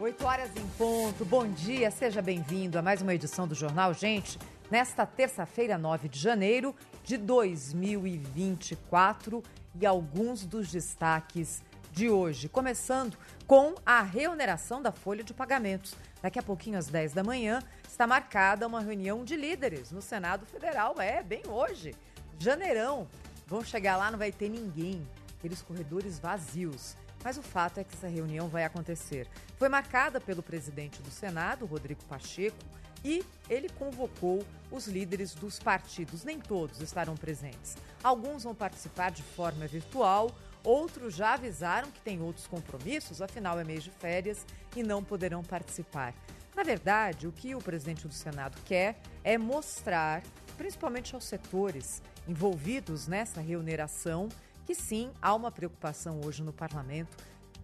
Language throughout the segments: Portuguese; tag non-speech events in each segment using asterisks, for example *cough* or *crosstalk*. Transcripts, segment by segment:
Oito horas em ponto. Bom dia, seja bem-vindo a mais uma edição do Jornal Gente. Nesta terça-feira, 9 de janeiro de 2024 e alguns dos destaques de hoje. Começando com a reoneração da folha de pagamentos. Daqui a pouquinho, às 10 da manhã, está marcada uma reunião de líderes no Senado Federal. É, bem hoje. Janeirão. Vão chegar lá, não vai ter ninguém. Aqueles corredores vazios. Mas o fato é que essa reunião vai acontecer. Foi marcada pelo presidente do Senado, Rodrigo Pacheco, e ele convocou os líderes dos partidos. Nem todos estarão presentes. Alguns vão participar de forma virtual, outros já avisaram que têm outros compromissos, afinal é mês de férias e não poderão participar. Na verdade, o que o presidente do Senado quer é mostrar, principalmente aos setores envolvidos nessa remuneração, que sim, há uma preocupação hoje no parlamento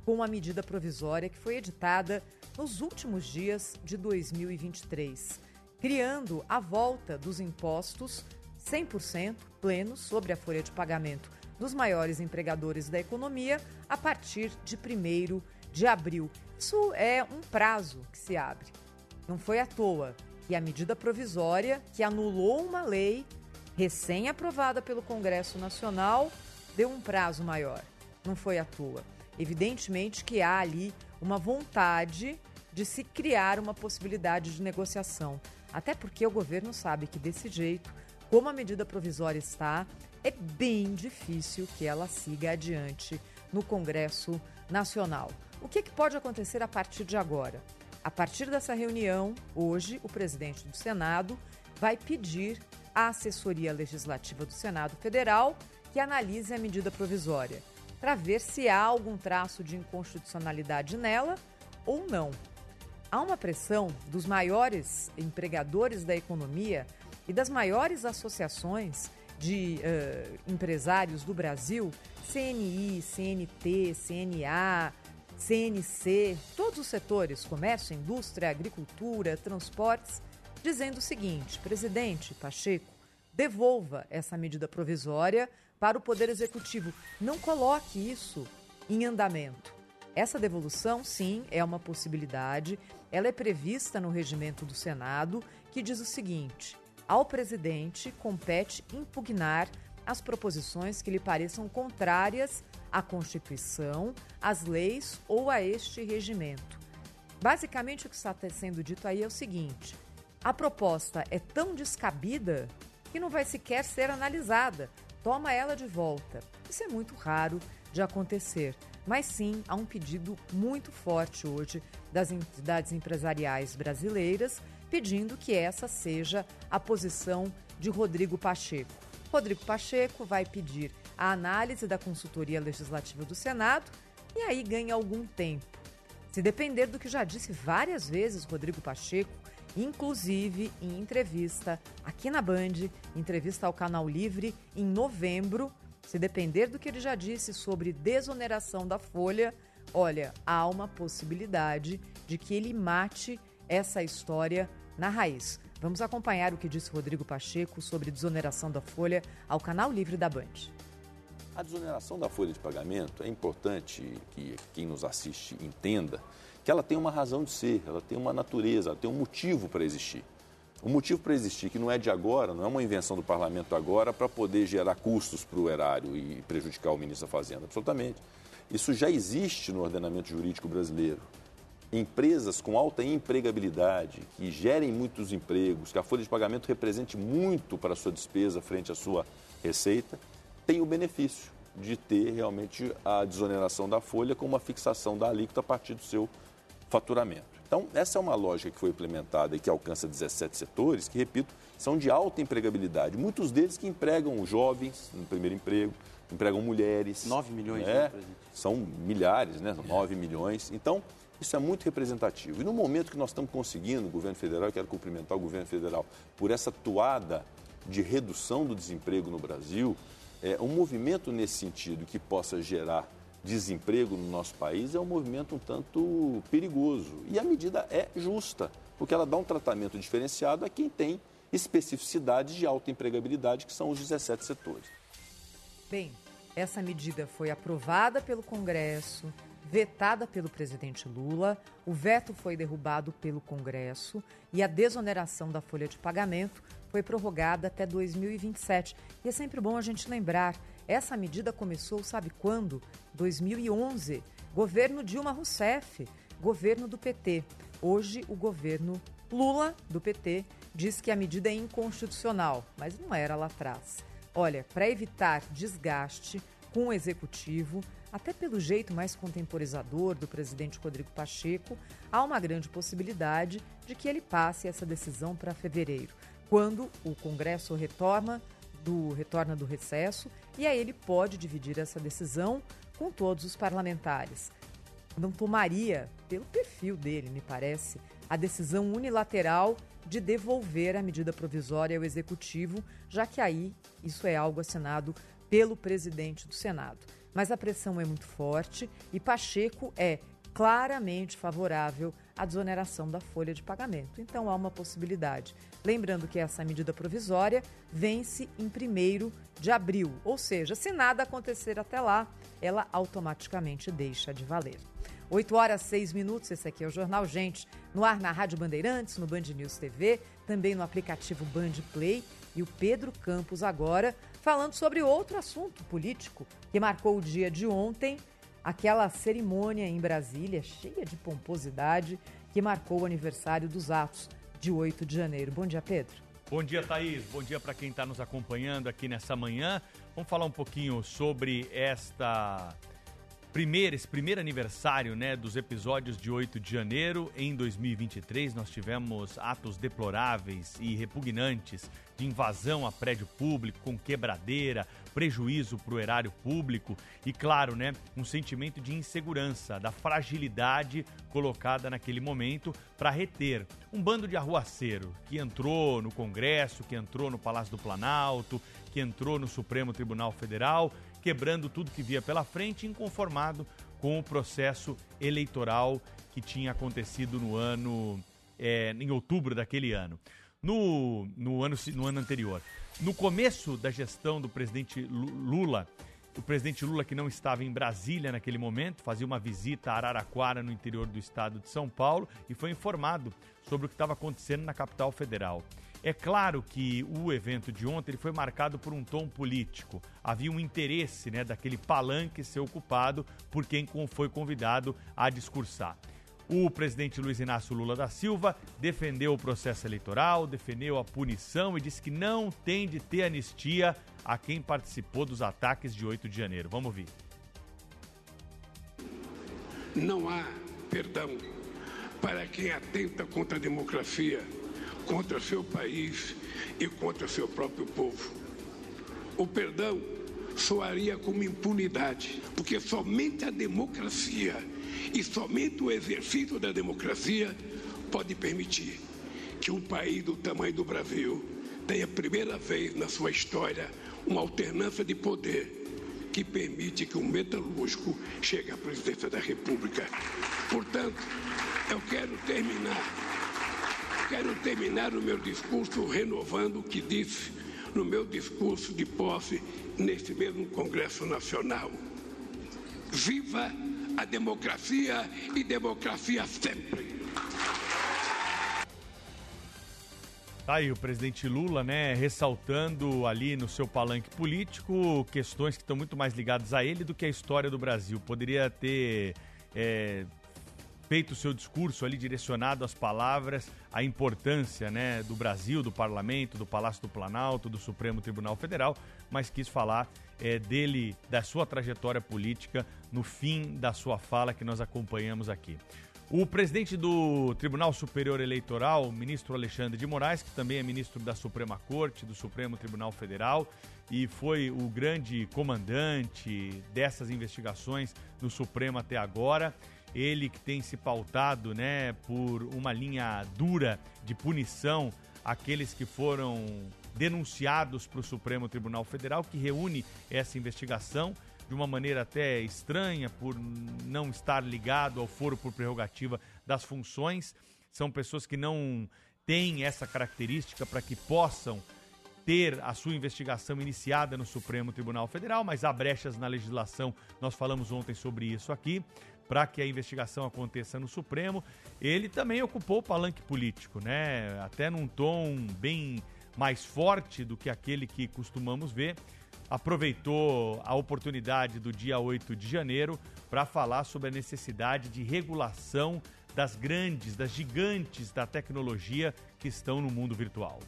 com a medida provisória que foi editada nos últimos dias de 2023, criando a volta dos impostos 100% plenos sobre a folha de pagamento dos maiores empregadores da economia a partir de 1 de abril. Isso é um prazo que se abre. Não foi à toa que a medida provisória que anulou uma lei recém-aprovada pelo Congresso Nacional deu um prazo maior. Não foi à toa. Evidentemente que há ali uma vontade de se criar uma possibilidade de negociação. Até porque o governo sabe que desse jeito, como a medida provisória está, é bem difícil que ela siga adiante no Congresso Nacional. O que, que pode acontecer a partir de agora? A partir dessa reunião, hoje, o presidente do Senado vai pedir à assessoria legislativa do Senado Federal que analise a medida provisória, para ver se há algum traço de inconstitucionalidade nela ou não. Há uma pressão dos maiores empregadores da economia e das maiores associações de uh, empresários do Brasil, CNI, CNT, CNA, CNC, todos os setores, comércio, indústria, agricultura, transportes, dizendo o seguinte: presidente Pacheco, devolva essa medida provisória para o Poder Executivo. Não coloque isso em andamento. Essa devolução, sim, é uma possibilidade. Ela é prevista no regimento do Senado, que diz o seguinte: ao presidente compete impugnar as proposições que lhe pareçam contrárias à Constituição, às leis ou a este regimento. Basicamente, o que está sendo dito aí é o seguinte: a proposta é tão descabida que não vai sequer ser analisada, toma ela de volta. Isso é muito raro de acontecer, mas sim há um pedido muito forte hoje das entidades empresariais brasileiras pedindo que essa seja a posição de Rodrigo Pacheco. Rodrigo Pacheco vai pedir a análise da consultoria legislativa do Senado e aí ganha algum tempo. Se depender do que já disse várias vezes Rodrigo Pacheco, inclusive em entrevista aqui na Band, entrevista ao Canal Livre em novembro. Se depender do que ele já disse sobre desoneração da folha, olha, há uma possibilidade de que ele mate essa história na raiz. Vamos acompanhar o que disse Rodrigo Pacheco sobre desoneração da folha ao Canal Livre da Band. A desoneração da folha de pagamento é importante que quem nos assiste entenda que ela tem uma razão de ser, ela tem uma natureza, ela tem um motivo para existir. O motivo para existir, que não é de agora, não é uma invenção do parlamento agora para poder gerar custos para o erário e prejudicar o ministro da Fazenda, absolutamente. Isso já existe no ordenamento jurídico brasileiro. Empresas com alta empregabilidade, que gerem muitos empregos, que a folha de pagamento represente muito para a sua despesa frente à sua receita, tem o benefício de ter realmente a desoneração da folha com uma fixação da alíquota a partir do seu faturamento. Então, essa é uma lógica que foi implementada e que alcança 17 setores, que, repito, são de alta empregabilidade. Muitos deles que empregam jovens no primeiro emprego, empregam mulheres. 9 milhões, né? né São milhares, né? 9 milhões. Então, isso é muito representativo. E no momento que nós estamos conseguindo, o governo federal, eu quero cumprimentar o governo federal por essa toada de redução do desemprego no Brasil, é, um movimento nesse sentido que possa gerar desemprego no nosso país é um movimento um tanto perigoso. E a medida é justa, porque ela dá um tratamento diferenciado a quem tem especificidades de alta empregabilidade, que são os 17 setores. Bem, essa medida foi aprovada pelo Congresso, vetada pelo presidente Lula, o veto foi derrubado pelo Congresso e a desoneração da folha de pagamento foi prorrogada até 2027. E é sempre bom a gente lembrar essa medida começou, sabe quando? 2011. Governo Dilma Rousseff, governo do PT. Hoje, o governo Lula, do PT, diz que a medida é inconstitucional, mas não era lá atrás. Olha, para evitar desgaste com o executivo, até pelo jeito mais contemporizador do presidente Rodrigo Pacheco, há uma grande possibilidade de que ele passe essa decisão para fevereiro, quando o Congresso retorna do retorna do recesso e aí ele pode dividir essa decisão com todos os parlamentares. Não tomaria, pelo perfil dele, me parece, a decisão unilateral de devolver a medida provisória ao executivo, já que aí isso é algo assinado pelo presidente do Senado. Mas a pressão é muito forte e Pacheco é claramente favorável à desoneração da folha de pagamento. Então há uma possibilidade. Lembrando que essa medida provisória vence em 1 de abril, ou seja, se nada acontecer até lá, ela automaticamente deixa de valer. 8 horas 6 minutos, esse aqui é o Jornal Gente, no ar na Rádio Bandeirantes, no Band News TV, também no aplicativo Band Play e o Pedro Campos agora falando sobre outro assunto político que marcou o dia de ontem, aquela cerimônia em Brasília, cheia de pomposidade, que marcou o aniversário dos atos de 8 de janeiro. Bom dia, Pedro. Bom dia, Thaís. Bom dia para quem está nos acompanhando aqui nessa manhã. Vamos falar um pouquinho sobre esta primeira, esse primeiro aniversário né, dos episódios de 8 de janeiro. Em 2023, nós tivemos atos deploráveis e repugnantes de invasão a prédio público, com quebradeira, prejuízo para o erário público e, claro, né, um sentimento de insegurança, da fragilidade colocada naquele momento para reter um bando de arruaceiro que entrou no Congresso, que entrou no Palácio do Planalto, que entrou no Supremo Tribunal Federal, quebrando tudo que via pela frente, inconformado com o processo eleitoral que tinha acontecido no ano, é, em outubro daquele ano no, no, ano, no ano anterior. No começo da gestão do presidente Lula, o presidente Lula, que não estava em Brasília naquele momento, fazia uma visita a Araraquara, no interior do estado de São Paulo, e foi informado sobre o que estava acontecendo na capital federal. É claro que o evento de ontem ele foi marcado por um tom político. Havia um interesse né, daquele palanque ser ocupado por quem foi convidado a discursar. O presidente Luiz Inácio Lula da Silva defendeu o processo eleitoral, defendeu a punição e disse que não tem de ter anistia a quem participou dos ataques de 8 de janeiro. Vamos ouvir. Não há perdão para quem atenta contra a democracia, contra seu país e contra seu próprio povo. O perdão soaria como impunidade, porque somente a democracia e somente o exercício da democracia pode permitir que um país do tamanho do Brasil tenha primeira vez na sua história uma alternância de poder que permite que um metalúrgico chegue à presidência da República. Portanto, eu quero terminar, quero terminar o meu discurso renovando o que disse no meu discurso de posse neste mesmo Congresso Nacional. Viva a democracia e democracia sempre! Tá aí o presidente Lula, né, ressaltando ali no seu palanque político questões que estão muito mais ligadas a ele do que a história do Brasil. Poderia ter é, feito o seu discurso ali direcionado às palavras, à importância né, do Brasil, do Parlamento, do Palácio do Planalto, do Supremo Tribunal Federal, mas quis falar é, dele, da sua trajetória política, no fim da sua fala que nós acompanhamos aqui. O presidente do Tribunal Superior Eleitoral, ministro Alexandre de Moraes, que também é ministro da Suprema Corte, do Supremo Tribunal Federal, e foi o grande comandante dessas investigações no Supremo até agora. Ele que tem se pautado né, por uma linha dura de punição àqueles que foram denunciados para o Supremo Tribunal Federal, que reúne essa investigação de uma maneira até estranha, por não estar ligado ao foro por prerrogativa das funções. São pessoas que não têm essa característica para que possam ter a sua investigação iniciada no Supremo Tribunal Federal, mas há brechas na legislação, nós falamos ontem sobre isso aqui, para que a investigação aconteça no Supremo. Ele também ocupou o palanque político, né? Até num tom bem mais forte do que aquele que costumamos ver aproveitou a oportunidade do dia 8 de janeiro para falar sobre a necessidade de regulação das grandes, das gigantes da tecnologia que estão no mundo virtual.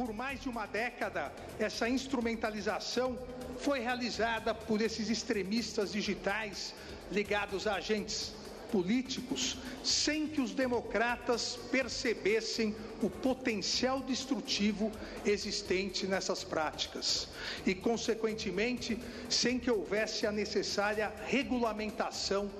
Por mais de uma década, essa instrumentalização foi realizada por esses extremistas digitais ligados a agentes políticos sem que os democratas percebessem o potencial destrutivo existente nessas práticas. E, consequentemente, sem que houvesse a necessária regulamentação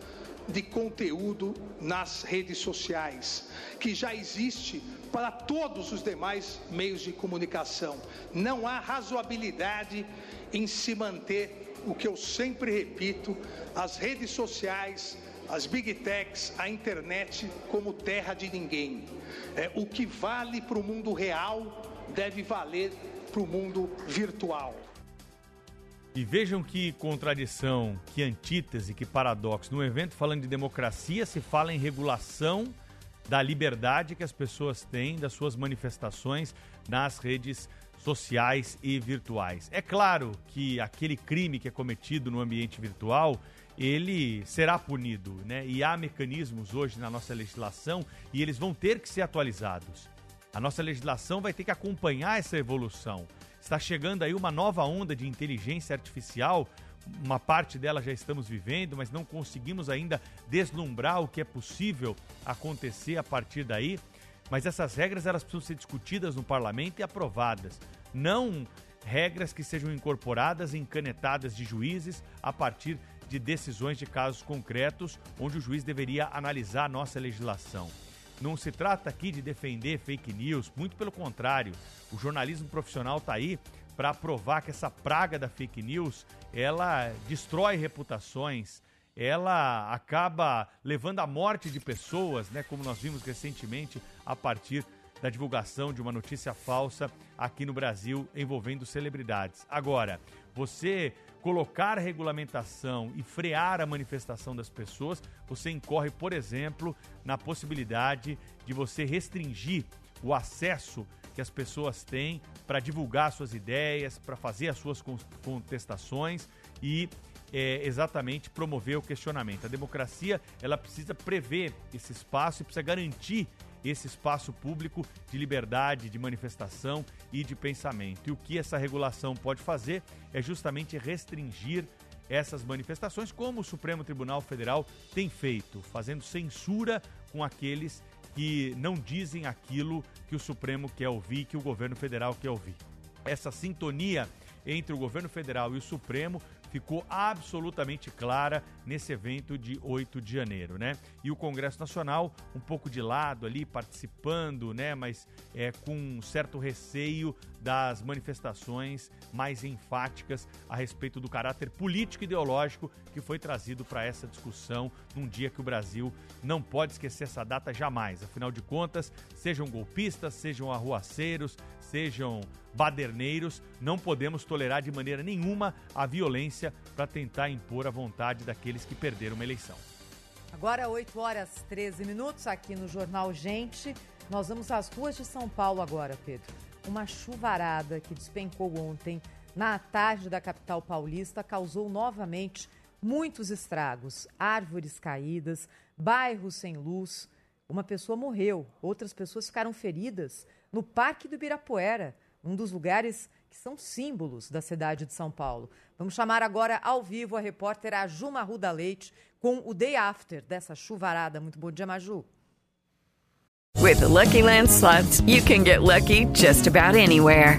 de conteúdo nas redes sociais, que já existe para todos os demais meios de comunicação. Não há razoabilidade em se manter o que eu sempre repito: as redes sociais as big techs, a internet como terra de ninguém. É, o que vale para o mundo real deve valer para o mundo virtual. E vejam que contradição, que antítese, que paradoxo. No evento falando de democracia, se fala em regulação da liberdade que as pessoas têm das suas manifestações nas redes sociais e virtuais. É claro que aquele crime que é cometido no ambiente virtual ele será punido, né? E há mecanismos hoje na nossa legislação e eles vão ter que ser atualizados. A nossa legislação vai ter que acompanhar essa evolução. Está chegando aí uma nova onda de inteligência artificial, uma parte dela já estamos vivendo, mas não conseguimos ainda deslumbrar o que é possível acontecer a partir daí. Mas essas regras elas precisam ser discutidas no parlamento e aprovadas. Não regras que sejam incorporadas em canetadas de juízes a partir de decisões de casos concretos, onde o juiz deveria analisar a nossa legislação. Não se trata aqui de defender fake news, muito pelo contrário. O jornalismo profissional está aí para provar que essa praga da fake news, ela destrói reputações, ela acaba levando à morte de pessoas, né, como nós vimos recentemente a partir da divulgação de uma notícia falsa aqui no Brasil envolvendo celebridades. Agora, você colocar regulamentação e frear a manifestação das pessoas, você incorre, por exemplo, na possibilidade de você restringir o acesso que as pessoas têm para divulgar suas ideias, para fazer as suas contestações e é, exatamente promover o questionamento. A democracia ela precisa prever esse espaço e precisa garantir esse espaço público de liberdade de manifestação e de pensamento. E o que essa regulação pode fazer é justamente restringir essas manifestações, como o Supremo Tribunal Federal tem feito, fazendo censura com aqueles que não dizem aquilo que o Supremo quer ouvir, que o governo federal quer ouvir. Essa sintonia entre o governo federal e o Supremo ficou absolutamente clara nesse evento de 8 de janeiro, né? E o Congresso Nacional um pouco de lado ali, participando, né? Mas é, com um certo receio das manifestações mais enfáticas a respeito do caráter político e ideológico que foi trazido para essa discussão num dia que o Brasil não pode esquecer essa data jamais. Afinal de contas, sejam golpistas, sejam arruaceiros, sejam baderneiros, não podemos tolerar de maneira nenhuma a violência para tentar impor a vontade daqueles que perderam uma eleição. Agora, 8 horas 13 minutos, aqui no Jornal Gente. Nós vamos às ruas de São Paulo agora, Pedro. Uma chuvarada que despencou ontem na tarde da capital paulista causou novamente muitos estragos. Árvores caídas, bairros sem luz. Uma pessoa morreu, outras pessoas ficaram feridas no Parque do Ibirapuera, um dos lugares que são símbolos da cidade de São Paulo. Vamos chamar agora ao vivo a repórter Ajuma Ruda Leite com o day after dessa chuvarada. Muito bom dia, Maju. With the Lucky Land slots, you can get lucky just about anywhere.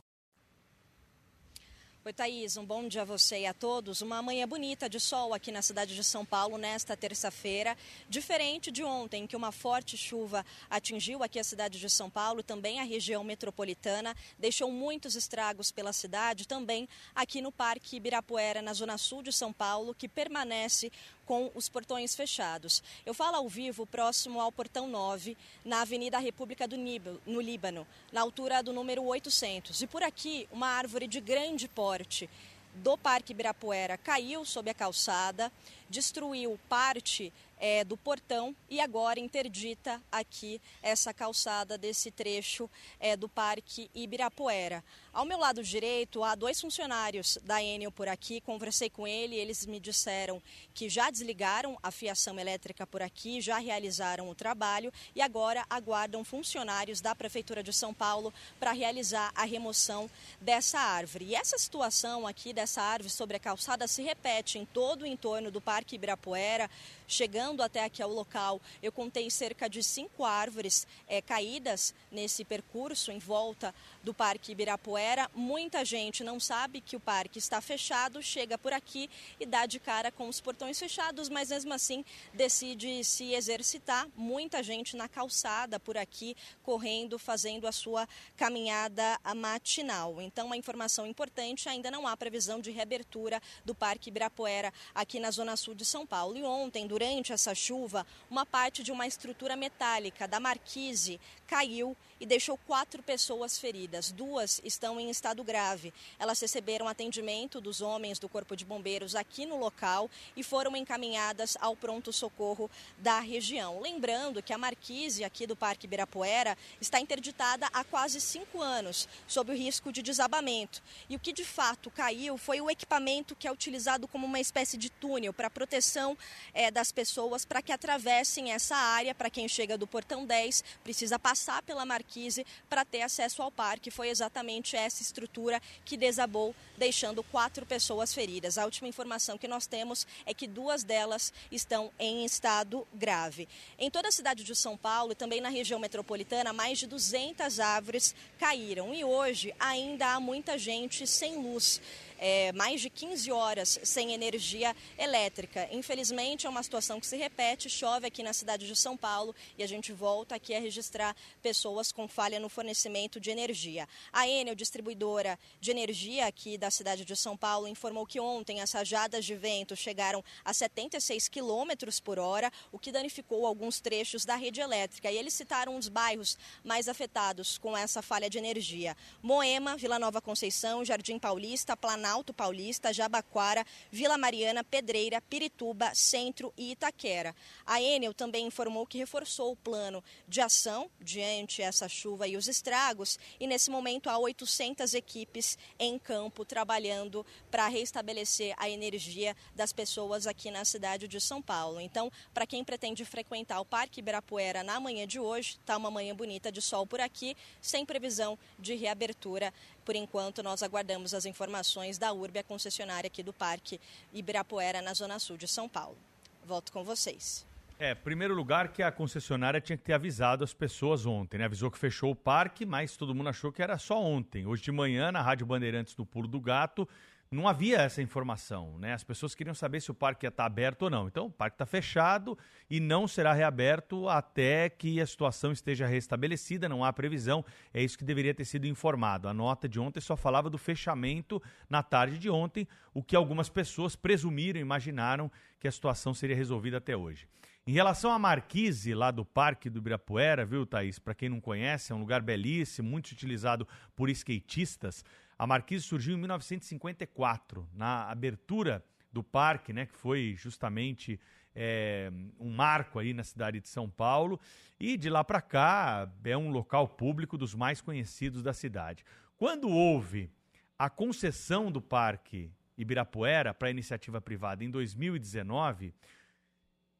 Oi, Thaís, um bom dia a você e a todos. Uma manhã bonita de sol aqui na cidade de São Paulo nesta terça-feira. Diferente de ontem, que uma forte chuva atingiu aqui a cidade de São Paulo, também a região metropolitana, deixou muitos estragos pela cidade, também aqui no Parque Ibirapuera, na zona sul de São Paulo, que permanece com os portões fechados. Eu falo ao vivo próximo ao portão 9, na Avenida República do Níbano, no Líbano, na altura do número 800. E por aqui, uma árvore de grande porte do Parque Ibirapuera caiu sob a calçada, destruiu parte é, do portão e agora interdita aqui essa calçada desse trecho é, do Parque Ibirapuera. Ao meu lado direito, há dois funcionários da Enel por aqui. Conversei com ele, eles me disseram que já desligaram a fiação elétrica por aqui, já realizaram o trabalho e agora aguardam funcionários da Prefeitura de São Paulo para realizar a remoção dessa árvore. E essa situação aqui dessa árvore sobre a calçada se repete em todo o entorno do Parque Ibirapuera. Chegando até aqui ao local, eu contei cerca de cinco árvores é, caídas nesse percurso em volta do Parque Ibirapuera. Muita gente não sabe que o parque está fechado, chega por aqui e dá de cara com os portões fechados, mas mesmo assim decide se exercitar. Muita gente na calçada por aqui, correndo, fazendo a sua caminhada matinal. Então, uma informação importante: ainda não há previsão de reabertura do Parque Ibirapuera aqui na Zona Sul de São Paulo. E ontem, durante essa chuva, uma parte de uma estrutura metálica da marquise caiu e deixou quatro pessoas feridas. Duas estão em estado grave. Elas receberam atendimento dos homens do Corpo de Bombeiros aqui no local e foram encaminhadas ao pronto-socorro da região. Lembrando que a marquise aqui do Parque Ibirapuera está interditada há quase cinco anos, sob o risco de desabamento. E o que de fato caiu foi o equipamento que é utilizado como uma espécie de túnel para proteção é, das pessoas para que atravessem essa área. Para quem chega do portão 10, precisa passar pela marquise Marquise para ter acesso ao parque. Foi exatamente essa estrutura que desabou, deixando quatro pessoas feridas. A última informação que nós temos é que duas delas estão em estado grave. Em toda a cidade de São Paulo e também na região metropolitana, mais de 200 árvores caíram e hoje ainda há muita gente sem luz é, mais de 15 horas sem energia elétrica. Infelizmente, é uma situação que se repete, chove aqui na cidade de São Paulo e a gente volta aqui a registrar pessoas com falha no fornecimento de energia. A Enel, distribuidora de energia aqui da cidade de São Paulo, informou que ontem as rajadas de vento chegaram a 76 quilômetros por hora, o que danificou alguns trechos da rede elétrica. E eles citaram os bairros mais afetados com essa falha de energia: Moema, Vila Nova Conceição, Jardim Paulista, Planalto Planalto Paulista, Jabaquara, Vila Mariana, Pedreira, Pirituba, Centro e Itaquera. A Enel também informou que reforçou o plano de ação diante essa chuva e os estragos e nesse momento há 800 equipes em campo trabalhando para restabelecer a energia das pessoas aqui na cidade de São Paulo. Então, para quem pretende frequentar o Parque Ibirapuera na manhã de hoje, está uma manhã bonita de sol por aqui, sem previsão de reabertura. Por enquanto, nós aguardamos as informações da URB, a concessionária aqui do Parque Ibirapuera, na Zona Sul de São Paulo. Volto com vocês. É, primeiro lugar que a concessionária tinha que ter avisado as pessoas ontem, né? Avisou que fechou o parque, mas todo mundo achou que era só ontem. Hoje de manhã, na Rádio Bandeirantes do Pulo do Gato, não havia essa informação, né? As pessoas queriam saber se o parque ia estar aberto ou não. Então, o parque está fechado e não será reaberto até que a situação esteja restabelecida, não há previsão. É isso que deveria ter sido informado. A nota de ontem só falava do fechamento na tarde de ontem, o que algumas pessoas presumiram, imaginaram que a situação seria resolvida até hoje. Em relação à Marquise, lá do Parque do Ibirapuera, viu, Thaís? Para quem não conhece, é um lugar belíssimo, muito utilizado por skatistas. A Marquise surgiu em 1954, na abertura do parque, né, que foi justamente é, um marco aí na cidade de São Paulo. E de lá para cá é um local público dos mais conhecidos da cidade. Quando houve a concessão do parque Ibirapuera para iniciativa privada em 2019,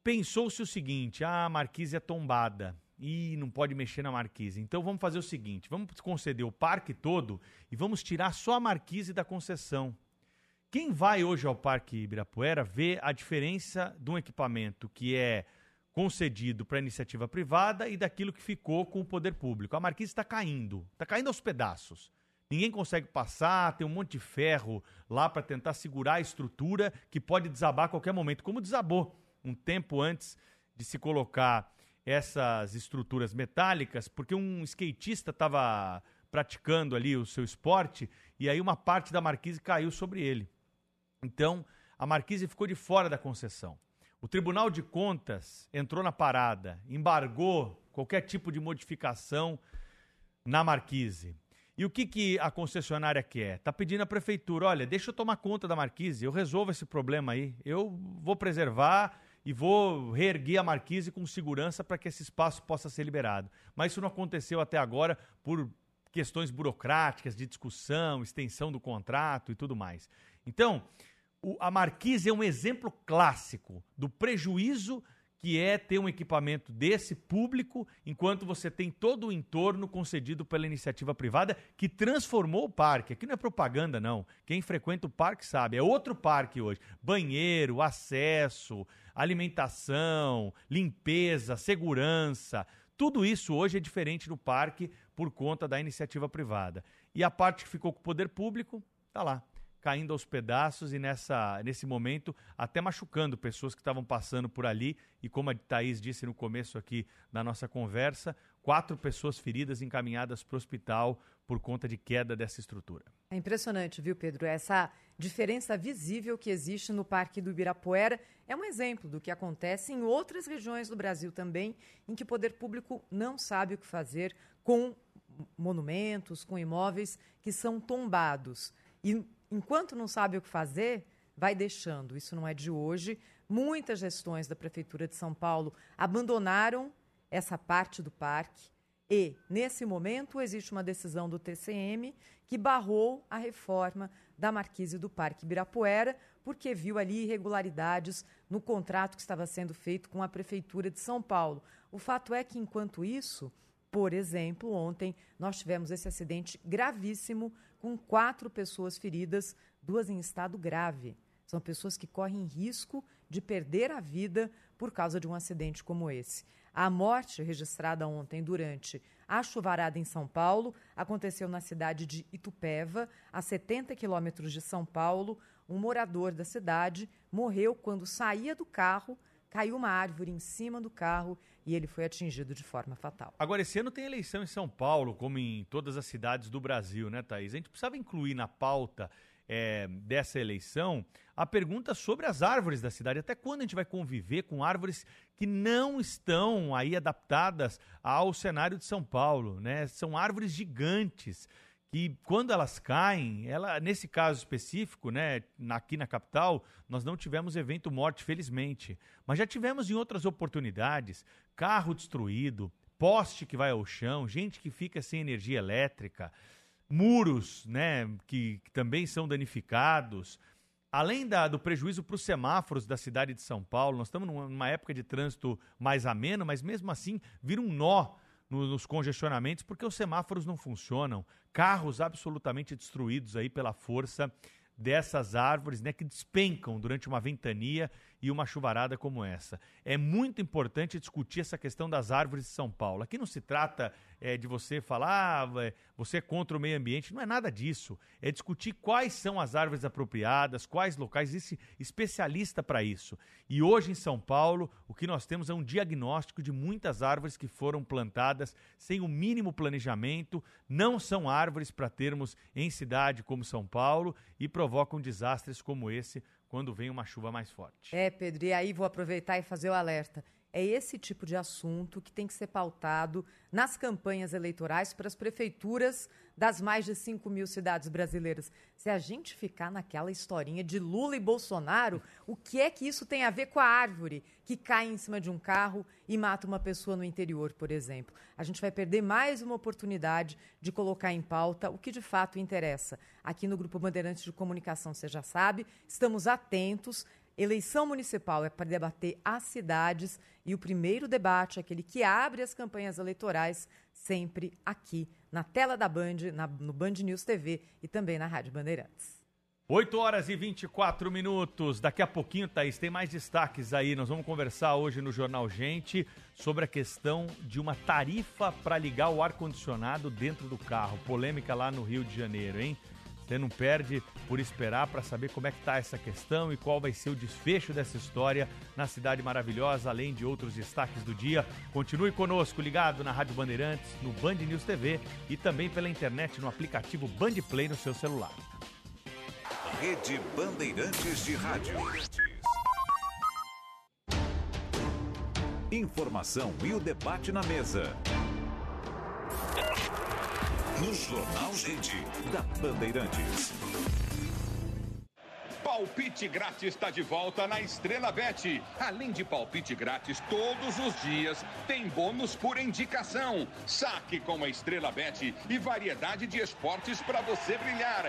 pensou-se o seguinte: ah, a Marquise é tombada e não pode mexer na marquise. Então vamos fazer o seguinte: vamos conceder o parque todo e vamos tirar só a marquise da concessão. Quem vai hoje ao Parque Ibirapuera vê a diferença de um equipamento que é concedido para iniciativa privada e daquilo que ficou com o poder público. A marquise está caindo, está caindo aos pedaços. Ninguém consegue passar, tem um monte de ferro lá para tentar segurar a estrutura que pode desabar a qualquer momento, como desabou um tempo antes de se colocar essas estruturas metálicas, porque um skatista estava praticando ali o seu esporte e aí uma parte da marquise caiu sobre ele. Então, a marquise ficou de fora da concessão. O Tribunal de Contas entrou na parada, embargou qualquer tipo de modificação na marquise. E o que, que a concessionária quer? Está pedindo à prefeitura: olha, deixa eu tomar conta da marquise, eu resolvo esse problema aí, eu vou preservar e vou reerguer a marquise com segurança para que esse espaço possa ser liberado. Mas isso não aconteceu até agora por questões burocráticas, de discussão, extensão do contrato e tudo mais. Então, o, a marquise é um exemplo clássico do prejuízo que é ter um equipamento desse público, enquanto você tem todo o entorno concedido pela iniciativa privada que transformou o parque. Aqui não é propaganda, não. Quem frequenta o parque sabe. É outro parque hoje. Banheiro, acesso, alimentação, limpeza, segurança. Tudo isso hoje é diferente no parque por conta da iniciativa privada. E a parte que ficou com o poder público, tá lá caindo aos pedaços e nessa, nesse momento até machucando pessoas que estavam passando por ali. E como a Thaís disse no começo aqui da nossa conversa, quatro pessoas feridas encaminhadas para o hospital por conta de queda dessa estrutura. É impressionante, viu, Pedro? Essa diferença visível que existe no Parque do Ibirapuera é um exemplo do que acontece em outras regiões do Brasil também, em que o poder público não sabe o que fazer com monumentos, com imóveis que são tombados. E enquanto não sabe o que fazer, vai deixando. Isso não é de hoje. Muitas gestões da Prefeitura de São Paulo abandonaram essa parte do parque. E, nesse momento, existe uma decisão do TCM que barrou a reforma da Marquise do Parque Ibirapuera, porque viu ali irregularidades no contrato que estava sendo feito com a Prefeitura de São Paulo. O fato é que, enquanto isso, por exemplo, ontem nós tivemos esse acidente gravíssimo com quatro pessoas feridas, duas em estado grave. São pessoas que correm risco de perder a vida por causa de um acidente como esse. A morte registrada ontem durante a chuvarada em São Paulo aconteceu na cidade de Itupeva, a 70 quilômetros de São Paulo. Um morador da cidade morreu quando saía do carro, caiu uma árvore em cima do carro e ele foi atingido de forma fatal. Agora, esse ano tem eleição em São Paulo, como em todas as cidades do Brasil, né, Thaís? A gente precisava incluir na pauta é, dessa eleição a pergunta sobre as árvores da cidade. Até quando a gente vai conviver com árvores que não estão aí adaptadas ao cenário de São Paulo, né? São árvores gigantes que quando elas caem, ela, nesse caso específico, né, aqui na capital, nós não tivemos evento morte, felizmente. Mas já tivemos em outras oportunidades carro destruído, poste que vai ao chão, gente que fica sem energia elétrica, muros né, que, que também são danificados. Além da, do prejuízo para os semáforos da cidade de São Paulo, nós estamos numa época de trânsito mais ameno, mas mesmo assim vira um nó nos congestionamentos porque os semáforos não funcionam, carros absolutamente destruídos aí pela força dessas árvores, né, que despencam durante uma ventania e uma chuvarada como essa. É muito importante discutir essa questão das árvores de São Paulo. Aqui não se trata é, de você falar, ah, é, você é contra o meio ambiente, não é nada disso. É discutir quais são as árvores apropriadas, quais locais, existe especialista para isso. E hoje em São Paulo, o que nós temos é um diagnóstico de muitas árvores que foram plantadas sem o mínimo planejamento, não são árvores para termos em cidade como São Paulo e provocam desastres como esse quando vem uma chuva mais forte. É, Pedro, e aí vou aproveitar e fazer o alerta. É esse tipo de assunto que tem que ser pautado nas campanhas eleitorais para as prefeituras das mais de 5 mil cidades brasileiras. Se a gente ficar naquela historinha de Lula e Bolsonaro, o que é que isso tem a ver com a árvore que cai em cima de um carro e mata uma pessoa no interior, por exemplo? A gente vai perder mais uma oportunidade de colocar em pauta o que de fato interessa. Aqui no Grupo Bandeirantes de Comunicação, você já sabe, estamos atentos Eleição municipal é para debater as cidades e o primeiro debate, aquele que abre as campanhas eleitorais, sempre aqui na tela da Band, na, no Band News TV e também na Rádio Bandeirantes. 8 horas e 24 minutos. Daqui a pouquinho, Thaís, tem mais destaques aí. Nós vamos conversar hoje no Jornal Gente sobre a questão de uma tarifa para ligar o ar-condicionado dentro do carro. Polêmica lá no Rio de Janeiro, hein? Você não perde por esperar para saber como é que está essa questão e qual vai ser o desfecho dessa história na cidade maravilhosa, além de outros destaques do dia. Continue conosco, ligado na Rádio Bandeirantes, no Band News TV e também pela internet no aplicativo Band Play no seu celular. Rede Bandeirantes de Rádio. Informação e o debate na mesa no Jornal Gente, da Bandeirantes. Palpite grátis está de volta na Estrela Bet. Além de palpite grátis todos os dias, tem bônus por indicação. Saque com a Estrela Bet e variedade de esportes para você brilhar.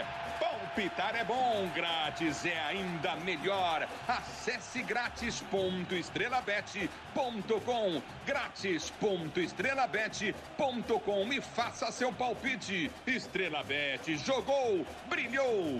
Palpitar é bom, grátis é ainda melhor. Acesse grátis.estrelabet.com grátis.estrelabet.com e faça seu palpite. Estrela Bet jogou, brilhou.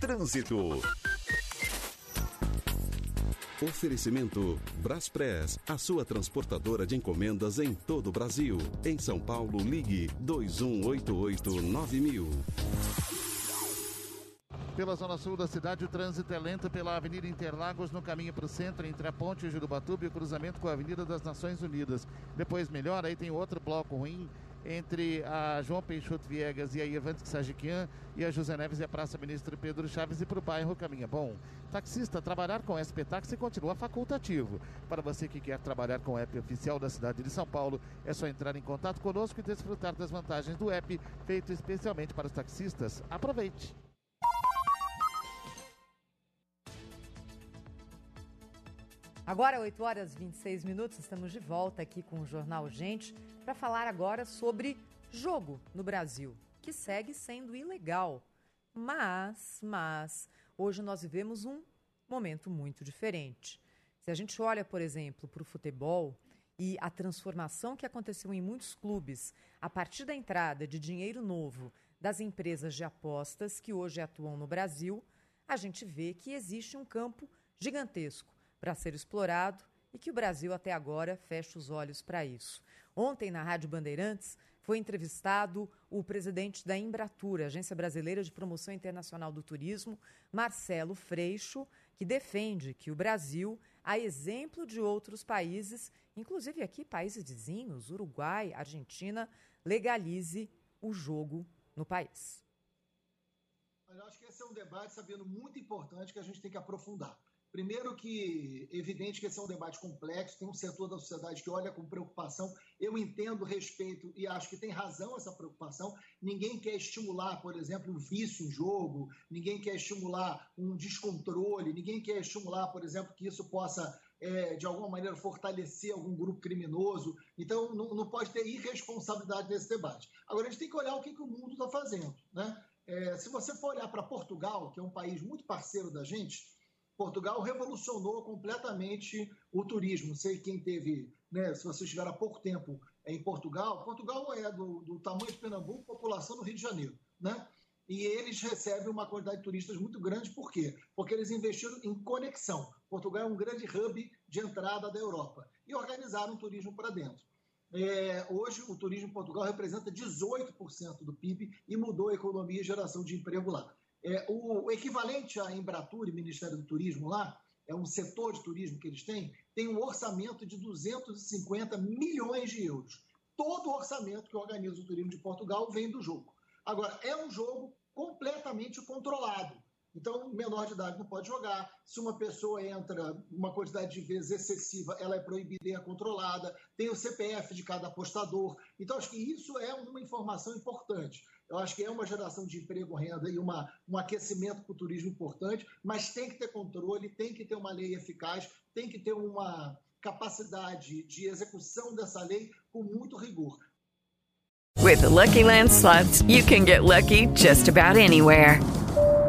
Trânsito. Oferecimento Braspress, a sua transportadora de encomendas em todo o Brasil. Em São Paulo, ligue 2188-9000. Pela zona sul da cidade, o trânsito é lento pela Avenida Interlagos, no caminho para o centro, entre a Ponte Jurubatuba e o cruzamento com a Avenida das Nações Unidas. Depois melhor, aí tem outro bloco ruim entre a João Peixoto Viegas e a Ivantes Sajiquian e a José Neves e a Praça Ministro Pedro Chaves e para o bairro Caminha Bom. Taxista, trabalhar com SP Táxi continua facultativo. Para você que quer trabalhar com o app oficial da cidade de São Paulo, é só entrar em contato conosco e desfrutar das vantagens do app feito especialmente para os taxistas. Aproveite! Agora, 8 horas e 26 minutos, estamos de volta aqui com o Jornal Gente para falar agora sobre jogo no Brasil, que segue sendo ilegal. Mas, mas, hoje nós vivemos um momento muito diferente. Se a gente olha, por exemplo, para o futebol e a transformação que aconteceu em muitos clubes a partir da entrada de dinheiro novo das empresas de apostas que hoje atuam no Brasil, a gente vê que existe um campo gigantesco para ser explorado e que o Brasil até agora fecha os olhos para isso. Ontem, na Rádio Bandeirantes, foi entrevistado o presidente da Embratur, Agência Brasileira de Promoção Internacional do Turismo, Marcelo Freixo, que defende que o Brasil, a exemplo de outros países, inclusive aqui países vizinhos, Uruguai, Argentina, legalize o jogo no país. Eu acho que esse é um debate, sabendo, muito importante que a gente tem que aprofundar. Primeiro que é evidente que esse é um debate complexo, tem um setor da sociedade que olha com preocupação. Eu entendo, respeito e acho que tem razão essa preocupação. Ninguém quer estimular, por exemplo, um vício em jogo, ninguém quer estimular um descontrole, ninguém quer estimular, por exemplo, que isso possa, é, de alguma maneira, fortalecer algum grupo criminoso. Então, não, não, pode ter irresponsabilidade nesse debate. Agora, a gente tem que olhar o que, que o mundo está fazendo. Né? É, se você for olhar para Portugal, que é um país muito parceiro da gente, Portugal revolucionou completamente o turismo. Sei quem teve, né, se vocês estiveram há pouco tempo em Portugal. Portugal é do, do tamanho de Pernambuco, população do Rio de Janeiro, né? E eles recebem uma quantidade de turistas muito grande, por quê? Porque eles investiram em conexão. Portugal é um grande hub de entrada da Europa e organizaram o turismo para dentro. É, hoje, o turismo em Portugal representa 18% do PIB e mudou a economia e geração de emprego lá. É, o, o, equivalente à Embratur e Ministério do Turismo lá, é um setor de turismo que eles têm, tem um orçamento de 250 milhões de euros. Todo o orçamento que organiza o turismo de Portugal vem do jogo. Agora, é um jogo completamente controlado. Então, menor de idade não pode jogar. Se uma pessoa entra uma quantidade de vezes excessiva, ela é proibida e é controlada. Tem o CPF de cada apostador. Então, acho que isso é uma informação importante. Eu acho que é uma geração de emprego, renda e uma, um aquecimento para o turismo importante, mas tem que ter controle, tem que ter uma lei eficaz, tem que ter uma capacidade de execução dessa lei com muito rigor. With the Lucky Land slots, you can get lucky just about anywhere.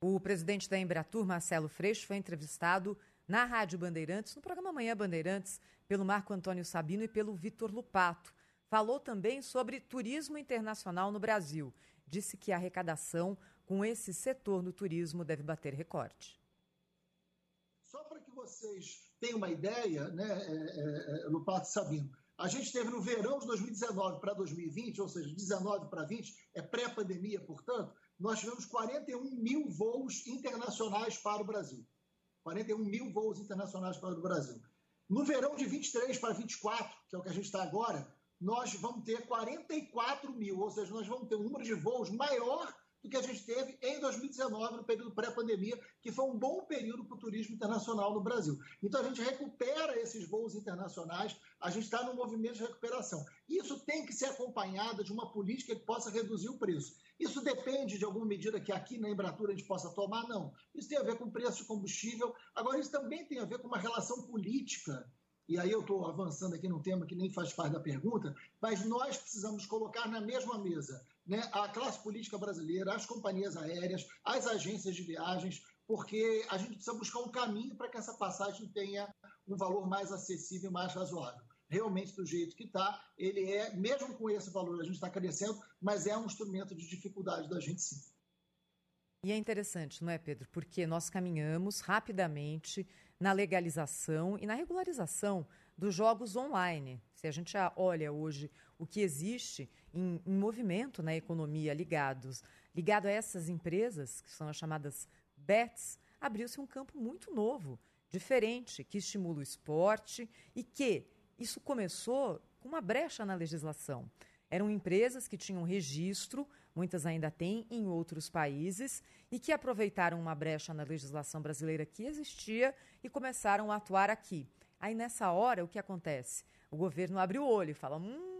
O presidente da Embratur, Marcelo Freixo, foi entrevistado na Rádio Bandeirantes, no programa Manhã Bandeirantes, pelo Marco Antônio Sabino e pelo Vitor Lupato. Falou também sobre turismo internacional no Brasil. Disse que a arrecadação com esse setor no turismo deve bater recorde. Só para que vocês tenham uma ideia, né, é, é, Lupato e Sabino, a gente teve no verão de 2019 para 2020, ou seja, 19 para 20, é pré-pandemia, portanto, nós tivemos 41 mil voos internacionais para o Brasil. 41 mil voos internacionais para o Brasil. No verão de 23 para 24, que é o que a gente está agora, nós vamos ter 44 mil, ou seja, nós vamos ter um número de voos maior do que a gente teve em 2019, no período pré-pandemia, que foi um bom período para o turismo internacional no Brasil. Então a gente recupera esses voos internacionais, a gente está no movimento de recuperação. Isso tem que ser acompanhado de uma política que possa reduzir o preço. Isso depende de alguma medida que aqui na Embratur a gente possa tomar? Não. Isso tem a ver com preço de combustível. Agora, isso também tem a ver com uma relação política e aí eu estou avançando aqui num tema que nem faz parte da pergunta, mas nós precisamos colocar na mesma mesa né, a classe política brasileira, as companhias aéreas, as agências de viagens, porque a gente precisa buscar um caminho para que essa passagem tenha um valor mais acessível mais razoável. Realmente, do jeito que está, ele é, mesmo com esse valor, a gente está crescendo, mas é um instrumento de dificuldade da gente sim. E é interessante, não é, Pedro? Porque nós caminhamos rapidamente na legalização e na regularização dos jogos online. Se a gente olha hoje o que existe em, em movimento na economia ligados, ligado a essas empresas, que são as chamadas BETs, abriu-se um campo muito novo, diferente, que estimula o esporte e que isso começou com uma brecha na legislação. Eram empresas que tinham registro, muitas ainda têm em outros países, e que aproveitaram uma brecha na legislação brasileira que existia e começaram a atuar aqui. Aí nessa hora, o que acontece? O governo abre o olho e fala: hum,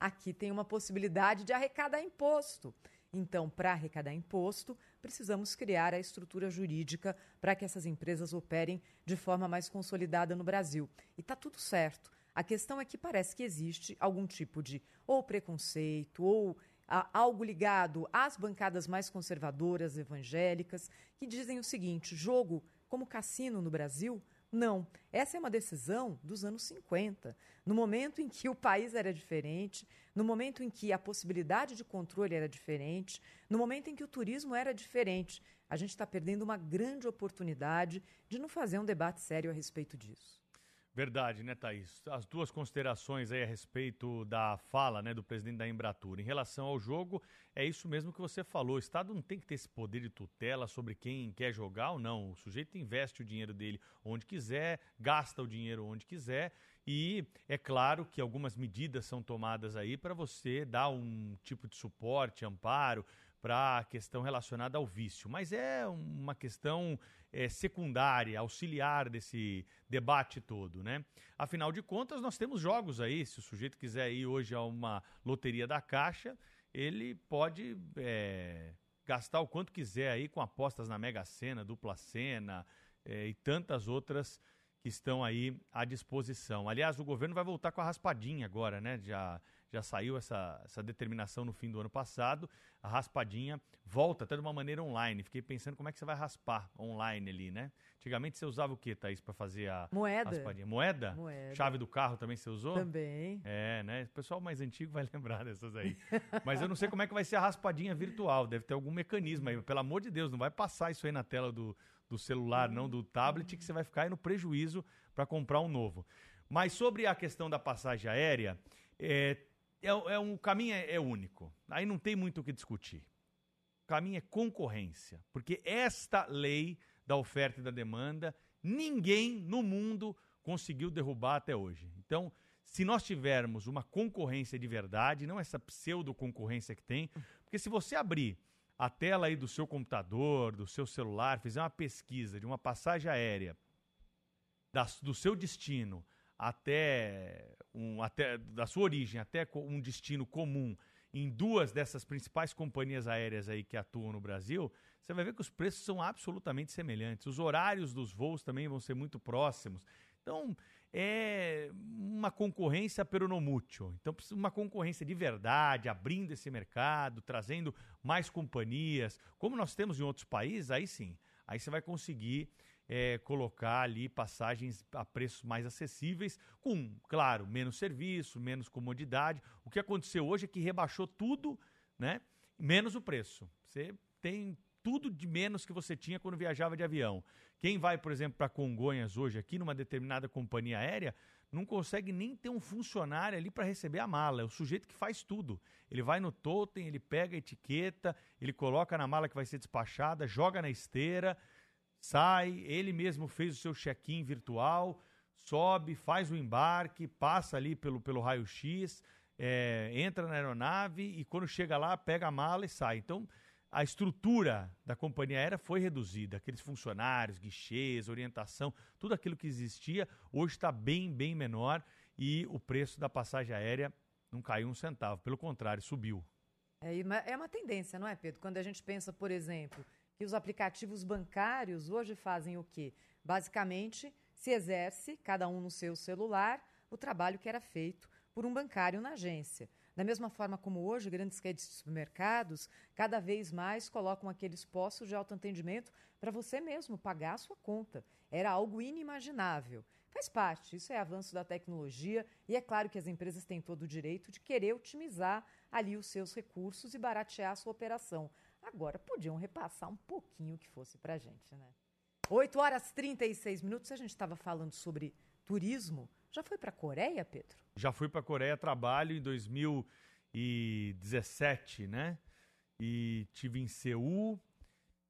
aqui tem uma possibilidade de arrecadar imposto. Então, para arrecadar imposto, precisamos criar a estrutura jurídica para que essas empresas operem de forma mais consolidada no Brasil. E está tudo certo. A questão é que parece que existe algum tipo de ou preconceito ou a, algo ligado às bancadas mais conservadoras evangélicas que dizem o seguinte: jogo como cassino no Brasil não. Essa é uma decisão dos anos 50, no momento em que o país era diferente, no momento em que a possibilidade de controle era diferente, no momento em que o turismo era diferente. A gente está perdendo uma grande oportunidade de não fazer um debate sério a respeito disso. Verdade, né, Thaís? As duas considerações aí a respeito da fala né, do presidente da Embratur. Em relação ao jogo, é isso mesmo que você falou. O Estado não tem que ter esse poder de tutela sobre quem quer jogar ou não. O sujeito investe o dinheiro dele onde quiser, gasta o dinheiro onde quiser. E é claro que algumas medidas são tomadas aí para você dar um tipo de suporte, amparo para a questão relacionada ao vício, mas é uma questão é, secundária, auxiliar desse debate todo, né? Afinal de contas, nós temos jogos aí. Se o sujeito quiser ir hoje a uma loteria da Caixa, ele pode é, gastar o quanto quiser aí com apostas na Mega Sena, Dupla Sena é, e tantas outras que estão aí à disposição. Aliás, o governo vai voltar com a raspadinha agora, né? Já já saiu essa, essa determinação no fim do ano passado. A raspadinha volta até de uma maneira online. Fiquei pensando como é que você vai raspar online ali, né? Antigamente você usava o que, Thaís, para fazer a Moeda. raspadinha? Moeda? Moeda. Chave do carro também você usou? Também. É, né? O pessoal mais antigo vai *laughs* lembrar dessas aí. Mas eu não sei como é que vai ser a raspadinha virtual. Deve ter algum mecanismo aí. Pelo amor de Deus, não vai passar isso aí na tela do, do celular, não do tablet, que você vai ficar aí no prejuízo para comprar um novo. Mas sobre a questão da passagem aérea, é, é, é um, o caminho é, é único. Aí não tem muito o que discutir. O caminho é concorrência. Porque esta lei da oferta e da demanda, ninguém no mundo conseguiu derrubar até hoje. Então, se nós tivermos uma concorrência de verdade, não essa pseudo-concorrência que tem, porque se você abrir a tela aí do seu computador, do seu celular, fizer uma pesquisa de uma passagem aérea do seu destino até, um, até da sua origem até um destino comum em duas dessas principais companhias aéreas aí que atuam no Brasil, você vai ver que os preços são absolutamente semelhantes. Os horários dos voos também vão ser muito próximos. Então, é uma concorrência peronomútil. Então, uma concorrência de verdade, abrindo esse mercado, trazendo mais companhias, como nós temos em outros países, aí sim, aí você vai conseguir é, colocar ali passagens a preços mais acessíveis, com, claro, menos serviço, menos comodidade. O que aconteceu hoje é que rebaixou tudo, né? Menos o preço. Você tem tudo de menos que você tinha quando viajava de avião. Quem vai, por exemplo, para Congonhas hoje, aqui numa determinada companhia aérea, não consegue nem ter um funcionário ali para receber a mala. É o sujeito que faz tudo. Ele vai no totem, ele pega a etiqueta, ele coloca na mala que vai ser despachada, joga na esteira sai, ele mesmo fez o seu check-in virtual, sobe, faz o embarque, passa ali pelo, pelo raio-x, é, entra na aeronave e quando chega lá, pega a mala e sai. Então, a estrutura da companhia aérea foi reduzida. Aqueles funcionários, guichês, orientação, tudo aquilo que existia, hoje está bem, bem menor e o preço da passagem aérea não caiu um centavo. Pelo contrário, subiu. É, é uma tendência, não é, Pedro? Quando a gente pensa, por exemplo, que os aplicativos bancários hoje fazem o quê? Basicamente, se exerce, cada um no seu celular, o trabalho que era feito por um bancário na agência. Da mesma forma como hoje, grandes redes de supermercados cada vez mais colocam aqueles postos de autoatendimento para você mesmo pagar a sua conta. Era algo inimaginável. Faz parte, isso é avanço da tecnologia e é claro que as empresas têm todo o direito de querer otimizar ali os seus recursos e baratear a sua operação. Agora, podiam repassar um pouquinho que fosse para a gente, né? 8 horas 36 minutos, a gente estava falando sobre turismo. Já foi para a Coreia, Pedro? Já fui para a Coreia, trabalho em 2017, né? E tive em Seul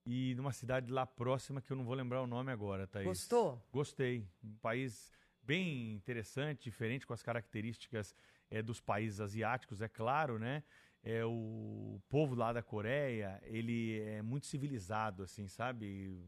e numa cidade lá próxima que eu não vou lembrar o nome agora, Thaís. Gostou? Gostei. Um país bem interessante, diferente, com as características é, dos países asiáticos, é claro, né? É, o povo lá da Coreia, ele é muito civilizado, assim, sabe?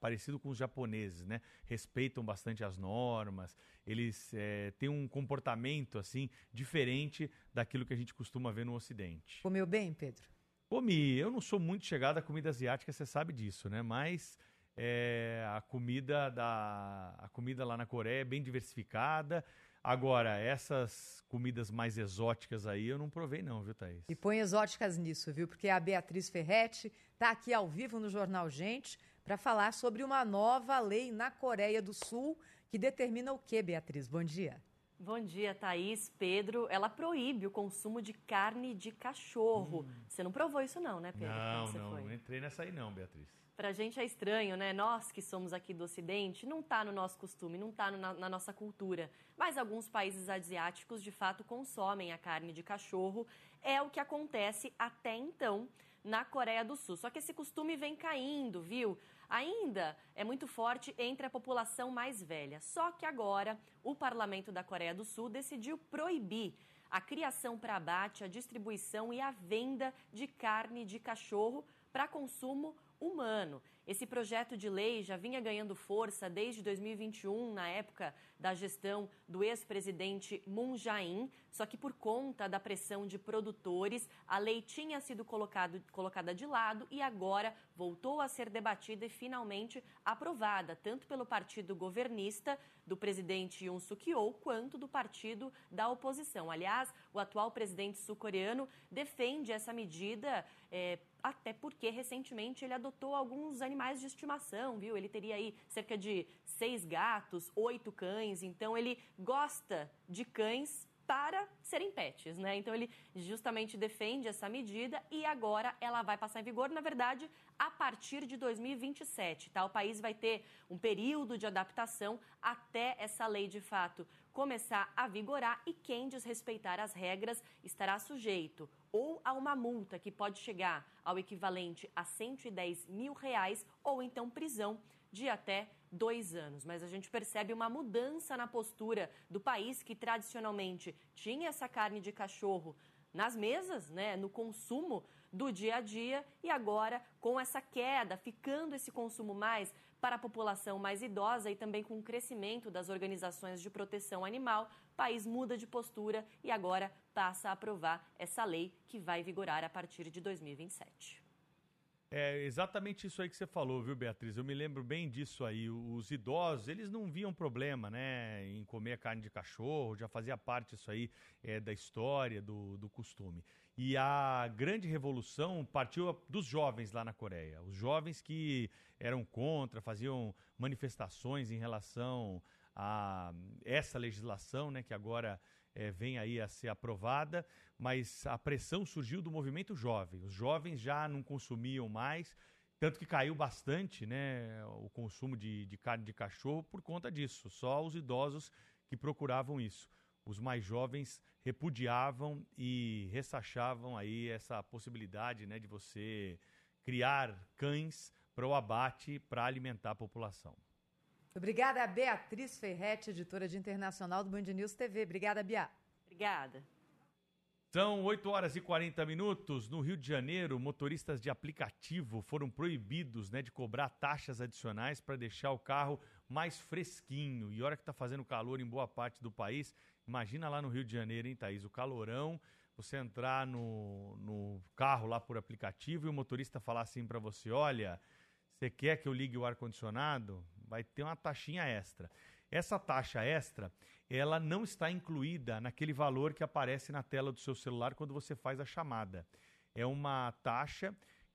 parecido com os japoneses, né? Respeitam bastante as normas, eles é, têm um comportamento assim diferente daquilo que a gente costuma ver no Ocidente. Comeu bem, Pedro? Comi. Eu não sou muito chegado à comida asiática, você sabe disso, né? Mas é, a comida da a comida lá na Coreia é bem diversificada. Agora, essas comidas mais exóticas aí eu não provei não, viu, Thaís? E põe exóticas nisso, viu? Porque a Beatriz Ferretti está aqui ao vivo no Jornal Gente para falar sobre uma nova lei na Coreia do Sul que determina o que, Beatriz? Bom dia. Bom dia, Thaís. Pedro, ela proíbe o consumo de carne de cachorro. Hum. Você não provou isso não, né, Pedro? Não, não, não entrei nessa aí não, Beatriz. Pra gente é estranho, né? Nós que somos aqui do Ocidente, não tá no nosso costume, não tá na, na nossa cultura. Mas alguns países asiáticos, de fato, consomem a carne de cachorro. É o que acontece até então na Coreia do Sul. Só que esse costume vem caindo, viu? Ainda é muito forte entre a população mais velha. Só que agora o parlamento da Coreia do Sul decidiu proibir a criação para abate, a distribuição e a venda de carne de cachorro para consumo humano. Esse projeto de lei já vinha ganhando força desde 2021, na época da gestão do ex-presidente Moon Jae-in, só que por conta da pressão de produtores, a lei tinha sido colocado, colocada de lado e agora voltou a ser debatida e finalmente aprovada, tanto pelo partido governista do presidente Yoon Suk-yeol, quanto do partido da oposição. Aliás, o atual presidente sul-coreano defende essa medida é, até porque recentemente ele adotou alguns animais de estimação, viu? Ele teria aí cerca de seis gatos, oito cães, então ele gosta de cães para serem pets, né? Então ele justamente defende essa medida e agora ela vai passar em vigor, na verdade, a partir de 2027, tá? O país vai ter um período de adaptação até essa lei de fato começar a vigorar e quem desrespeitar as regras estará sujeito ou a uma multa que pode chegar ao equivalente a 110 mil reais ou então prisão de até dois anos. Mas a gente percebe uma mudança na postura do país que tradicionalmente tinha essa carne de cachorro nas mesas, né, no consumo do dia a dia e agora com essa queda, ficando esse consumo mais para a população mais idosa e também com o crescimento das organizações de proteção animal, o país muda de postura e agora passa a aprovar essa lei que vai vigorar a partir de 2027. É exatamente isso aí que você falou, viu, Beatriz? Eu me lembro bem disso aí. Os idosos, eles não viam problema, né, em comer carne de cachorro, já fazia parte isso aí é, da história, do, do costume. E a grande revolução partiu dos jovens lá na Coreia. Os jovens que eram contra, faziam manifestações em relação a essa legislação, né, que agora é, vem aí a ser aprovada, mas a pressão surgiu do movimento jovem. Os jovens já não consumiam mais, tanto que caiu bastante né, o consumo de, de carne de cachorro por conta disso. Só os idosos que procuravam isso. Os mais jovens repudiavam e ressachavam aí essa possibilidade né, de você criar cães para o abate para alimentar a população. Obrigada, Beatriz Ferretti, editora de Internacional do Band News TV. Obrigada, Bia. Obrigada. São 8 horas e 40 minutos. No Rio de Janeiro, motoristas de aplicativo foram proibidos né, de cobrar taxas adicionais para deixar o carro mais fresquinho. E hora que está fazendo calor em boa parte do país, imagina lá no Rio de Janeiro, hein, Thaís? O calorão, você entrar no, no carro lá por aplicativo e o motorista falar assim para você: olha, você quer que eu ligue o ar-condicionado? Vai ter uma taxinha extra. Essa taxa extra, ela não está incluída naquele valor que aparece na tela do seu celular quando você faz a chamada. É uma taxa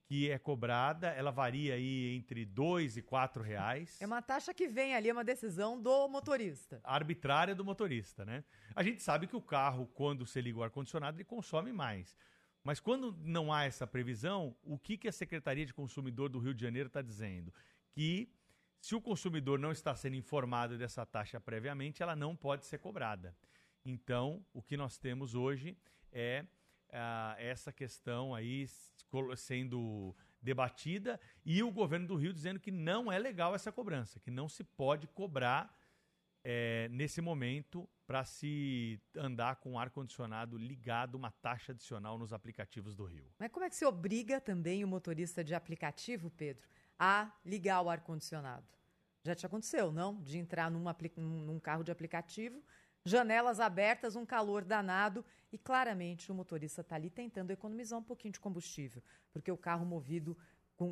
que é cobrada, ela varia aí entre dois e quatro reais. É uma taxa que vem ali, é uma decisão do motorista. Arbitrária do motorista, né? A gente sabe que o carro, quando você liga o ar-condicionado, ele consome mais. Mas quando não há essa previsão, o que, que a Secretaria de Consumidor do Rio de Janeiro está dizendo? Que se o consumidor não está sendo informado dessa taxa previamente, ela não pode ser cobrada. Então, o que nós temos hoje é uh, essa questão aí sendo debatida e o governo do Rio dizendo que não é legal essa cobrança, que não se pode cobrar é, nesse momento para se andar com ar-condicionado ligado, uma taxa adicional nos aplicativos do Rio. Mas como é que se obriga também o motorista de aplicativo, Pedro, a ligar o ar-condicionado? Já te aconteceu, não? De entrar num, num carro de aplicativo, janelas abertas, um calor danado e claramente o motorista está ali tentando economizar um pouquinho de combustível, porque o carro movido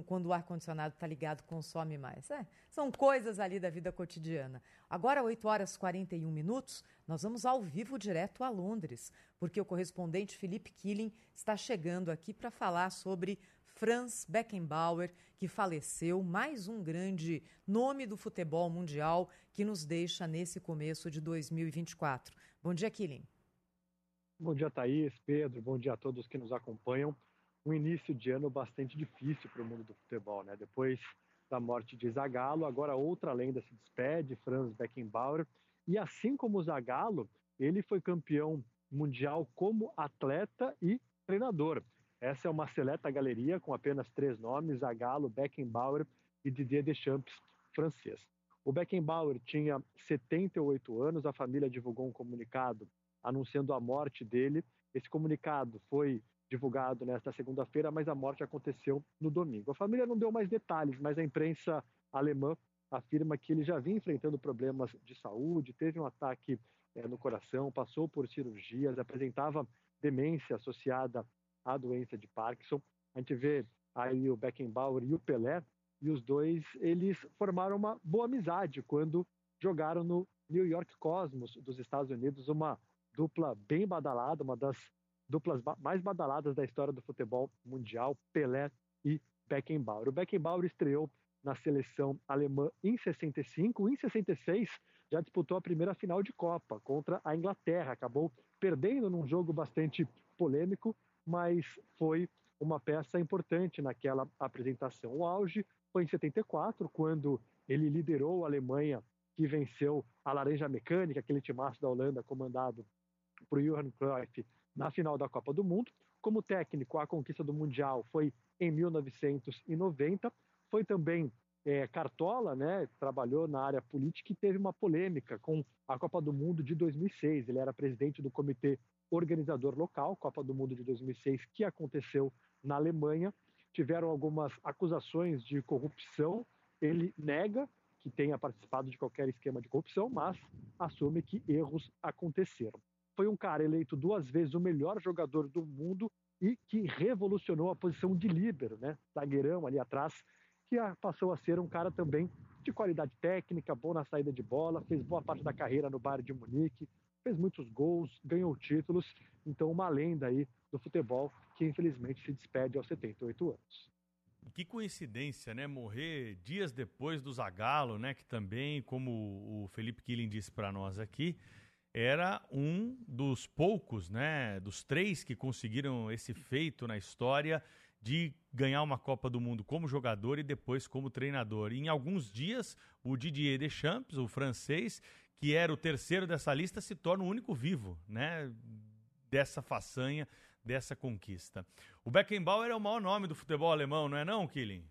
quando o ar-condicionado está ligado, consome mais. É, são coisas ali da vida cotidiana. Agora, 8 horas e 41 minutos, nós vamos ao vivo direto a Londres, porque o correspondente Felipe Killing está chegando aqui para falar sobre Franz Beckenbauer, que faleceu, mais um grande nome do futebol mundial que nos deixa nesse começo de 2024. Bom dia, Killing. Bom dia, Thaís, Pedro, bom dia a todos que nos acompanham um início de ano bastante difícil para o mundo do futebol, né? Depois da morte de Zagallo, agora outra lenda se despede, Franz Beckenbauer, e assim como Zagallo, ele foi campeão mundial como atleta e treinador. Essa é uma seleta galeria com apenas três nomes: Zagallo, Beckenbauer e Didier Deschamps, francês. O Beckenbauer tinha 78 anos, a família divulgou um comunicado anunciando a morte dele. Esse comunicado foi divulgado nesta segunda-feira, mas a morte aconteceu no domingo. A família não deu mais detalhes, mas a imprensa alemã afirma que ele já vinha enfrentando problemas de saúde, teve um ataque é, no coração, passou por cirurgias, apresentava demência associada à doença de Parkinson. A gente vê aí o Beckenbauer e o Pelé, e os dois eles formaram uma boa amizade quando jogaram no New York Cosmos dos Estados Unidos, uma dupla bem badalada, uma das duplas mais badaladas da história do futebol mundial, Pelé e Beckenbauer. O Beckenbauer estreou na seleção alemã em 65, em 66 já disputou a primeira final de Copa contra a Inglaterra, acabou perdendo num jogo bastante polêmico, mas foi uma peça importante naquela apresentação. O auge foi em 74, quando ele liderou a Alemanha, que venceu a Laranja Mecânica, aquele timaço da Holanda comandado por Johan Cruyff na final da Copa do Mundo. Como técnico, a conquista do Mundial foi em 1990. Foi também é, Cartola, né? Trabalhou na área política e teve uma polêmica com a Copa do Mundo de 2006. Ele era presidente do comitê organizador local, Copa do Mundo de 2006, que aconteceu na Alemanha. Tiveram algumas acusações de corrupção. Ele nega que tenha participado de qualquer esquema de corrupção, mas assume que erros aconteceram foi um cara eleito duas vezes o melhor jogador do mundo e que revolucionou a posição de líbero, né? Zagueirão ali atrás, que passou a ser um cara também de qualidade técnica, bom na saída de bola, fez boa parte da carreira no Bayern de Munique, fez muitos gols, ganhou títulos, então uma lenda aí do futebol que infelizmente se despede aos 78 anos. Que coincidência, né? Morrer dias depois do Zagallo, né? Que também, como o Felipe Killing disse para nós aqui, era um dos poucos, né, dos três que conseguiram esse feito na história de ganhar uma Copa do Mundo como jogador e depois como treinador. E em alguns dias, o Didier Deschamps, o francês, que era o terceiro dessa lista, se torna o único vivo, né, dessa façanha, dessa conquista. O Beckenbauer é o maior nome do futebol alemão, não é não, Killing?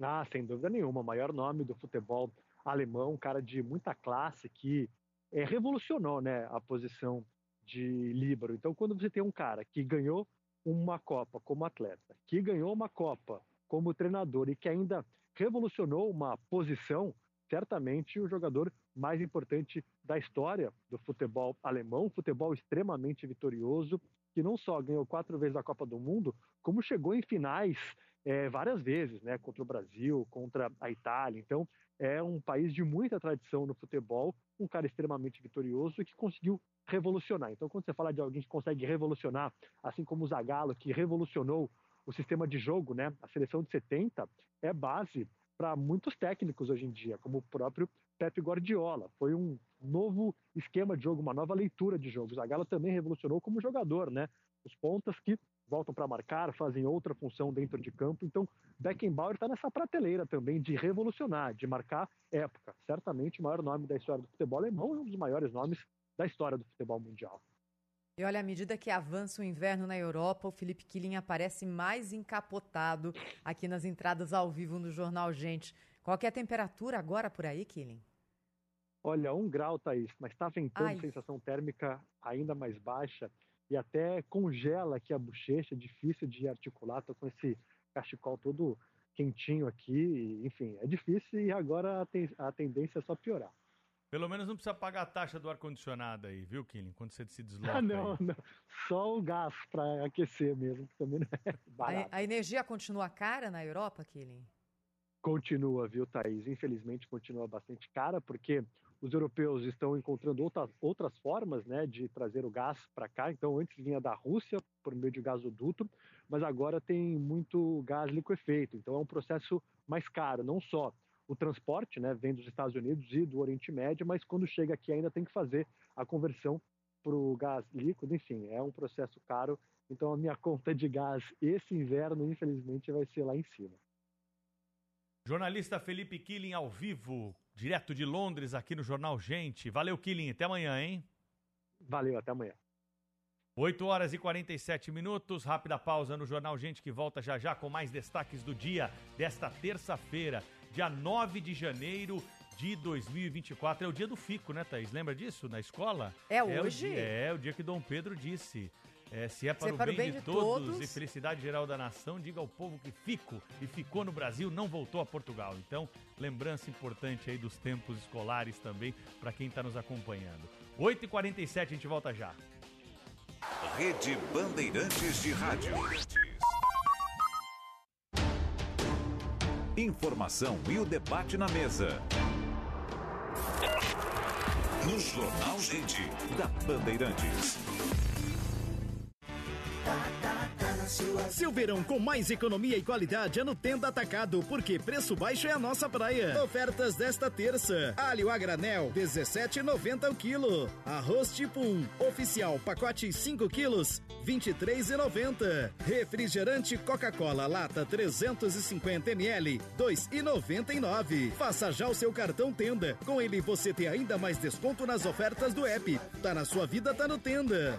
Ah, sem dúvida nenhuma, o maior nome do futebol alemão, um cara de muita classe que é, revolucionou né, a posição de líbero. Então, quando você tem um cara que ganhou uma Copa como atleta, que ganhou uma Copa como treinador e que ainda revolucionou uma posição, certamente o jogador mais importante da história do futebol alemão, futebol extremamente vitorioso, que não só ganhou quatro vezes a Copa do Mundo, como chegou em finais é, várias vezes, né, contra o Brasil, contra a Itália. Então, é um país de muita tradição no futebol, um cara extremamente vitorioso que conseguiu revolucionar. Então, quando você fala de alguém que consegue revolucionar, assim como o Zagallo, que revolucionou o sistema de jogo, né, a seleção de 70 é base para muitos técnicos hoje em dia, como o próprio Pep Guardiola. Foi um novo esquema de jogo, uma nova leitura de jogo. O Zagallo também revolucionou como jogador, né? Os pontas que voltam para marcar, fazem outra função dentro de campo. Então, Beckenbauer está nessa prateleira também de revolucionar, de marcar época. Certamente o maior nome da história do futebol alemão e um dos maiores nomes da história do futebol mundial. E olha, à medida que avança o inverno na Europa, o Felipe Killing aparece mais encapotado aqui nas entradas ao vivo no Jornal Gente. Qual é a temperatura agora por aí, Killing? Olha, um grau, Thaís, mas está ventando, Ai. sensação térmica ainda mais baixa e até congela aqui a bochecha, difícil de articular. Tô com esse cachecol todo quentinho aqui, enfim, é difícil e agora a, ten- a tendência é só piorar. Pelo menos não precisa pagar a taxa do ar-condicionado aí, viu, Killing? Quando você se desloca. Ah, não, aí. não, só o gás para aquecer mesmo, que também não é barato. A, a energia continua cara na Europa, Killing? Continua, viu, Thaís? Infelizmente continua bastante cara, porque os europeus estão encontrando outras, formas né, de trazer o gás para cá. Então, antes vinha da Rússia por meio de gasoduto, mas agora tem muito gás liquefeito. Então, é um processo mais caro, não só o transporte, né, vem dos Estados Unidos e do Oriente Médio, mas quando chega aqui ainda tem que fazer a conversão para o gás líquido. Enfim, é um processo caro. Então, a minha conta de gás esse inverno, infelizmente, vai ser lá em cima. Jornalista Felipe Killing ao vivo, direto de Londres, aqui no Jornal Gente. Valeu, Killing. Até amanhã, hein? Valeu, até amanhã. 8 horas e 47 minutos. Rápida pausa no Jornal Gente que volta já já com mais destaques do dia desta terça-feira, dia 9 de janeiro de 2024. É o dia do Fico, né, Thaís? Lembra disso na escola? É o hoje? dia- é, o dia que Dom Pedro disse. É, se é para, Se é o, para bem o bem de de todos, todos. e felicidade geral da nação, diga ao povo que fico e ficou no Brasil, não voltou a Portugal. Então, lembrança importante aí dos tempos escolares também para quem está nos acompanhando. 8h47, a gente volta já. Rede Bandeirantes de Rádio. Informação e o debate na mesa. No Jornal Gente, da Bandeirantes. Seu verão com mais economia e qualidade é no Tenda Atacado, porque preço baixo é a nossa praia. Ofertas desta terça: alho a granel 17,90 o quilo. Arroz tipo 1, oficial pacote 5 quilos 23,90. Refrigerante Coca-Cola lata 350 ml 2,99. Faça já o seu cartão Tenda. Com ele você tem ainda mais desconto nas ofertas do app. Tá na sua vida, tá no Tenda.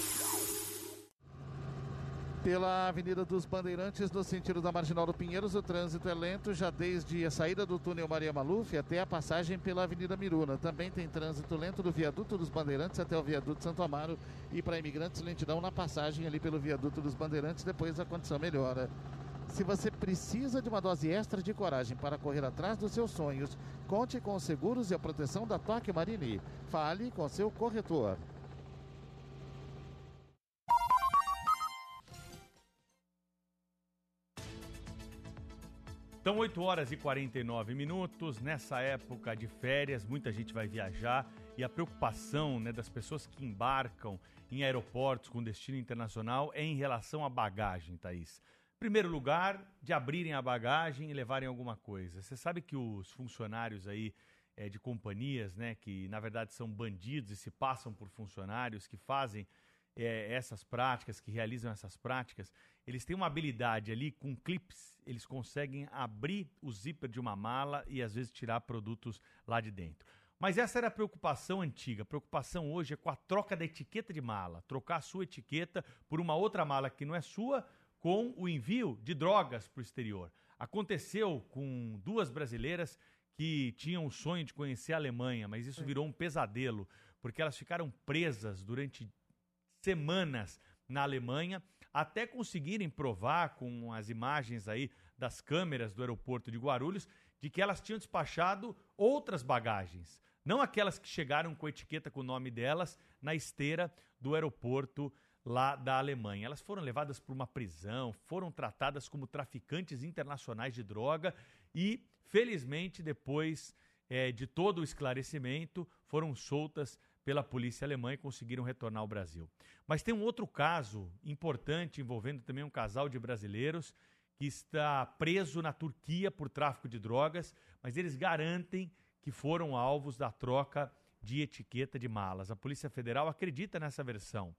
Pela Avenida dos Bandeirantes, no sentido da Marginal do Pinheiros, o trânsito é lento já desde a saída do túnel Maria Maluf até a passagem pela Avenida Miruna. Também tem trânsito lento do viaduto dos Bandeirantes até o viaduto Santo Amaro e para imigrantes lentidão na passagem ali pelo viaduto dos Bandeirantes, depois a condição melhora. Se você precisa de uma dose extra de coragem para correr atrás dos seus sonhos, conte com os seguros e a proteção da Toque Marini. Fale com seu corretor. Então, 8 horas e 49 minutos. Nessa época de férias, muita gente vai viajar e a preocupação né, das pessoas que embarcam em aeroportos com destino internacional é em relação à bagagem, Thaís. Primeiro lugar, de abrirem a bagagem e levarem alguma coisa. Você sabe que os funcionários aí eh, de companhias, né, que na verdade são bandidos e se passam por funcionários que fazem é, essas práticas, que realizam essas práticas, eles têm uma habilidade ali com clips, eles conseguem abrir o zíper de uma mala e às vezes tirar produtos lá de dentro. Mas essa era a preocupação antiga. A preocupação hoje é com a troca da etiqueta de mala. Trocar a sua etiqueta por uma outra mala que não é sua, com o envio de drogas para o exterior. Aconteceu com duas brasileiras que tinham o sonho de conhecer a Alemanha, mas isso virou um pesadelo, porque elas ficaram presas durante semanas na Alemanha, até conseguirem provar com as imagens aí das câmeras do aeroporto de Guarulhos de que elas tinham despachado outras bagagens, não aquelas que chegaram com etiqueta com o nome delas na esteira do aeroporto lá da Alemanha. Elas foram levadas para uma prisão, foram tratadas como traficantes internacionais de droga e, felizmente, depois é, de todo o esclarecimento foram soltas pela polícia alemã e conseguiram retornar ao Brasil. Mas tem um outro caso importante envolvendo também um casal de brasileiros que está preso na Turquia por tráfico de drogas, mas eles garantem que foram alvos da troca de etiqueta de malas. A Polícia Federal acredita nessa versão.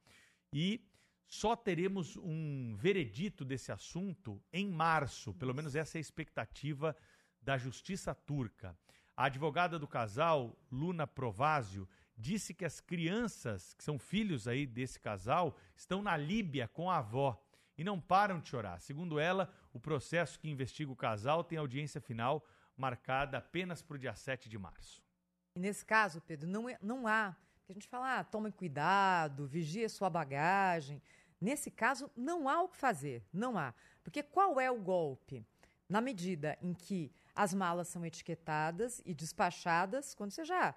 E só teremos um veredito desse assunto em março, pelo menos essa é a expectativa da justiça turca. A advogada do casal, Luna Provásio, disse que as crianças, que são filhos aí desse casal, estão na Líbia com a avó e não param de chorar. Segundo ela, o processo que investiga o casal tem audiência final marcada apenas para o dia 7 de março. E nesse caso, Pedro, não, é, não há. Que a gente fala, ah, tome cuidado, vigie sua bagagem. Nesse caso, não há o que fazer, não há. Porque qual é o golpe? Na medida em que as malas são etiquetadas e despachadas, quando você já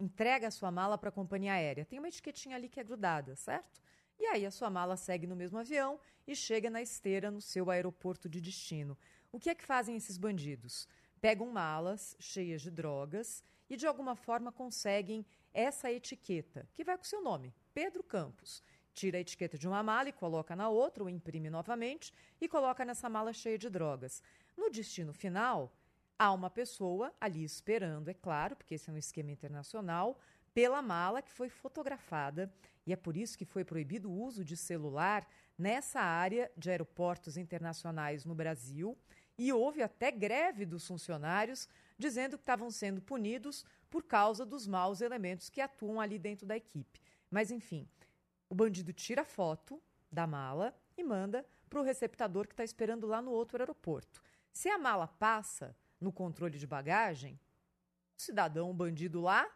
entrega a sua mala para a companhia aérea, tem uma etiquetinha ali que é grudada, certo? E aí a sua mala segue no mesmo avião e chega na esteira no seu aeroporto de destino. O que é que fazem esses bandidos? Pegam malas cheias de drogas e de alguma forma conseguem essa etiqueta, que vai com o seu nome, Pedro Campos. Tira a etiqueta de uma mala e coloca na outra, ou imprime novamente e coloca nessa mala cheia de drogas. No destino final, há uma pessoa ali esperando, é claro, porque esse é um esquema internacional, pela mala que foi fotografada e é por isso que foi proibido o uso de celular nessa área de aeroportos internacionais no Brasil e houve até greve dos funcionários dizendo que estavam sendo punidos por causa dos maus elementos que atuam ali dentro da equipe. Mas enfim, o bandido tira a foto da mala e manda para o receptador que está esperando lá no outro aeroporto. Se a mala passa no controle de bagagem, o cidadão, o bandido lá,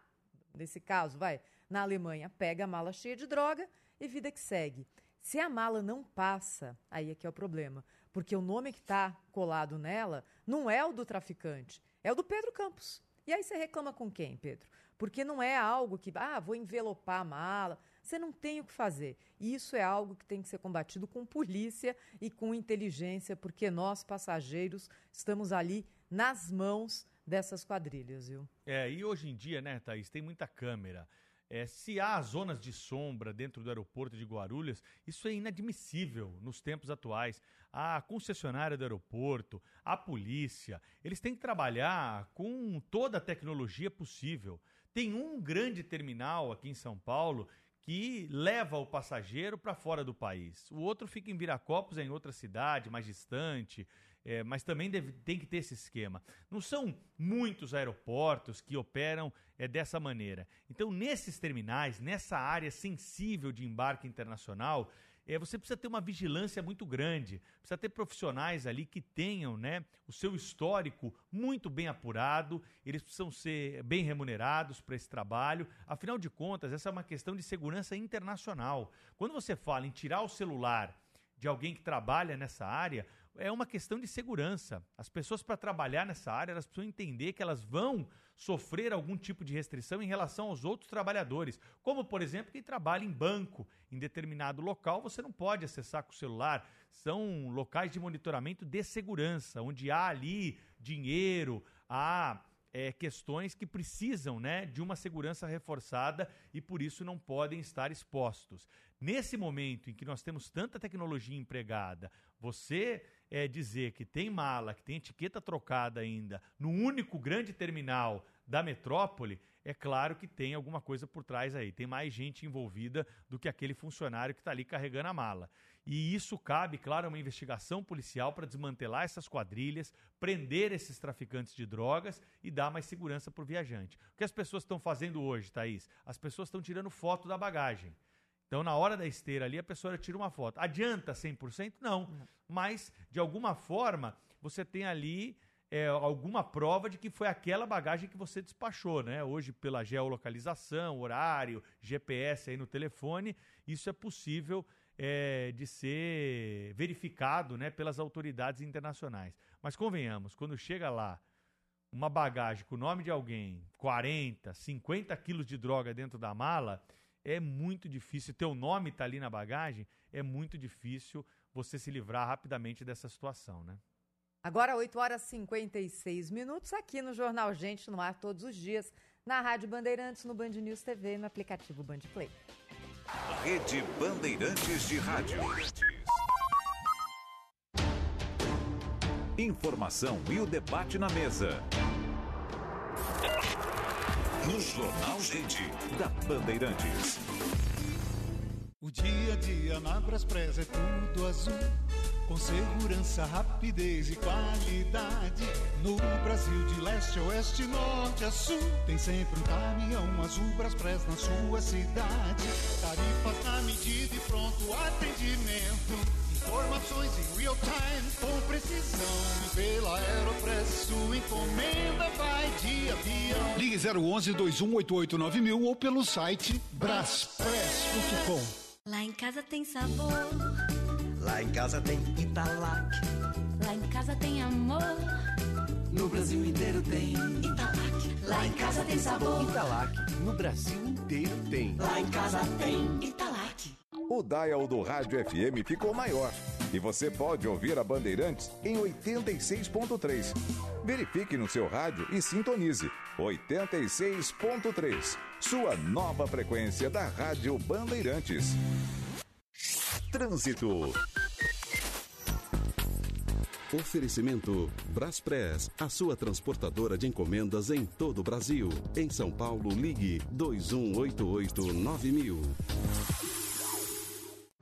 nesse caso, vai, na Alemanha, pega a mala cheia de droga e vida que segue. Se a mala não passa, aí é que é o problema. Porque o nome que está colado nela não é o do traficante, é o do Pedro Campos. E aí você reclama com quem, Pedro? Porque não é algo que, ah, vou envelopar a mala. Você não tem o que fazer. Isso é algo que tem que ser combatido com polícia e com inteligência, porque nós, passageiros, estamos ali nas mãos dessas quadrilhas, viu? É, e hoje em dia, né, Thaís, tem muita câmera. É, se há zonas de sombra dentro do aeroporto de Guarulhos, isso é inadmissível nos tempos atuais. A concessionária do aeroporto, a polícia, eles têm que trabalhar com toda a tecnologia possível. Tem um grande terminal aqui em São Paulo que leva o passageiro para fora do país. O outro fica em Viracopos, em outra cidade, mais distante. É, mas também deve, tem que ter esse esquema. Não são muitos aeroportos que operam é, dessa maneira. Então, nesses terminais, nessa área sensível de embarque internacional, é, você precisa ter uma vigilância muito grande, precisa ter profissionais ali que tenham né, o seu histórico muito bem apurado, eles precisam ser bem remunerados para esse trabalho. Afinal de contas, essa é uma questão de segurança internacional. Quando você fala em tirar o celular de alguém que trabalha nessa área, é uma questão de segurança. As pessoas, para trabalhar nessa área, elas precisam entender que elas vão sofrer algum tipo de restrição em relação aos outros trabalhadores. Como, por exemplo, quem trabalha em banco em determinado local, você não pode acessar com o celular. São locais de monitoramento de segurança, onde há ali dinheiro, há é, questões que precisam né, de uma segurança reforçada e por isso não podem estar expostos. Nesse momento em que nós temos tanta tecnologia empregada, você é, dizer que tem mala, que tem etiqueta trocada ainda no único grande terminal da metrópole, é claro que tem alguma coisa por trás aí. Tem mais gente envolvida do que aquele funcionário que está ali carregando a mala. E isso cabe, claro, a uma investigação policial para desmantelar essas quadrilhas, prender esses traficantes de drogas e dar mais segurança para o viajante. O que as pessoas estão fazendo hoje, Thaís? As pessoas estão tirando foto da bagagem. Então, na hora da esteira ali, a pessoa tira uma foto. Adianta 100%? Não. Mas, de alguma forma, você tem ali é, alguma prova de que foi aquela bagagem que você despachou, né? Hoje, pela geolocalização, horário, GPS aí no telefone, isso é possível é, de ser verificado né, pelas autoridades internacionais. Mas convenhamos, quando chega lá uma bagagem com o nome de alguém, 40, 50 quilos de droga dentro da mala, é muito difícil. Teu nome está ali na bagagem, é muito difícil você se livrar rapidamente dessa situação, né? Agora 8 horas e 56 minutos aqui no Jornal Gente no ar todos os dias, na Rádio Bandeirantes, no Band News TV e no aplicativo Band Play. Rede Bandeirantes de Rádio. Informação e o debate na mesa. No Jornal Gente, da Bandeirantes. O dia a dia na é tudo azul. Com segurança, rapidez e qualidade. No Brasil, de leste a oeste, norte a sul. Tem sempre um caminhão azul Braspress na sua cidade. Tarifas na medida e pronto atendimento. Informações em real time, com precisão. Pela Aeropress, sua encomenda vai de avião. Ligue 011 2188 mil ou pelo site braspress.com. Lá em casa tem sabor. Lá em casa tem Italac. Lá em casa tem amor. No Brasil inteiro tem Italac. Lá em casa tem sabor. Italac. No Brasil inteiro tem. Lá em casa tem Italac. O dial do Rádio FM ficou maior e você pode ouvir a Bandeirantes em 86.3. Verifique no seu rádio e sintonize 86.3, sua nova frequência da Rádio Bandeirantes. Trânsito. Oferecimento Braspress, a sua transportadora de encomendas em todo o Brasil. Em São Paulo, ligue 2188-9000.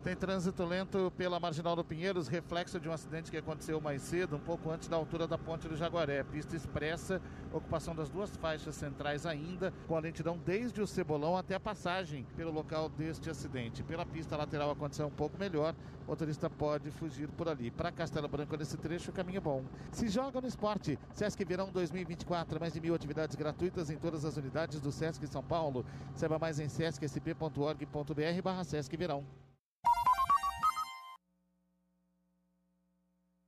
Tem trânsito lento pela Marginal do Pinheiros, reflexo de um acidente que aconteceu mais cedo, um pouco antes da altura da Ponte do Jaguaré. Pista expressa, ocupação das duas faixas centrais ainda, com a lentidão desde o Cebolão até a passagem pelo local deste acidente. Pela pista lateral a condição é um pouco melhor, o motorista pode fugir por ali. Para Castelo Branco nesse trecho o caminho é bom. Se joga no esporte, Sesc Verão 2024, mais de mil atividades gratuitas em todas as unidades do Sesc São Paulo. Saiba mais em sescsp.org.br barra Sesc Verão.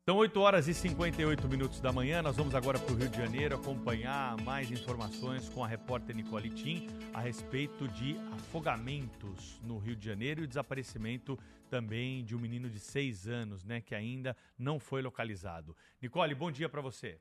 São 8 horas e 58 minutos da manhã. Nós vamos agora para o Rio de Janeiro acompanhar mais informações com a repórter Nicole Tim a respeito de afogamentos no Rio de Janeiro e o desaparecimento também de um menino de 6 anos, né, que ainda não foi localizado. Nicole, bom dia para você.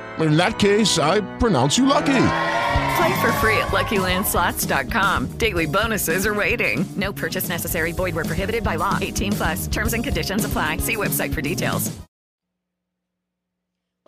In that case, I pronounce you lucky. Play for free at LuckyLandSlots.com. Daily bonuses are waiting. No purchase necessary. Void where prohibited by law. 18 plus. Terms and conditions apply. See website for details.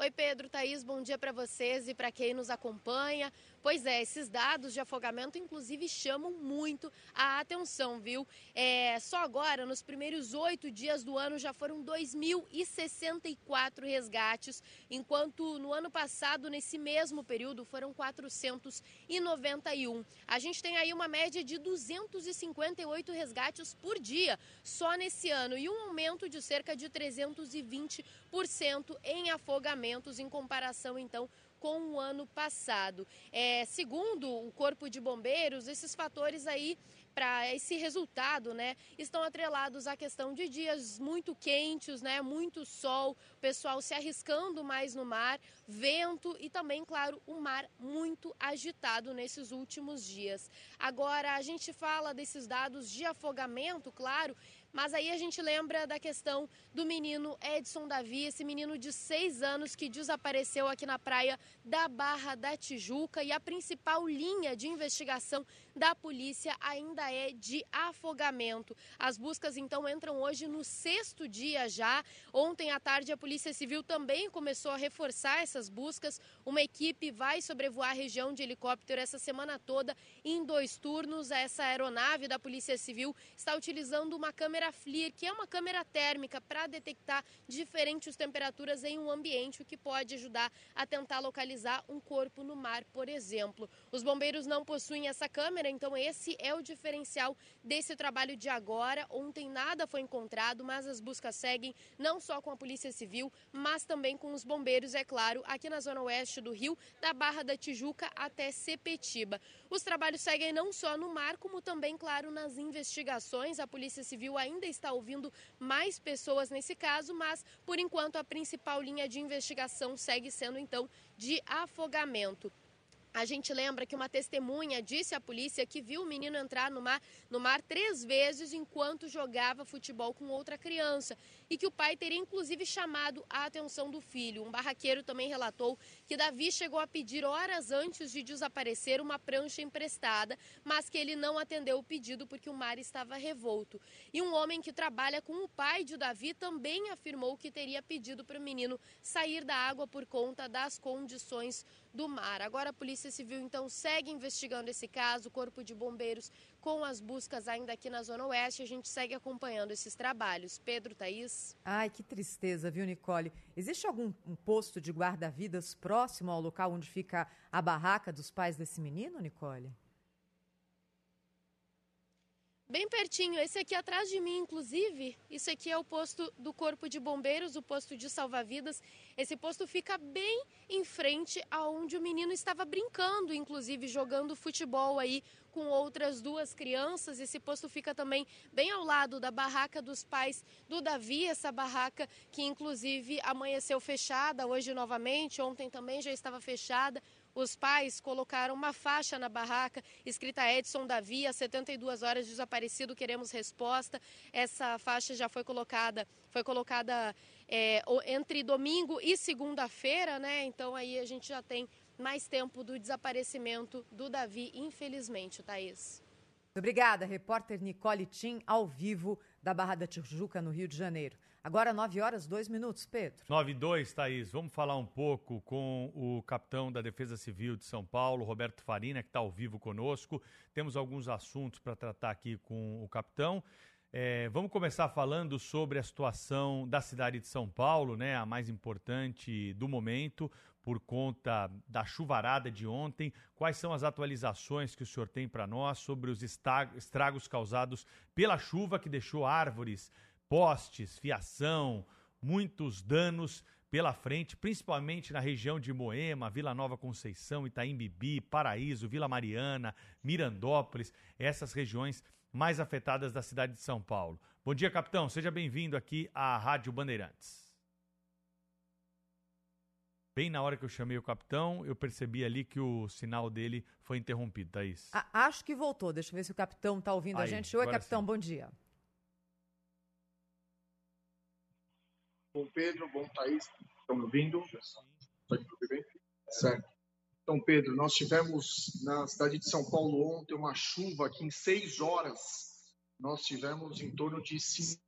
Oi, Pedro, Thaís, bom dia para vocês e para quem nos acompanha. Pois é, esses dados de afogamento, inclusive, chamam muito a atenção, viu? É, só agora, nos primeiros oito dias do ano, já foram 2.064 resgates, enquanto no ano passado, nesse mesmo período, foram 491. A gente tem aí uma média de 258 resgates por dia, só nesse ano, e um aumento de cerca de 320% em afogamentos em comparação, então, com o ano passado. É, segundo o Corpo de Bombeiros, esses fatores aí para esse resultado, né, estão atrelados à questão de dias muito quentes, né, muito sol, o pessoal se arriscando mais no mar, vento e também, claro, o mar muito agitado nesses últimos dias. Agora, a gente fala desses dados de afogamento, claro, mas aí a gente lembra da questão do menino Edson Davi, esse menino de seis anos que desapareceu aqui na praia da Barra da Tijuca. E a principal linha de investigação da polícia ainda é de afogamento. As buscas então entram hoje no sexto dia já. Ontem à tarde a Polícia Civil também começou a reforçar essas buscas. Uma equipe vai sobrevoar a região de helicóptero essa semana toda em dois turnos. Essa aeronave da Polícia Civil está utilizando uma câmera FLIR, que é uma câmera térmica para detectar diferentes temperaturas em um ambiente, o que pode ajudar a tentar localizar um corpo no mar, por exemplo. Os bombeiros não possuem essa câmera, então esse é o diferencial desse trabalho de agora. Ontem nada foi encontrado, mas as buscas seguem não só com a Polícia Civil, mas também com os bombeiros, é claro, aqui na zona oeste do Rio, da Barra da Tijuca até Sepetiba. Os trabalhos seguem não só no mar, como também, claro, nas investigações. A Polícia Civil ainda está ouvindo mais pessoas nesse caso, mas por enquanto a principal linha de investigação segue sendo então de afogamento. A gente lembra que uma testemunha disse à polícia que viu o menino entrar no mar, no mar três vezes enquanto jogava futebol com outra criança e que o pai teria inclusive chamado a atenção do filho. Um barraqueiro também relatou que Davi chegou a pedir horas antes de desaparecer uma prancha emprestada, mas que ele não atendeu o pedido porque o mar estava revolto. E um homem que trabalha com o pai de Davi também afirmou que teria pedido para o menino sair da água por conta das condições do mar. Agora a Polícia Civil então segue investigando esse caso, o Corpo de Bombeiros com as buscas ainda aqui na Zona Oeste, a gente segue acompanhando esses trabalhos. Pedro, Thaís? Ai, que tristeza, viu, Nicole? Existe algum um posto de guarda-vidas próximo ao local onde fica a barraca dos pais desse menino, Nicole? Bem pertinho, esse aqui atrás de mim, inclusive, isso aqui é o posto do Corpo de Bombeiros, o posto de salva-vidas. Esse posto fica bem em frente aonde o menino estava brincando, inclusive jogando futebol aí com outras duas crianças. Esse posto fica também bem ao lado da barraca dos pais do Davi, essa barraca que inclusive amanheceu fechada hoje novamente, ontem também já estava fechada. Os pais colocaram uma faixa na barraca escrita Edson Davi, há 72 horas desaparecido, queremos resposta. Essa faixa já foi colocada, foi colocada é, entre domingo e segunda-feira, né? Então aí a gente já tem mais tempo do desaparecimento do Davi, infelizmente, Thaís. Obrigada, repórter Nicole Tim, ao vivo da Barra da Tijuca, no Rio de Janeiro. Agora, 9 horas, 2 minutos, Pedro. 9 e 2, Thaís. Vamos falar um pouco com o capitão da Defesa Civil de São Paulo, Roberto Farina, que está ao vivo conosco. Temos alguns assuntos para tratar aqui com o capitão. É, vamos começar falando sobre a situação da cidade de São Paulo, né, a mais importante do momento, por conta da chuvarada de ontem. Quais são as atualizações que o senhor tem para nós sobre os estragos causados pela chuva que deixou árvores postes, fiação, muitos danos pela frente, principalmente na região de Moema, Vila Nova Conceição, Itaim Bibi, Paraíso, Vila Mariana, Mirandópolis, essas regiões mais afetadas da cidade de São Paulo. Bom dia, capitão. Seja bem-vindo aqui à Rádio Bandeirantes. Bem na hora que eu chamei o capitão, eu percebi ali que o sinal dele foi interrompido, Thaís. acho que voltou. Deixa eu ver se o capitão está ouvindo Aí, a gente. Oi, capitão, sim. bom dia. Bom Pedro, bom Thaís, estão me ouvindo? Certo. Então, Pedro, nós tivemos na cidade de São Paulo ontem uma chuva que em seis horas nós tivemos em torno de cinco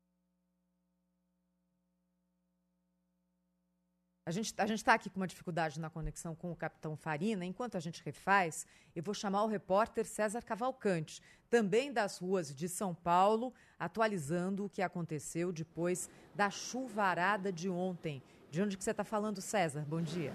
A gente a está aqui com uma dificuldade na conexão com o capitão Farina. Enquanto a gente refaz, eu vou chamar o repórter César Cavalcante, também das ruas de São Paulo, atualizando o que aconteceu depois da chuvarada de ontem. De onde que você está falando, César? Bom dia.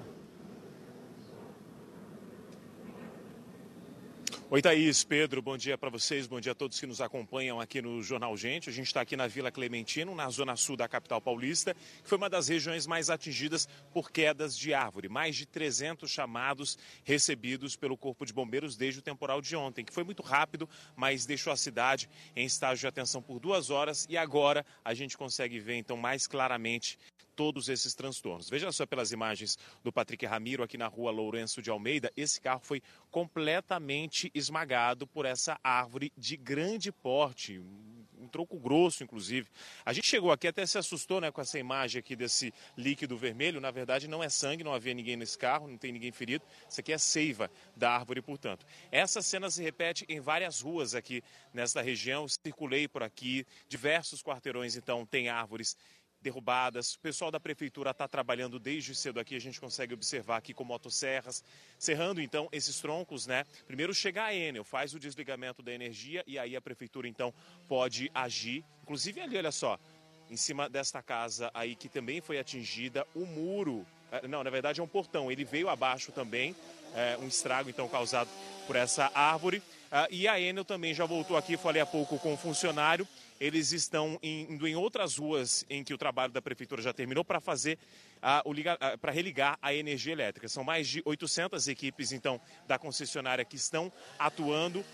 Oi, Thaís, Pedro, bom dia para vocês, bom dia a todos que nos acompanham aqui no Jornal Gente. A gente está aqui na Vila Clementino, na zona sul da capital paulista, que foi uma das regiões mais atingidas por quedas de árvore. Mais de 300 chamados recebidos pelo Corpo de Bombeiros desde o temporal de ontem, que foi muito rápido, mas deixou a cidade em estágio de atenção por duas horas e agora a gente consegue ver então mais claramente todos esses transtornos. Veja só pelas imagens do Patrick Ramiro aqui na rua Lourenço de Almeida, esse carro foi completamente esmagado por essa árvore de grande porte, tronco grosso, inclusive. A gente chegou aqui até se assustou né, com essa imagem aqui desse líquido vermelho. Na verdade, não é sangue, não havia ninguém nesse carro, não tem ninguém ferido. Isso aqui é seiva da árvore, portanto. Essa cena se repete em várias ruas aqui nesta região. Circulei por aqui, diversos quarteirões, então, tem árvores derrubadas. O pessoal da prefeitura está trabalhando desde cedo aqui, a gente consegue observar aqui com motosserras, serrando então esses troncos, né? Primeiro chega a Enel, faz o desligamento da energia e aí a prefeitura então pode agir. Inclusive ali, olha só, em cima desta casa aí que também foi atingida, o muro, eh, não, na verdade é um portão, ele veio abaixo também, é, um estrago então causado por essa árvore. Uh, e a Enel também já voltou aqui, falei há pouco com o funcionário, eles estão indo em outras ruas em que o trabalho da prefeitura já terminou para fazer para religar a energia elétrica. São mais de 800 equipes então da concessionária que estão atuando.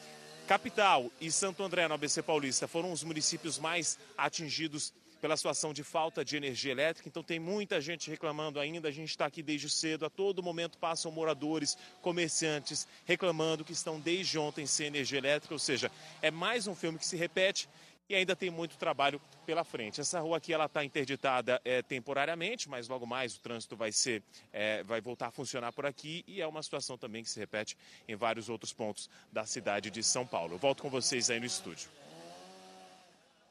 Capital e Santo André, no ABC Paulista, foram os municípios mais atingidos pela situação de falta de energia elétrica. Então tem muita gente reclamando ainda. A gente está aqui desde cedo. A todo momento passam moradores, comerciantes reclamando que estão desde ontem sem energia elétrica. Ou seja, é mais um filme que se repete e ainda tem muito trabalho pela frente. Essa rua aqui ela está interditada é, temporariamente, mas logo mais o trânsito vai ser, é, vai voltar a funcionar por aqui e é uma situação também que se repete em vários outros pontos da cidade de São Paulo. Eu volto com vocês aí no estúdio.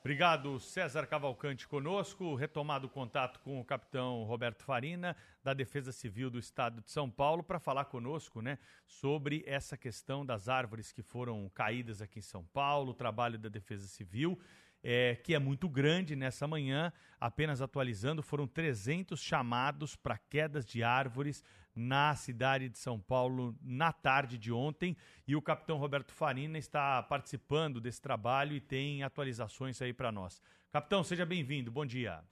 Obrigado, César Cavalcante, conosco. Retomado o contato com o capitão Roberto Farina, da Defesa Civil do Estado de São Paulo, para falar conosco né, sobre essa questão das árvores que foram caídas aqui em São Paulo, o trabalho da Defesa Civil é, que é muito grande nessa manhã. Apenas atualizando, foram 300 chamados para quedas de árvores na cidade de São Paulo na tarde de ontem. E o capitão Roberto Farina está participando desse trabalho e tem atualizações aí para nós. Capitão, seja bem-vindo. Bom dia.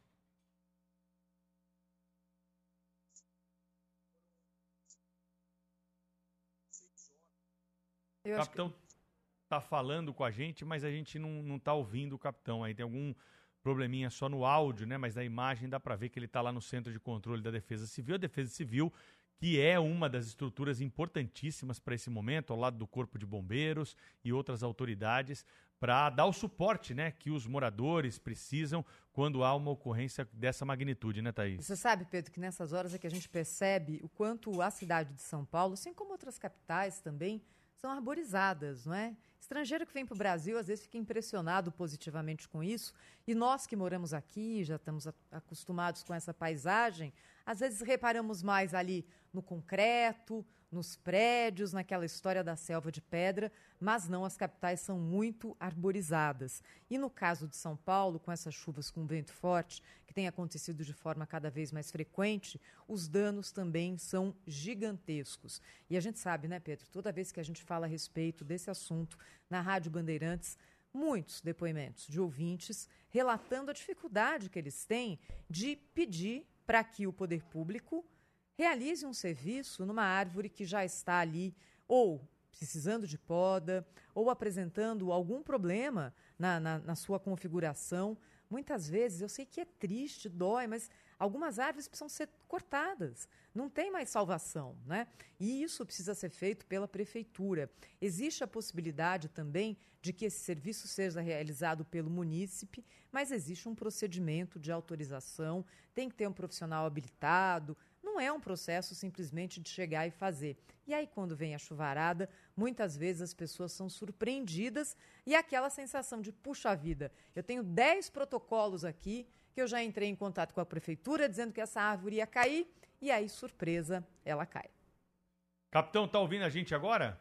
Eu capitão, que tá falando com a gente, mas a gente não, não tá ouvindo o capitão. Aí tem algum probleminha só no áudio, né? Mas na imagem dá para ver que ele está lá no centro de controle da Defesa Civil. A Defesa Civil, que é uma das estruturas importantíssimas para esse momento, ao lado do Corpo de Bombeiros e outras autoridades, para dar o suporte, né, que os moradores precisam quando há uma ocorrência dessa magnitude, né, Thaís? Você sabe, Pedro, que nessas horas é que a gente percebe o quanto a cidade de São Paulo, assim como outras capitais também, são arborizadas, não é? Estrangeiro que vem para o Brasil às vezes fica impressionado positivamente com isso, e nós que moramos aqui, já estamos acostumados com essa paisagem, às vezes reparamos mais ali no concreto, nos prédios, naquela história da selva de pedra, mas não, as capitais são muito arborizadas. E no caso de São Paulo, com essas chuvas com vento forte, que tem acontecido de forma cada vez mais frequente, os danos também são gigantescos. E a gente sabe, né, Pedro, toda vez que a gente fala a respeito desse assunto na Rádio Bandeirantes, muitos depoimentos de ouvintes relatando a dificuldade que eles têm de pedir para que o poder público realize um serviço numa árvore que já está ali, ou precisando de poda, ou apresentando algum problema na, na, na sua configuração. Muitas vezes, eu sei que é triste, dói, mas algumas árvores precisam ser cortadas. Não tem mais salvação, né? E isso precisa ser feito pela prefeitura. Existe a possibilidade também de que esse serviço seja realizado pelo munícipe, mas existe um procedimento de autorização, tem que ter um profissional habilitado, não é um processo simplesmente de chegar e fazer. E aí, quando vem a chuvarada, muitas vezes as pessoas são surpreendidas e aquela sensação de, puxa vida, eu tenho 10 protocolos aqui que eu já entrei em contato com a prefeitura dizendo que essa árvore ia cair e aí, surpresa, ela cai. Capitão, tá ouvindo a gente agora?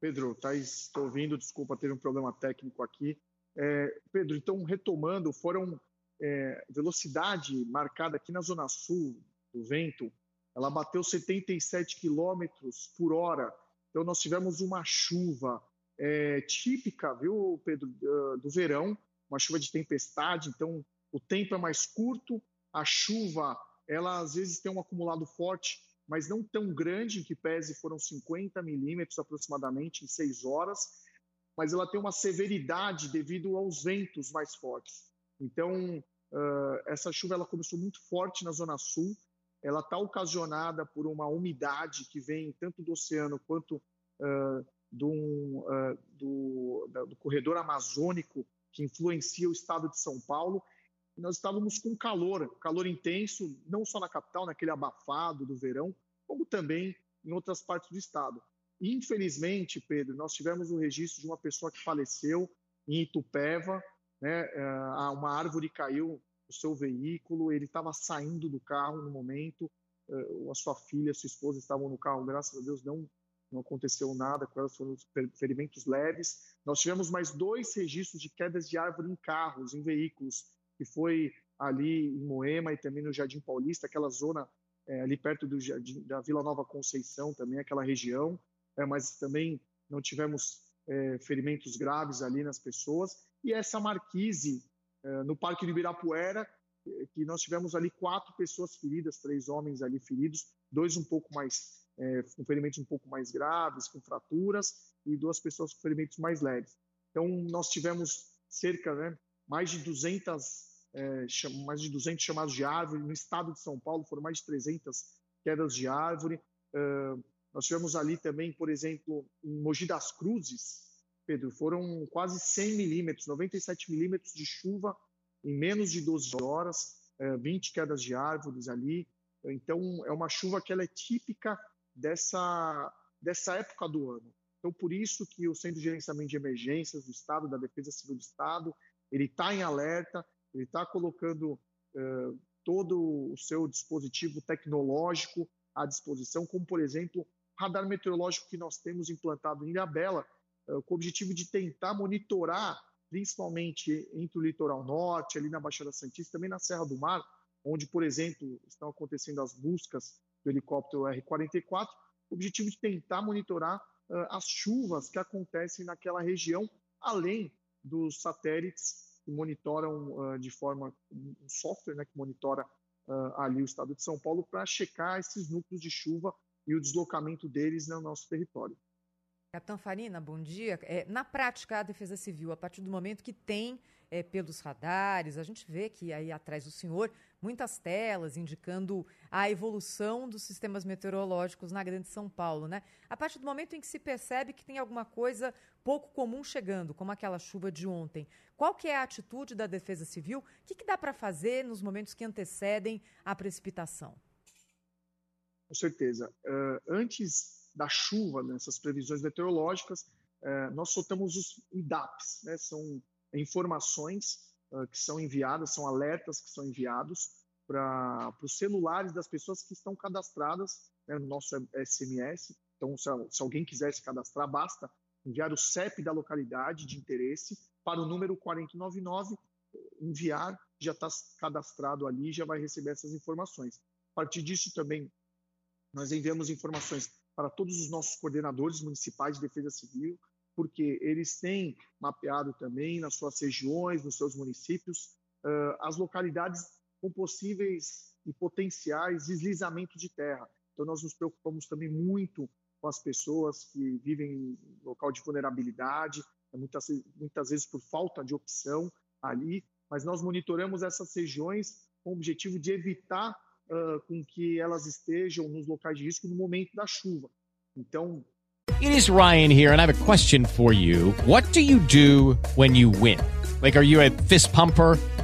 Pedro, tá, estou ouvindo, desculpa ter um problema técnico aqui. É, Pedro, então, retomando, foram é, velocidade marcada aqui na Zona Sul, do vento, ela bateu 77 quilômetros por hora. Então, nós tivemos uma chuva é, típica, viu, Pedro, do verão, uma chuva de tempestade. Então, o tempo é mais curto, a chuva, ela às vezes tem um acumulado forte, mas não tão grande, que pese foram 50 milímetros aproximadamente em seis horas, mas ela tem uma severidade devido aos ventos mais fortes. Então, uh, essa chuva ela começou muito forte na Zona Sul, ela está ocasionada por uma umidade que vem tanto do oceano quanto uh, do, uh, do, do, corredor amazônico, que influencia o estado de São Paulo. Nós estávamos com calor, calor intenso, não só na capital, naquele abafado do verão, como também em outras partes do estado. Infelizmente, Pedro, nós tivemos o registro de uma pessoa que faleceu em Itupeva, né? Uma árvore caiu no seu veículo, ele estava saindo do carro no momento, é, a sua filha, a sua esposa estavam no carro, graças a Deus não, não aconteceu nada com elas, foram ferimentos leves. Nós tivemos mais dois registros de quedas de árvore em carros, em veículos, que foi ali em Moema e também no Jardim Paulista, aquela zona é, ali perto do Jardim, da Vila Nova Conceição, também aquela região é, mas também não tivemos é, ferimentos graves ali nas pessoas. E essa marquise no Parque do Ibirapuera, é, que nós tivemos ali quatro pessoas feridas, três homens ali feridos, dois um pouco mais, é, com ferimentos um pouco mais graves, com fraturas, e duas pessoas com ferimentos mais leves. Então, nós tivemos cerca, né, mais de 200 é, mais de 200 chamados de árvore. No estado de São Paulo foram mais de 300 quedas de árvore. Nós tivemos ali também, por exemplo, em Mogi das Cruzes, Pedro, foram quase 100 milímetros, 97 milímetros de chuva em menos de 12 horas, 20 eh, quedas de árvores ali. Então, é uma chuva que ela é típica dessa, dessa época do ano. Então, por isso que o Centro de Gerenciamento de Emergências do Estado, da Defesa Civil do Estado, ele está em alerta, ele está colocando uh, todo o seu dispositivo tecnológico à disposição, como, por exemplo, radar meteorológico que nós temos implantado em Ilhabela, com o objetivo de tentar monitorar, principalmente entre o litoral norte, ali na Baixada Santista, também na Serra do Mar, onde, por exemplo, estão acontecendo as buscas do helicóptero R-44, o objetivo de tentar monitorar uh, as chuvas que acontecem naquela região, além dos satélites que monitoram uh, de forma, um software né, que monitora uh, ali o estado de São Paulo para checar esses núcleos de chuva e o deslocamento deles no nosso território. Capitão Farina, bom dia. É, na prática, a Defesa Civil, a partir do momento que tem é, pelos radares, a gente vê que aí atrás do senhor muitas telas indicando a evolução dos sistemas meteorológicos na Grande São Paulo, né? A partir do momento em que se percebe que tem alguma coisa pouco comum chegando, como aquela chuva de ontem, qual que é a atitude da Defesa Civil? O que, que dá para fazer nos momentos que antecedem a precipitação? com certeza. Uh, antes da chuva, nessas previsões meteorológicas, uh, nós soltamos os IDAPs, né? são informações uh, que são enviadas, são alertas que são enviados para os celulares das pessoas que estão cadastradas né, no nosso SMS. Então, se, se alguém quiser se cadastrar, basta enviar o CEP da localidade de interesse para o número 499, enviar, já está cadastrado ali, já vai receber essas informações. A partir disso também nós enviamos informações para todos os nossos coordenadores municipais de defesa civil, porque eles têm mapeado também nas suas regiões, nos seus municípios, uh, as localidades com possíveis e potenciais deslizamentos de terra. Então, nós nos preocupamos também muito com as pessoas que vivem em local de vulnerabilidade, muitas, muitas vezes por falta de opção ali, mas nós monitoramos essas regiões com o objetivo de evitar uh, com que elas estejam nos locais de risco no momento da chuva. Então. It is Ryan here, and I have a question for you. What do you do when you win? Like, are you a fist pumper?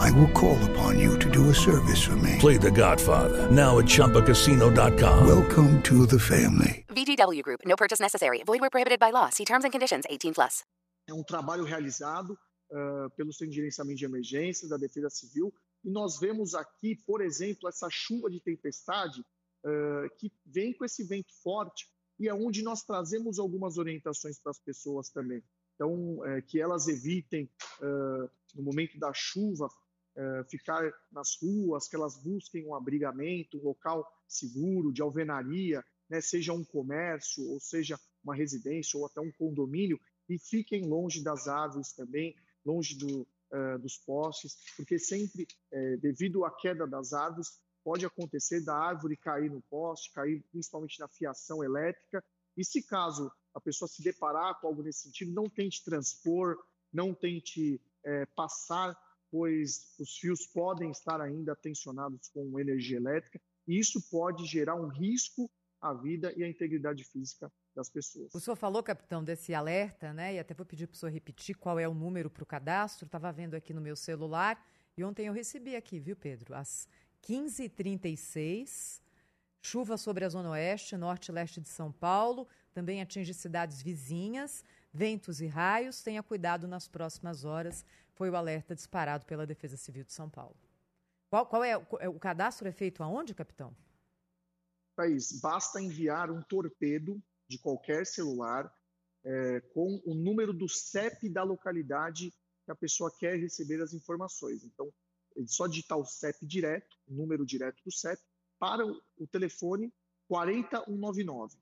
I will call upon you to do a service for me. Play The Godfather now at Choppacasino.com. Welcome to the family. VGW Group. No purchase necessary. Void where prohibited by law. See terms and conditions. 18 plus. É um trabalho realizado uh, pelo Centro de Gerenciamento de Emergências da Defesa Civil e nós vemos aqui, por exemplo, essa chuva de tempestade uh, que vem com esse vento forte e é onde nós trazemos algumas orientações para as pessoas também. Então, é, que elas evitem, uh, no momento da chuva, uh, ficar nas ruas, que elas busquem um abrigamento, um local seguro, de alvenaria, né, seja um comércio, ou seja uma residência, ou até um condomínio, e fiquem longe das árvores também, longe do, uh, dos postes, porque sempre, eh, devido à queda das árvores, pode acontecer da árvore cair no poste, cair principalmente na fiação elétrica, e se caso a pessoa se deparar com algo nesse sentido, não tente transpor, não tente é, passar, pois os fios podem estar ainda tensionados com energia elétrica, e isso pode gerar um risco à vida e à integridade física das pessoas. O senhor falou, capitão, desse alerta, né? E até vou pedir para o senhor repetir qual é o número para o cadastro. Estava vendo aqui no meu celular e ontem eu recebi aqui, viu, Pedro? Às 15h36, chuva sobre a zona oeste, norte e leste de São Paulo, também atinge cidades vizinhas, ventos e raios. Tenha cuidado nas próximas horas. Foi o alerta disparado pela Defesa Civil de São Paulo. Qual, qual é, é o cadastro é feito aonde, capitão? Thaís, basta enviar um torpedo de qualquer celular é, com o número do CEP da localidade que a pessoa quer receber as informações. Então, ele só digitar o CEP direto, o número direto do CEP, para o telefone 40199.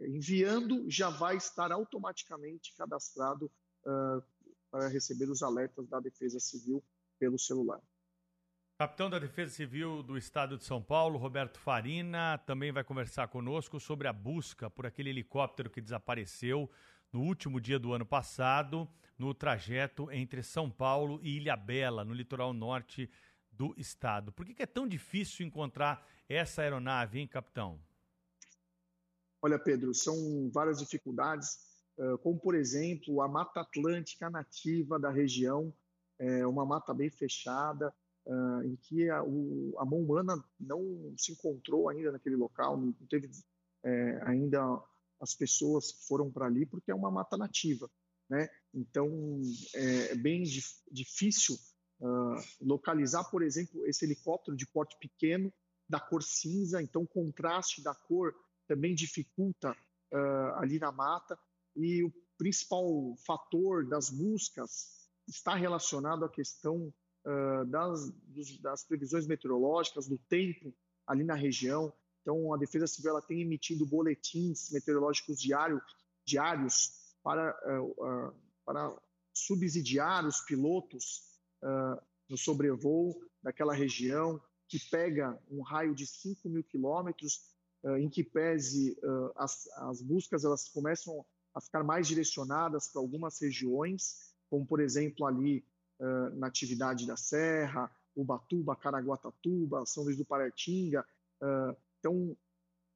Enviando, já vai estar automaticamente cadastrado uh, para receber os alertas da Defesa Civil pelo celular. Capitão da Defesa Civil do Estado de São Paulo, Roberto Farina, também vai conversar conosco sobre a busca por aquele helicóptero que desapareceu no último dia do ano passado, no trajeto entre São Paulo e Ilhabela, no litoral norte do estado. Por que é tão difícil encontrar essa aeronave, hein, capitão? Olha, Pedro, são várias dificuldades, como, por exemplo, a Mata Atlântica nativa da região, é uma mata bem fechada, uh, em que a, mão humana não se encontrou ainda naquele local, não teve é, ainda as pessoas que foram para ali, porque é uma mata nativa. Né? Então, é, é bem dif difícil uh, localizar, por exemplo, esse helicóptero de porte pequeno, da cor cinza, então o contraste da cor também dificulta uh, ali na mata, e o principal fator das buscas está relacionado à questão uh, das, dos, das previsões meteorológicas, do tempo ali na região. Então, a Defesa Civil ela tem emitido boletins meteorológicos diário, diários para, uh, uh, para subsidiar os pilotos no sobrevoo daquela região, que pega um raio de 5 mil quilômetros, em que pese as, as buscas elas começam a ficar mais direcionadas para algumas regiões, como por exemplo ali na atividade da Serra, Ubatuba, Caraguatatuba, São Luís do Paratinga. Então,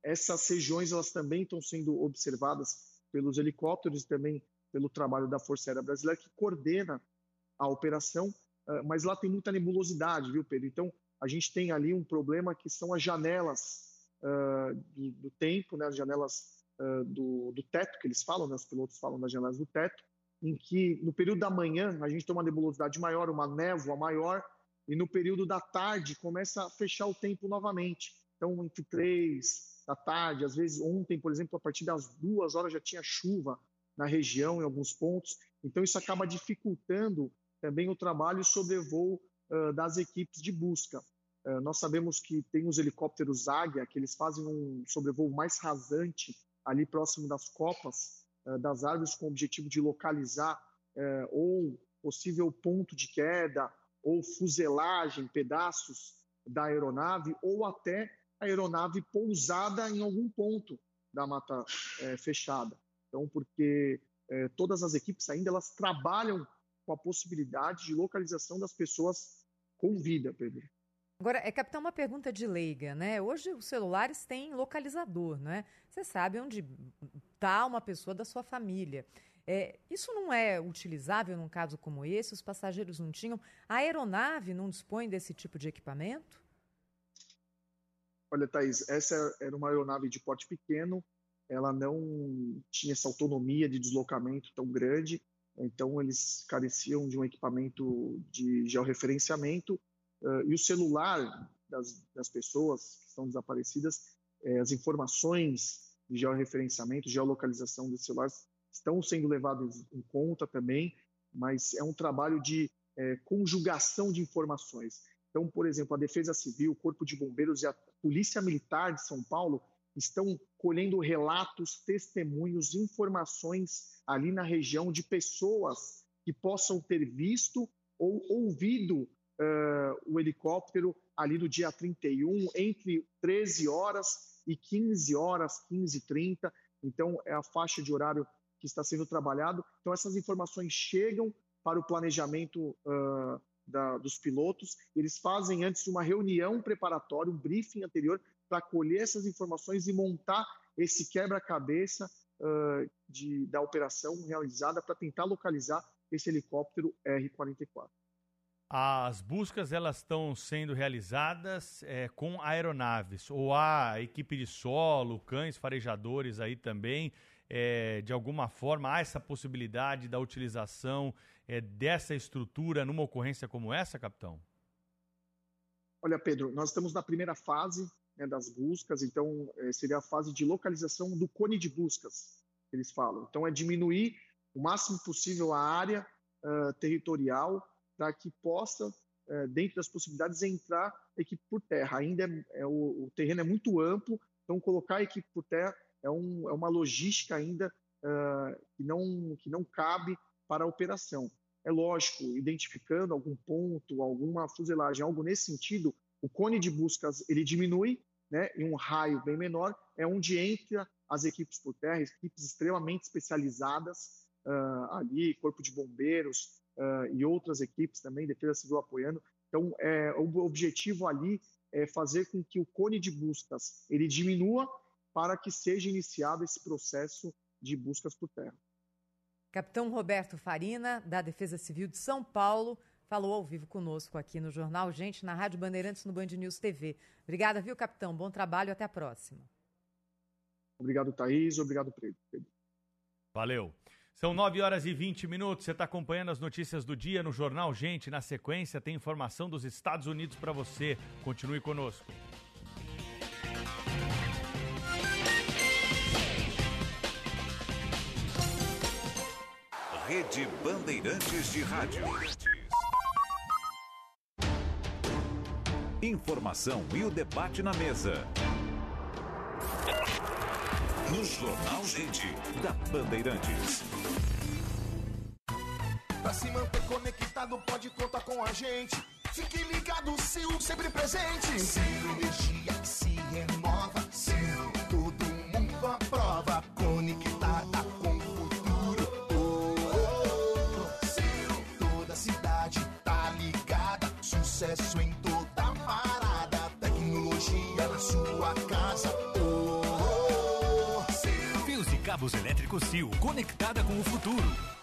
essas regiões elas também estão sendo observadas pelos helicópteros e também pelo trabalho da Força Aérea Brasileira, que coordena a operação, mas lá tem muita nebulosidade, viu, Pedro? Então, a gente tem ali um problema que são as janelas uh, do, do, tempo, né, as janelas uh, do, do, teto, que eles falam, né, os pilotos falam das janelas do teto, em que no período da manhã a gente tem uma nebulosidade maior, uma névoa maior, e no período da tarde começa a fechar o tempo novamente. Então, entre três da tarde, às vezes ontem, por exemplo, a partir das duas horas já tinha chuva na região, em alguns pontos. Então, isso acaba dificultando também o trabalho e sobrevoo uh, das equipes de busca. Uh, nós sabemos que tem os helicópteros Águia, que eles fazem um sobrevoo mais rasante ali próximo das copas, eh, das árvores com o objetivo de localizar é, ou possível ponto de queda, ou fuselagem, pedaços da aeronave, ou até a aeronave pousada em algum ponto da mata fechada. Então, porque todas as equipes ainda elas trabalham com a possibilidade de localização das pessoas com vida, Pedro. Agora, é, capitão, uma pergunta de leiga, né? Hoje os celulares têm localizador, né? Você sabe onde está uma pessoa da sua família. É, isso não é utilizável num caso como esse? Os passageiros não tinham? A aeronave não dispõe desse tipo de equipamento? Olha, Thaís, essa era uma aeronave de porte pequeno, ela não tinha essa autonomia de deslocamento tão grande, então eles careciam de um equipamento de georreferenciamento e o celular das, das, pessoas que estão desaparecidas, eh, as informações de georreferenciamento, geolocalização dos celulares estão sendo levados em conta também, mas é um trabalho de é, conjugação de informações. Então, por exemplo, a Defesa Civil, o Corpo de Bombeiros e a Polícia Militar de São Paulo estão colhendo relatos, testemunhos, informações ali na região de pessoas que possam ter visto ou ouvido uh, o helicóptero ali no dia 31, entre 13 horas e 15 horas, 15 e 30. Então, é a faixa de horário que está sendo trabalhado. Então, essas informações chegam para o planejamento uh, da, dos pilotos. Eles fazem antes uma reunião preparatória, um briefing anterior, para colher essas informações e montar esse quebra-cabeça uh, da operação realizada para tentar localizar esse helicóptero R-44. As buscas elas estão sendo realizadas é, com aeronaves ou há equipe de solo, cães farejadores aí também. É, de alguma forma há essa possibilidade da utilização é, dessa estrutura numa ocorrência como essa, capitão? Olha, Pedro, nós estamos na primeira fase né, das buscas, então seria a fase de localização do cone de buscas, que eles falam. Então, é diminuir o máximo possível a área uh, territorial para que possa, uh, dentro das possibilidades, entrar equipe por terra. Ainda é, é o, o, terreno é muito amplo, então colocar equipe por terra é, um, é uma logística ainda uh, que, não, que não cabe para a operação. É lógico, identificando algum ponto, alguma fuselagem, algo nesse sentido, o cone de buscas ele diminui, né, em um raio bem menor, é onde entra as equipes por terra, equipes extremamente especializadas uh, ali, corpo de bombeiros uh, e outras equipes também, defesa civil apoiando. Então, é, o objetivo ali é fazer com que o cone de buscas ele diminua para que seja iniciado esse processo de buscas por terra. Capitão Roberto Farina, da Defesa Civil de São Paulo, falou ao vivo conosco aqui no Jornal Gente, na Rádio Bandeirantes, no Band News TV. Obrigada, viu, capitão? Bom trabalho, até a próxima. Obrigado, Thaís. Obrigado, Pedro. Valeu. São 9 horas e 20 minutos. Você está acompanhando as notícias do dia no Jornal Gente. Na sequência, tem informação dos Estados Unidos para você. Continue conosco. Rede Bandeirantes de Rádio. Informação e o debate na mesa. No Jornal Gente, da Bandeirantes. Pra se manter conectado, pode contar com a gente. Fique ligado, Sil, sempre presente. Sil, energia Cabos elétricos Sil, conectada com o futuro.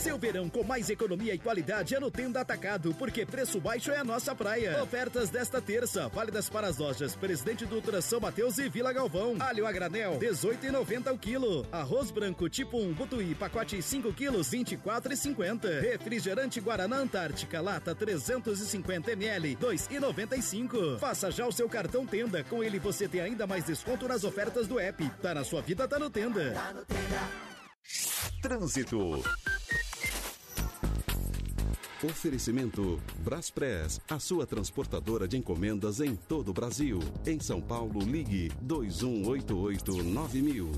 Seu verão com mais economia e qualidade é no Tenda Atacado, porque preço baixo é a nossa praia. Ofertas desta terça, válidas para as lojas Presidente Dutra São Mateus e Vila Galvão. Alho a granel, 18,90 o quilo. Arroz branco tipo 1, Butuí, pacote 5 quilos, 24,50. Refrigerante Guaraná Antártica, lata 350 ml, 2,95. Faça já o seu cartão Tenda, com ele você tem ainda mais desconto nas ofertas do app. Tá na sua vida, tá no Tenda. Tá no Tenda. Trânsito. Oferecimento Braspress, a sua transportadora de encomendas em todo o Brasil. Em São Paulo, ligue 2188-9000.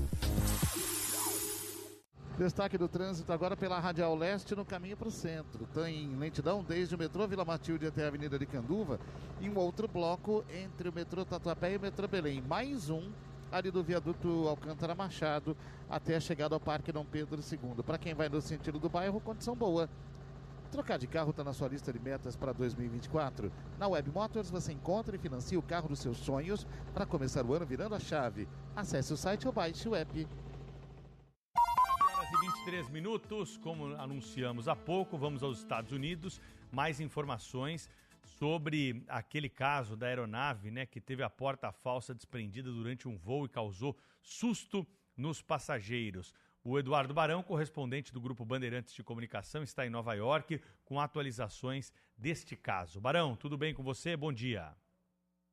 Destaque do trânsito agora pela Radial Leste no caminho para o centro. Tem lentidão desde o metrô Vila Matilde até a Avenida de Canduva e um outro bloco entre o metrô Tatuapé e o metrô Belém. Mais um ali do viaduto Alcântara Machado até a chegada ao Parque Dom Pedro II. Para quem vai no sentido do bairro, condição boa. Trocar de carro está na sua lista de metas para 2024. Na Web Motors você encontra e financia o carro dos seus sonhos para começar o ano virando a chave. Acesse o site ou baixe o app. 9 horas e 23 minutos, como anunciamos há pouco, vamos aos Estados Unidos. Mais informações sobre aquele caso da aeronave, né, que teve a porta falsa desprendida durante um voo e causou susto nos passageiros. O Eduardo Barão, correspondente do Grupo Bandeirantes de Comunicação, está em Nova York com atualizações deste caso. Barão, tudo bem com você? Bom dia.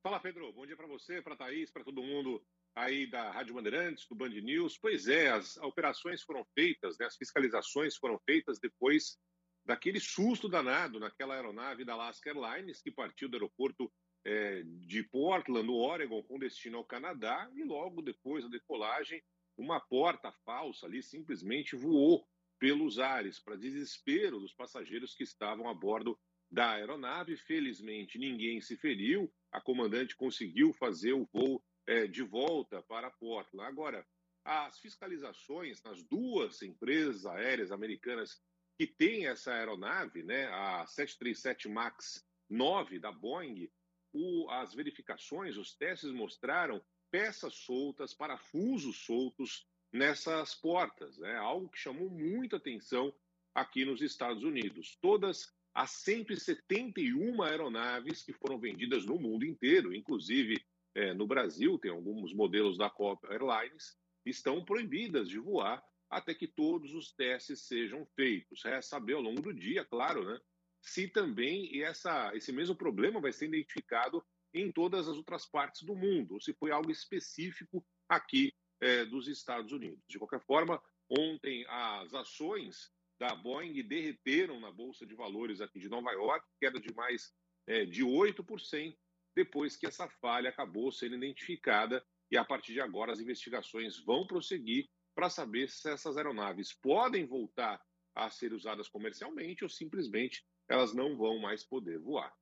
Fala, Pedro. Bom dia para você, para Thaís, para todo mundo aí da Rádio Bandeirantes, do Band News. Pois é, as operações foram feitas, né, as fiscalizações foram feitas depois daquele susto danado naquela aeronave da Alaska Airlines que partiu do aeroporto é, de Portland, no Oregon, com destino ao Canadá, e logo depois da decolagem, uma porta falsa ali simplesmente voou pelos ares, para desespero dos passageiros que estavam a bordo da aeronave. Felizmente, ninguém se feriu, a comandante conseguiu fazer o voo é, de volta para Portland. Agora, as fiscalizações nas duas empresas aéreas americanas que têm essa aeronave, né, a 737 MAX 9 da Boeing, o, as verificações, os testes mostraram peças soltas, parafusos soltos nessas portas, né? algo que chamou muita atenção aqui nos Estados Unidos. Todas as 171 aeronaves que foram vendidas no mundo inteiro, inclusive é, no Brasil, tem alguns modelos da Copa Airlines, estão proibidas de voar até que todos os testes sejam feitos. É saber ao longo do dia, claro, né, se também essa, esse mesmo problema vai ser identificado em todas as outras partes do mundo, ou se foi algo específico aqui é, dos Estados Unidos. De qualquer forma, ontem as ações da Boeing derreteram na Bolsa de Valores aqui de Nova York, queda de mais é, de 8%, depois que essa falha acabou sendo identificada e a partir de agora as investigações vão prosseguir para saber se essas aeronaves podem voltar a ser usadas comercialmente ou simplesmente elas não vão mais poder voar.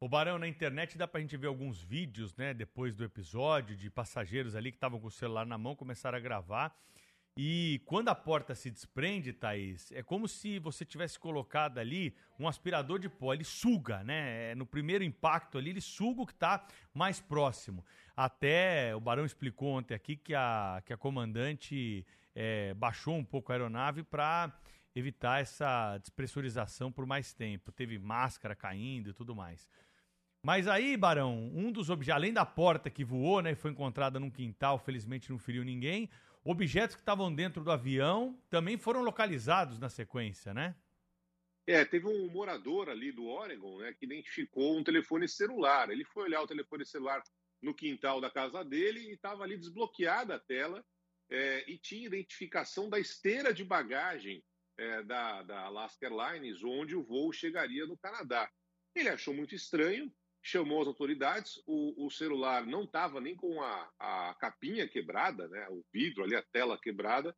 O Barão, na internet dá pra gente ver alguns vídeos, né, depois do episódio, de passageiros ali que estavam com o celular na mão, começaram a gravar. E quando a porta se desprende, Thaís, é como se você tivesse colocado ali um aspirador de pó. Ele suga, né? É, no primeiro impacto ali, ele suga o que está mais próximo. Até o Barão explicou ontem aqui que a, que a comandante é, baixou um pouco a aeronave para evitar essa despressurização por mais tempo. Teve máscara caindo e tudo mais. Mas aí, Barão, um dos objetos, além da porta que voou, né, foi encontrada num quintal, felizmente não feriu ninguém, objetos que estavam dentro do avião também foram localizados na sequência, né? É, teve um morador ali do Oregon, né, que identificou um telefone celular. Ele foi olhar o telefone celular no quintal da casa dele e estava ali desbloqueada a tela é, e tinha identificação da esteira de bagagem é, da, da Alaska Airlines, onde o voo chegaria no Canadá. Ele achou muito estranho, chamou as autoridades, o, o celular não estava nem com a, a capinha quebrada, né, o vidro ali, a tela quebrada,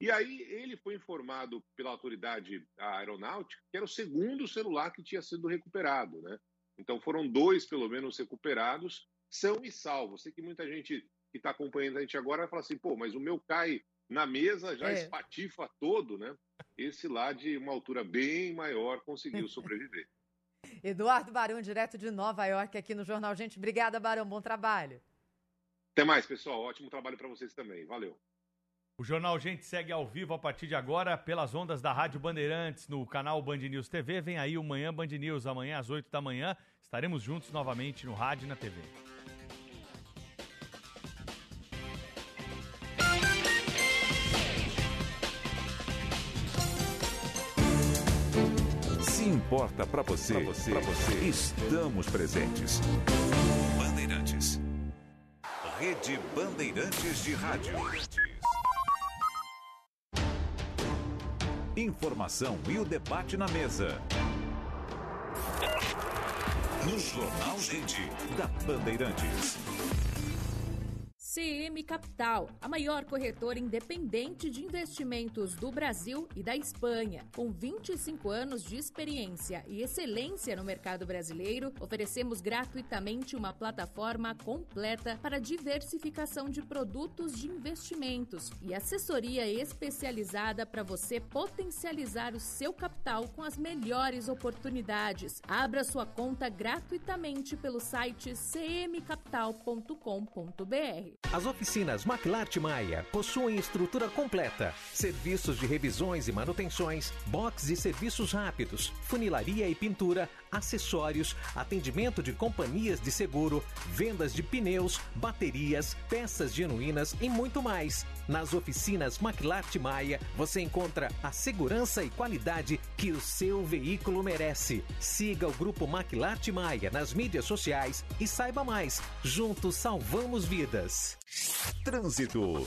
e aí ele foi informado pela autoridade aeronáutica que era o segundo celular que tinha sido recuperado, né? Então foram dois, pelo menos, recuperados, são e salvos. Sei que muita gente que está acompanhando a gente agora vai falar assim, pô, mas o meu cai na mesa, já é. espatifa todo, né? Esse lá de uma altura bem maior conseguiu *laughs* sobreviver. Eduardo Barão, direto de Nova York, aqui no Jornal Gente. Obrigada, Barão. Bom trabalho. Até mais, pessoal. Ótimo trabalho para vocês também. Valeu. O Jornal Gente segue ao vivo a partir de agora pelas ondas da Rádio Bandeirantes no canal Band News TV. Vem aí o Manhã Band News, amanhã às 8 da manhã. Estaremos juntos novamente no rádio e na TV. Importa para você, pra você, pra você, estamos presentes. Bandeirantes. Rede Bandeirantes de Rádio. Informação e o debate na mesa. No Jornal Gente, da Bandeirantes. CM Capital, a maior corretora independente de investimentos do Brasil e da Espanha. Com 25 anos de experiência e excelência no mercado brasileiro, oferecemos gratuitamente uma plataforma completa para diversificação de produtos de investimentos e assessoria especializada para você potencializar o seu capital com as melhores oportunidades. Abra sua conta gratuitamente pelo site cmcapital.com.br. As oficinas Maclart Maia possuem estrutura completa, serviços de revisões e manutenções, box e serviços rápidos, funilaria e pintura, acessórios, atendimento de companhias de seguro, vendas de pneus, baterias, peças genuínas e muito mais. Nas oficinas Maclart Maia, você encontra a segurança e qualidade que o seu veículo merece. Siga o grupo Maclart Maia nas mídias sociais e saiba mais. Juntos salvamos vidas. Trânsito.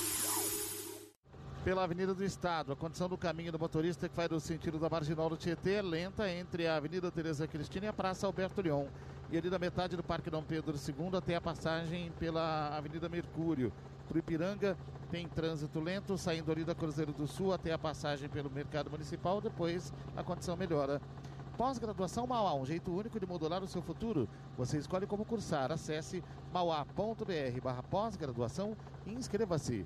Pela Avenida do Estado, a condição do caminho do motorista que vai no sentido da Marginal do Tietê é lenta entre a Avenida Teresa Cristina e a Praça Alberto Leon. E ali da metade do Parque Dom Pedro II até a passagem pela Avenida Mercúrio. Para Ipiranga tem trânsito lento, saindo ali da Cruzeiro do Sul até a passagem pelo Mercado Municipal, depois a condição melhora. Pós-graduação Mauá, um jeito único de modular o seu futuro. Você escolhe como cursar. Acesse mauá.br barra pós-graduação e inscreva-se.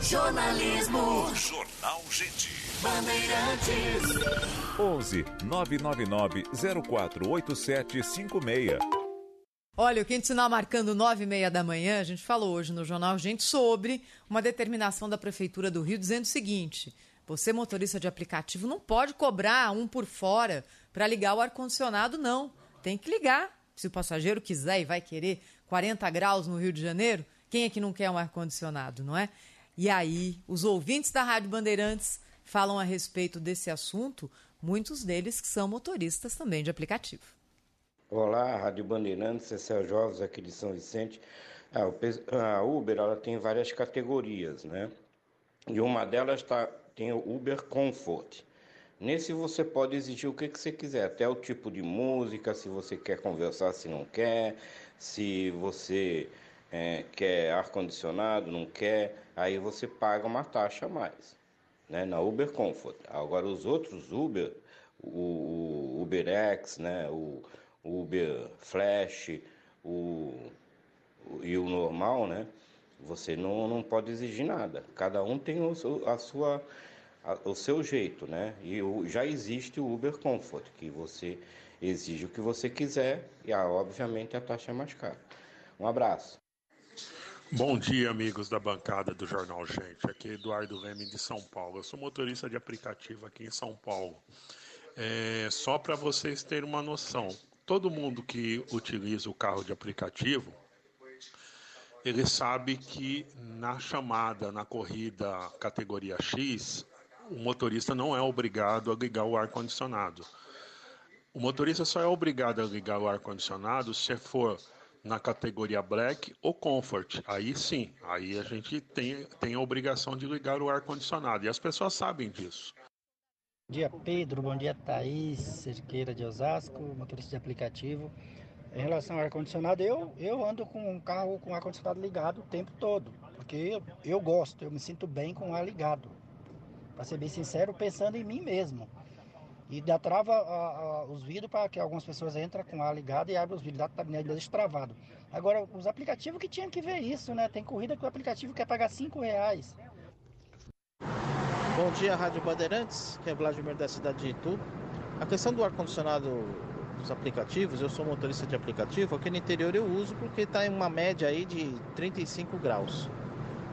Jornalismo. Jornal Gente. Bandeirantes. 11 999 048756. Olha, o Quente Sinal marcando nove e meia da manhã, a gente falou hoje no Jornal Gente sobre uma determinação da Prefeitura do Rio dizendo o seguinte: você, motorista de aplicativo, não pode cobrar um por fora para ligar o ar-condicionado, não. Tem que ligar. Se o passageiro quiser e vai querer 40 graus no Rio de Janeiro, quem é que não quer um ar-condicionado, não é? E aí, os ouvintes da Rádio Bandeirantes falam a respeito desse assunto, muitos deles que são motoristas também de aplicativo. Olá, Rádio Bandeirantes, esse é o Jovens aqui de São Vicente. Ah, a Uber ela tem várias categorias, né? E uma delas tá, tem o Uber Comfort. Nesse você pode exigir o que, que você quiser, até o tipo de música, se você quer conversar, se não quer, se você eh, quer ar-condicionado, não quer, aí você paga uma taxa a mais, né? Na Uber Comfort. Agora os outros Uber, o, o UberX, né? O, Uber Flash, o, o- e o normal, né? Você não, não pode exigir nada. Cada um tem o, a sua, o seu jeito, né? E já existe o Uber Comfort, que você exige o que você quiser e, ah, obviamente, a taxa é mais cara. Um abraço. Bom dia, amigos da bancada do Jornal Gente. Aqui é Eduardo Leme de São Paulo. Eu sou motorista de aplicativo aqui em São Paulo. É, só para vocês terem uma noção, todo mundo que utiliza o carro de aplicativo, ele sabe que na chamada, na corrida categoria X, o motorista não é obrigado a ligar o ar-condicionado. O motorista só é obrigado a ligar o ar-condicionado se for na categoria Black ou Comfort. Aí sim, aí a gente tem, tem a obrigação de ligar o ar-condicionado. E as pessoas sabem disso. Bom dia, Pedro. Bom dia, Thaís, Cerqueira de Osasco, motorista de aplicativo. Em relação ao ar-condicionado, eu, eu ando com um carro com ar-condicionado ligado o tempo todo, porque eu, eu gosto, eu me sinto bem com o ar ligado. Para ser bem sincero, pensando em mim mesmo. E dá trava a- a- os vidros para que algumas pessoas entram com ar ligado e abrem os vidros, dá, dá destravado. Agora, os aplicativos que tinham que ver isso, né? Tem corrida que o aplicativo quer pagar 5 reais. Bom dia, Rádio Bandeirantes, que é Vladimir da cidade de Itu. A questão do ar-condicionado dos aplicativos, eu sou motorista de aplicativo, aqui no interior eu uso porque está em uma média aí de 35 graus.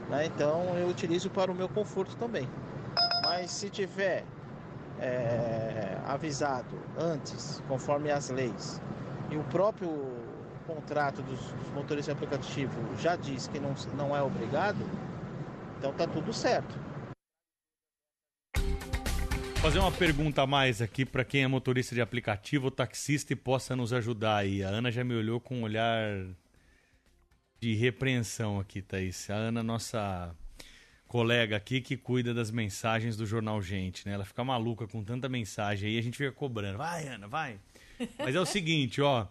né? Então eu utilizo para o meu conforto também. Mas se tiver é, avisado antes, conforme as leis, e o próprio contrato dos, dos motoristas de aplicativo já diz que não, não é obrigado, então tá tudo certo. Fazer uma pergunta a mais aqui para quem é motorista de aplicativo ou taxista e possa nos ajudar aí. A Ana já me olhou com um olhar de repreensão aqui, Thaís. A Ana, nossa colega aqui que cuida das mensagens do Jornal Gente, né? Ela fica maluca com tanta mensagem aí, a gente fica cobrando. Vai, Ana, vai. Mas é o seguinte, ó.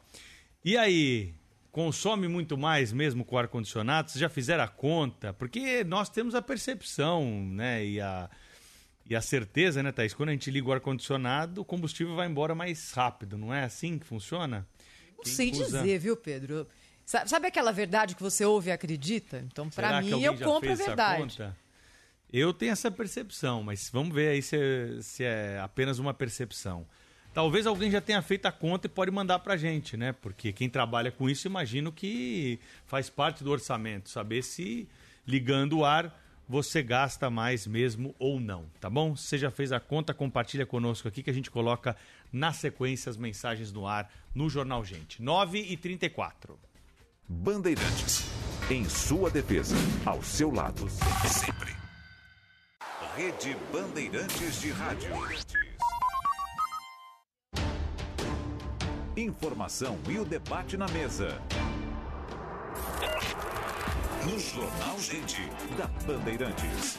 E aí, consome muito mais mesmo com ar-condicionado? Vocês já fizeram a conta? Porque nós temos a percepção, né? E a, e a certeza, né, Thaís? Quando a gente liga o ar-condicionado, o combustível vai embora mais rápido, não é assim que funciona? Não sei usa... dizer, viu, Pedro? Sabe aquela verdade que você ouve e acredita? Então, para mim, eu compro a verdade. Eu tenho essa percepção, mas vamos ver aí se, é, se é apenas uma percepção. Talvez alguém já tenha feito a conta e pode mandar para a gente, né? Porque quem trabalha com isso, imagino que faz parte do orçamento, saber se ligando o ar você gasta mais mesmo ou não, tá bom? Você já fez a conta, compartilha conosco aqui que a gente coloca na sequência as mensagens no ar no Jornal Gente. 9 e 34 Bandeirantes. Em sua defesa. Ao seu lado. Sempre. Rede Bandeirantes de Rádio. Informação e o debate na mesa. No Jornal Gente, da Bandeirantes.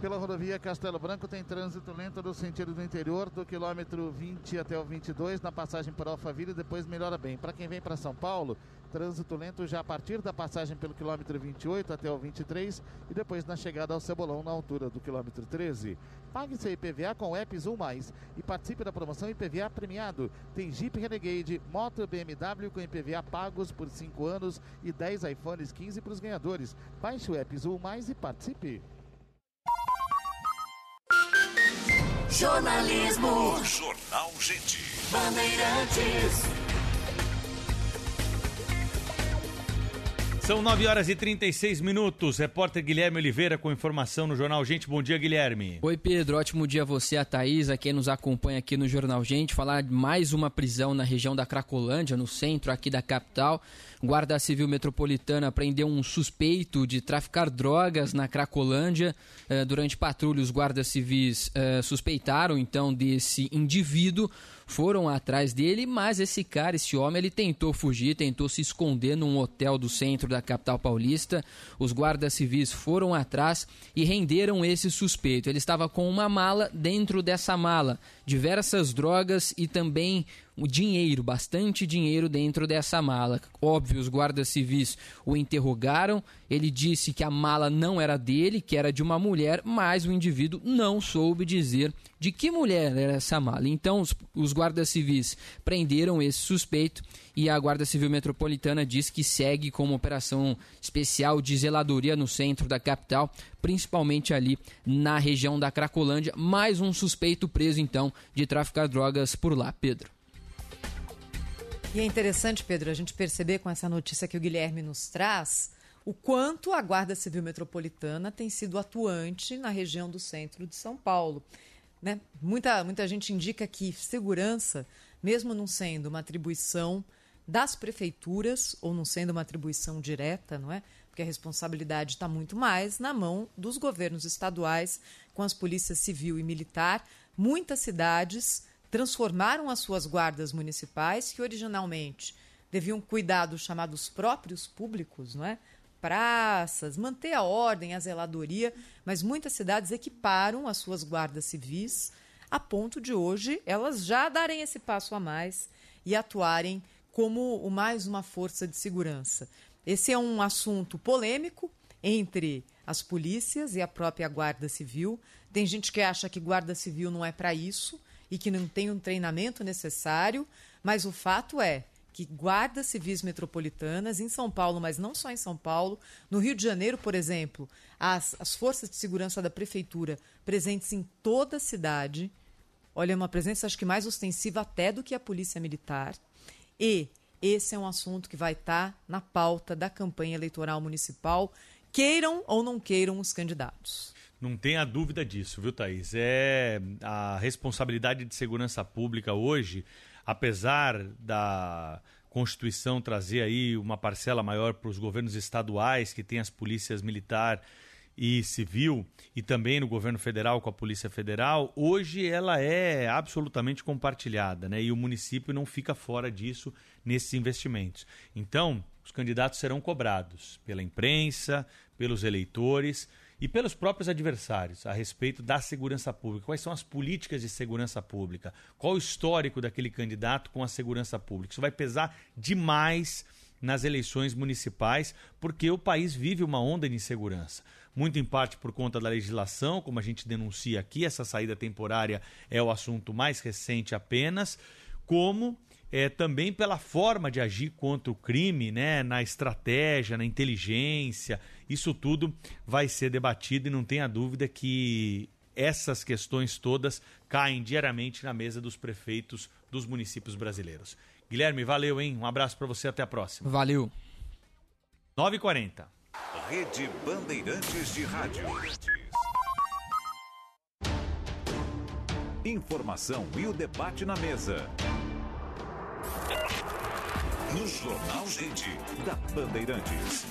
Pela rodovia Castelo Branco tem trânsito lento no sentido do interior, do quilômetro 20 até o 22, na passagem por Alphaville, depois melhora bem. Para quem vem para São Paulo, Trânsito lento já a partir da passagem pelo quilômetro 28 até o 23 e depois na chegada ao Cebolão na altura do quilômetro 13. Pague seu IPVA com o app Zoom Mais e participe da promoção IPVA premiado. Tem Jeep Renegade, moto BMW com IPVA pagos por 5 anos e 10 iPhones 15 para os ganhadores. Baixe o app Zoom Mais e participe. Jornalismo. Jornal Gente. Bandeirantes. São 9 horas e 36 minutos. Repórter Guilherme Oliveira com informação no Jornal Gente. Bom dia, Guilherme. Oi, Pedro. Ótimo dia a você, a Thaís, a quem nos acompanha aqui no Jornal Gente. Falar de mais uma prisão na região da Cracolândia, no centro aqui da capital. Guarda Civil Metropolitana prendeu um suspeito de traficar drogas na Cracolândia. Eh, durante patrulha, os guardas civis eh, suspeitaram então desse indivíduo foram atrás dele, mas esse cara, esse homem, ele tentou fugir, tentou se esconder num hotel do centro da capital paulista. Os guardas civis foram atrás e renderam esse suspeito. Ele estava com uma mala, dentro dessa mala, diversas drogas e também dinheiro, bastante dinheiro dentro dessa mala. Óbvio, os guardas civis o interrogaram. Ele disse que a mala não era dele, que era de uma mulher, mas o indivíduo não soube dizer de que mulher era essa mala. Então, os, os guardas civis prenderam esse suspeito e a Guarda Civil Metropolitana diz que segue com uma operação especial de zeladoria no centro da capital, principalmente ali na região da Cracolândia. Mais um suspeito preso, então, de traficar drogas por lá. Pedro. E é interessante, Pedro, a gente perceber com essa notícia que o Guilherme nos traz o quanto a Guarda Civil Metropolitana tem sido atuante na região do centro de São Paulo. Né? Muita, muita gente indica que segurança mesmo não sendo uma atribuição das prefeituras ou não sendo uma atribuição direta, não é? Porque a responsabilidade está muito mais na mão dos governos estaduais com as polícias civil e militar. Muitas cidades transformaram as suas guardas municipais, que originalmente deviam cuidar dos chamados próprios públicos, não é? Praças, manter a ordem, a zeladoria, mas muitas cidades equiparam as suas guardas civis a ponto de hoje elas já darem esse passo a mais e atuarem como mais uma força de segurança. Esse é um assunto polêmico entre as polícias e a própria Guarda Civil. Tem gente que acha que Guarda Civil não é para isso e que não tem um treinamento necessário, mas o fato é que guardas civis metropolitanas em São Paulo, mas não só em São Paulo, no Rio de Janeiro, por exemplo, as, as forças de segurança da prefeitura presentes em toda a cidade. Olha, é uma presença acho que mais ostensiva até do que a polícia militar. E esse é um assunto que vai estar na pauta da campanha eleitoral municipal, queiram ou não queiram os candidatos. Não tenha dúvida disso, viu, Thaís? É a responsabilidade de segurança pública hoje, apesar da Constituição trazer aí uma parcela maior para os governos estaduais, que têm as polícias militar e civil, e também no governo federal com a Polícia Federal, hoje ela é absolutamente compartilhada, né? E o município não fica fora disso nesses investimentos. Então, os candidatos serão cobrados pela imprensa, pelos eleitores e pelos próprios adversários a respeito da segurança pública. Quais são as políticas de segurança pública? Qual o histórico daquele candidato com a segurança pública? Isso vai pesar demais nas eleições municipais, porque o país vive uma onda de insegurança. Muito em parte por conta da legislação, como a gente denuncia aqui, essa saída temporária é o assunto mais recente apenas, como é, também pela forma de agir contra o crime, né, na estratégia, na inteligência. Isso tudo vai ser debatido e não tenha dúvida que essas questões todas caem diariamente na mesa dos prefeitos dos municípios brasileiros. Guilherme, valeu, hein? Um abraço para você, até a próxima. Valeu. 9h40. Rede Bandeirantes de Rádio. Informação e o debate na mesa. No Jornal Gente, da Bandeirantes.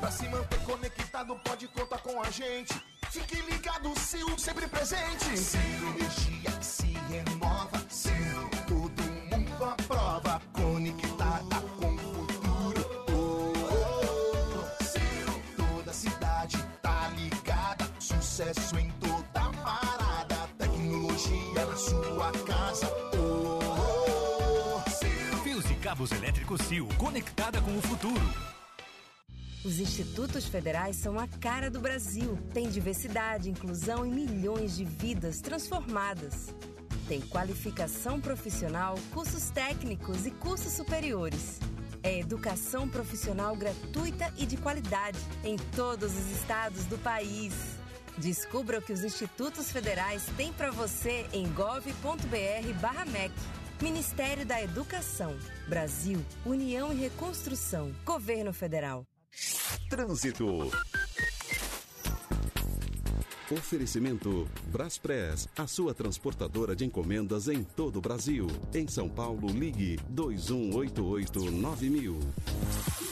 Pra se manter conectado, pode contar com a gente. Fique ligado, Sil, sempre presente. Sil, energia que se renova. Sil, todo mundo aprova. Conectada com o futuro. Oh, oh, oh. Sil, toda cidade tá ligada. Sucesso em cabos elétricos Sil, conectada com o futuro. Os institutos federais são a cara do Brasil. Tem diversidade, inclusão e milhões de vidas transformadas. Tem qualificação profissional, cursos técnicos e cursos superiores. É educação profissional gratuita e de qualidade em todos os estados do país. Descubra o que os institutos federais têm para você em gov.br/mec. Ministério da Educação, Brasil, União e Reconstrução, Governo Federal. Trânsito. Oferecimento Braspress, a sua transportadora de encomendas em todo o Brasil. Em São Paulo, ligue 2188-9000.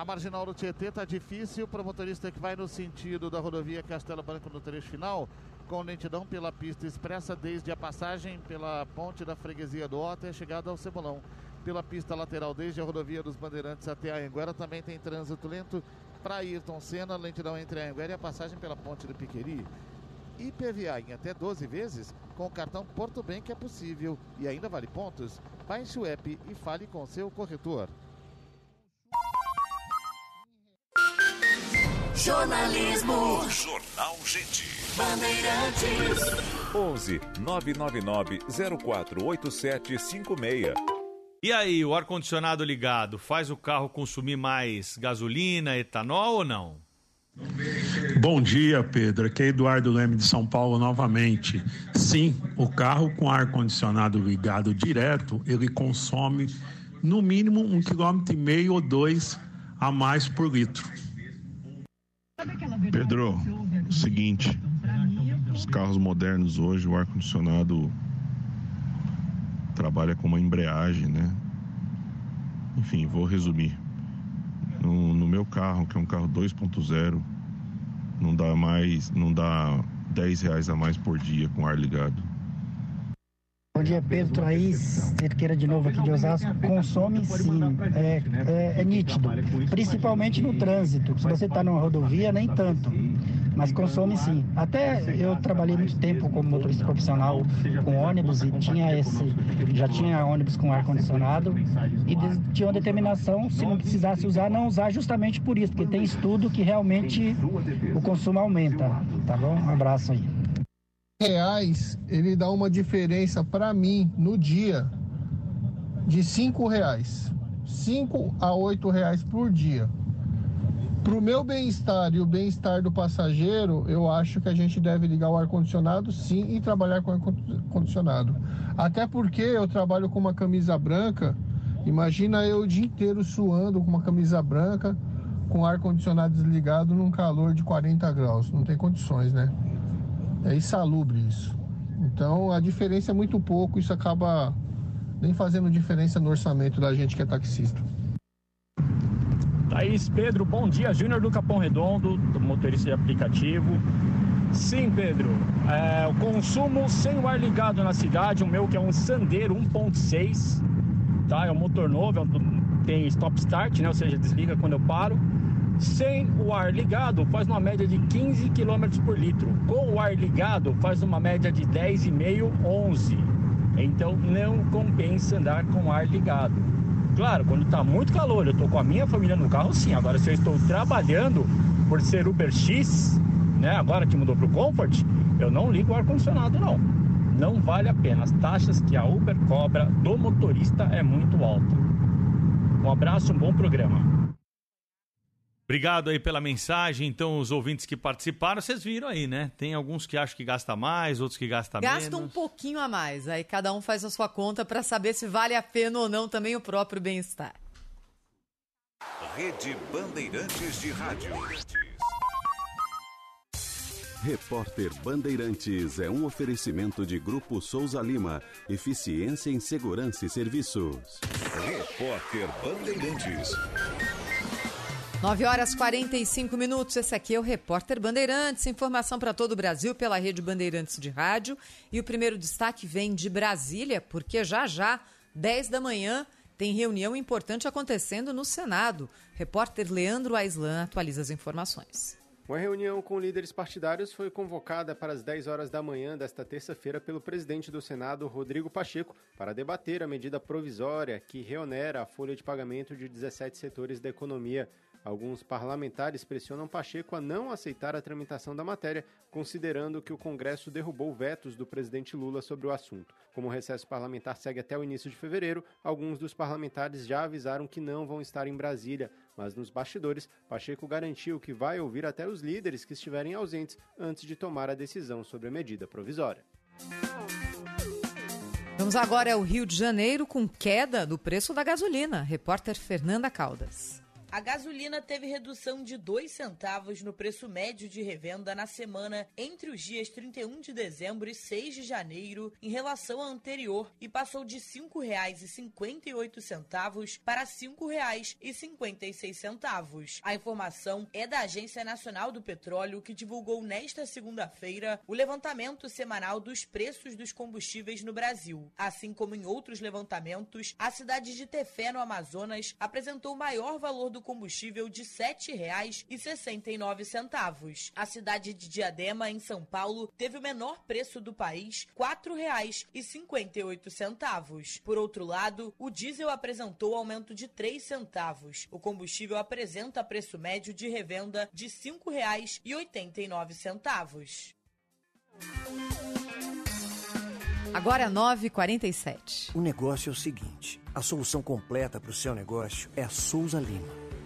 A marginal do Tietê está difícil para o motorista que vai no sentido da rodovia Castelo Branco no trecho final, com lentidão pela pista expressa desde a passagem pela ponte da freguesia do Ota e a chegada ao Cebolão. Pela pista lateral desde a rodovia dos Bandeirantes até a Anguera também tem trânsito lento para Ayrton Senna, lentidão entre a Anguera e a passagem pela ponte do Piqueri. IPVA em até 12 vezes com o cartão Porto Bank é possível e ainda vale pontos. Baixe o app e fale com seu corretor. Jornalismo. Jornal Gente. Bandeirantes. 11 999 048756. E aí, o ar-condicionado ligado faz o carro consumir mais gasolina, etanol ou não? Bom dia, Pedro. Aqui é Eduardo Leme de São Paulo novamente. Sim, o carro com ar-condicionado ligado direto, ele consome no mínimo um quilômetro e meio ou dois a mais por litro. Pedro, seguinte, Os carros modernos hoje, o ar-condicionado trabalha com uma embreagem, né? Enfim, vou resumir. No, no meu carro, que é um carro 2.0, não dá mais, não dá 10 reais a mais por dia com ar ligado. Bom dia, Pedro Thaís, cerqueira de novo aqui de Osasco. Consome sim, é, é, é nítido, principalmente no trânsito. Se você está numa rodovia, nem tanto, mas consome sim. Até eu trabalhei muito tempo como motorista profissional com ônibus e tinha esse, já tinha ônibus com ar-condicionado e de- tinha uma determinação, se não precisasse usar, não usar justamente por isso, porque tem estudo que realmente o consumo aumenta, tá bom? Um abraço aí. Reais, ele dá uma diferença para mim no dia de cinco reais. 5 a 8 reais por dia. Para o meu bem-estar e o bem-estar do passageiro, eu acho que a gente deve ligar o ar-condicionado sim e trabalhar com ar-condicionado. Até porque eu trabalho com uma camisa branca, imagina eu o dia inteiro suando com uma camisa branca, com ar-condicionado desligado num calor de 40 graus. Não tem condições, né? É insalubre isso. Então a diferença é muito pouco, isso acaba nem fazendo diferença no orçamento da gente que é taxista. Thaís Pedro, bom dia. Júnior do Capão Redondo, do motorista de aplicativo. Sim, Pedro, é, o consumo sem o ar ligado na cidade, o meu que é um Sandero 1.6, tá? É um motor novo, é um- tem stop start, né? Ou seja, desliga quando eu paro. Sem o ar ligado, faz uma média de 15 km por litro. Com o ar ligado, faz uma média de 10,5, 11. Então não compensa andar com o ar ligado. Claro, quando tá muito calor, eu tô com a minha família no carro, sim. Agora, se eu estou trabalhando por ser Uber X, né? Agora que mudou pro Comfort, eu não ligo o ar-condicionado, não. Não vale a pena. As taxas que a Uber cobra do motorista é muito alta. Um abraço, um bom programa. Obrigado aí pela mensagem. Então, os ouvintes que participaram, vocês viram aí, né? Tem alguns que acham que gasta mais, outros que gastam Gasta um menos. pouquinho a mais. Aí cada um faz a sua conta para saber se vale a pena ou não também o próprio bem-estar. Rede Bandeirantes de Rádio. Repórter Bandeirantes é um oferecimento de Grupo Souza Lima. Eficiência em Segurança e Serviços. Repórter Bandeirantes. 9 horas 45 minutos. Esse aqui é o Repórter Bandeirantes. Informação para todo o Brasil pela rede Bandeirantes de Rádio. E o primeiro destaque vem de Brasília, porque já já, 10 da manhã, tem reunião importante acontecendo no Senado. Repórter Leandro Aislan atualiza as informações. Uma reunião com líderes partidários foi convocada para as 10 horas da manhã desta terça-feira pelo presidente do Senado, Rodrigo Pacheco, para debater a medida provisória que reonera a folha de pagamento de 17 setores da economia. Alguns parlamentares pressionam Pacheco a não aceitar a tramitação da matéria, considerando que o Congresso derrubou vetos do presidente Lula sobre o assunto. Como o recesso parlamentar segue até o início de fevereiro, alguns dos parlamentares já avisaram que não vão estar em Brasília, mas nos bastidores, Pacheco garantiu que vai ouvir até os líderes que estiverem ausentes antes de tomar a decisão sobre a medida provisória. Vamos agora ao Rio de Janeiro com queda do preço da gasolina. Repórter Fernanda Caldas. A gasolina teve redução de 2 centavos no preço médio de revenda na semana entre os dias 31 de dezembro e 6 de janeiro, em relação à anterior, e passou de R$ 5,58 para R$ 5,56. A informação é da Agência Nacional do Petróleo, que divulgou nesta segunda-feira o levantamento semanal dos preços dos combustíveis no Brasil. Assim como em outros levantamentos, a cidade de Tefé, no Amazonas, apresentou o maior valor do combustível de R$ 7,69. A cidade de Diadema, em São Paulo, teve o menor preço do país, R$ 4,58. Por outro lado, o diesel apresentou aumento de 3 centavos. O combustível apresenta preço médio de revenda de R$ 5,89. Agora 9h47. O negócio é o seguinte: a solução completa para o seu negócio é a Souza Lima.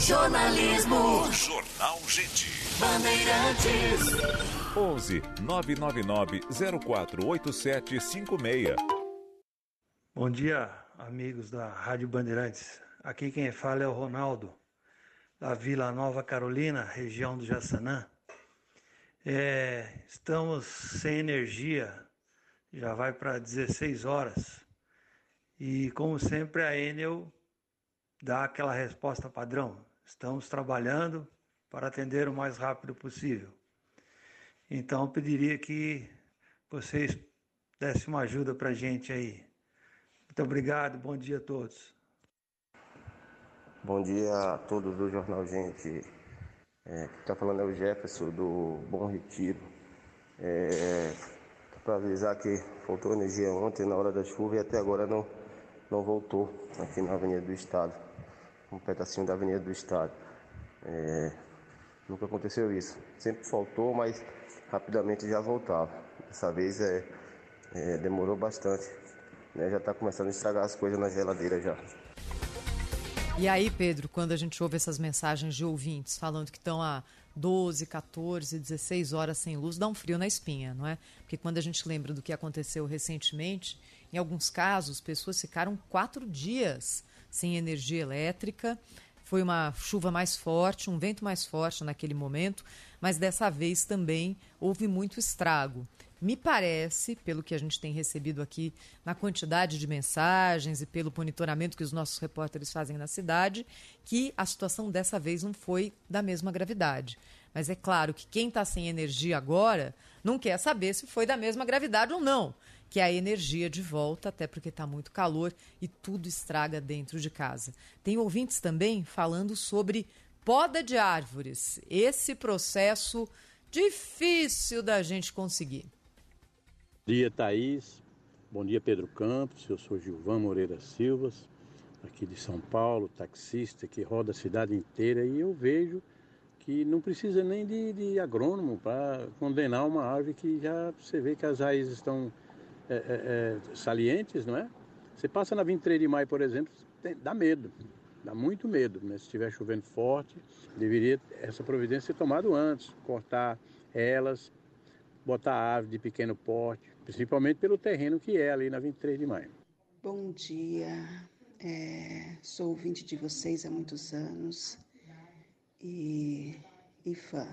Jornalismo. Jornal Gente. Bandeirantes. 11 999 048756. Bom dia, amigos da Rádio Bandeirantes. Aqui quem fala é o Ronaldo, da Vila Nova Carolina, região do Jaçanã. É, estamos sem energia, já vai para 16 horas. E como sempre a Enel dá aquela resposta padrão. Estamos trabalhando para atender o mais rápido possível. Então, pediria que vocês dessem uma ajuda para a gente aí. Muito obrigado, bom dia a todos. Bom dia a todos do Jornal Gente. É, quem está falando é o Jefferson do Bom Retiro. É, para avisar que faltou energia ontem na hora da chuva e até agora não, não voltou aqui na Avenida do Estado um pedacinho da Avenida do Estado. É, nunca aconteceu isso. Sempre faltou, mas rapidamente já voltava. Dessa vez é, é demorou bastante. Né? Já está começando a estragar as coisas na geladeira já. E aí, Pedro, quando a gente ouve essas mensagens de ouvintes falando que estão há 12, 14, 16 horas sem luz, dá um frio na espinha, não é? Porque quando a gente lembra do que aconteceu recentemente, em alguns casos, pessoas ficaram quatro dias sem energia elétrica. Foi uma chuva mais forte, um vento mais forte naquele momento, mas dessa vez também houve muito estrago. Me parece, pelo que a gente tem recebido aqui na quantidade de mensagens e pelo monitoramento que os nossos repórteres fazem na cidade, que a situação dessa vez não foi da mesma gravidade. Mas é claro que quem está sem energia agora não quer saber se foi da mesma gravidade ou não que é a energia de volta, até porque está muito calor e tudo estraga dentro de casa. Tem ouvintes também falando sobre poda de árvores, esse processo difícil da gente conseguir. Bom dia, Thaís. Bom dia, Pedro Campos. Eu sou Gilvan Moreira Silvas, aqui de São Paulo, taxista que roda a cidade inteira e eu vejo que não precisa nem de, de agrônomo para condenar uma árvore que já você vê que as raízes estão é, é, salientes, não é? Você passa na 23 de maio, por exemplo, tem, dá medo, dá muito medo. Né? Se estiver chovendo forte, deveria essa providência ser tomada antes, cortar elas, botar ave de pequeno porte, principalmente pelo terreno que é ali na 23 de maio. Bom dia, é, sou ouvinte de vocês há muitos anos e, e fã.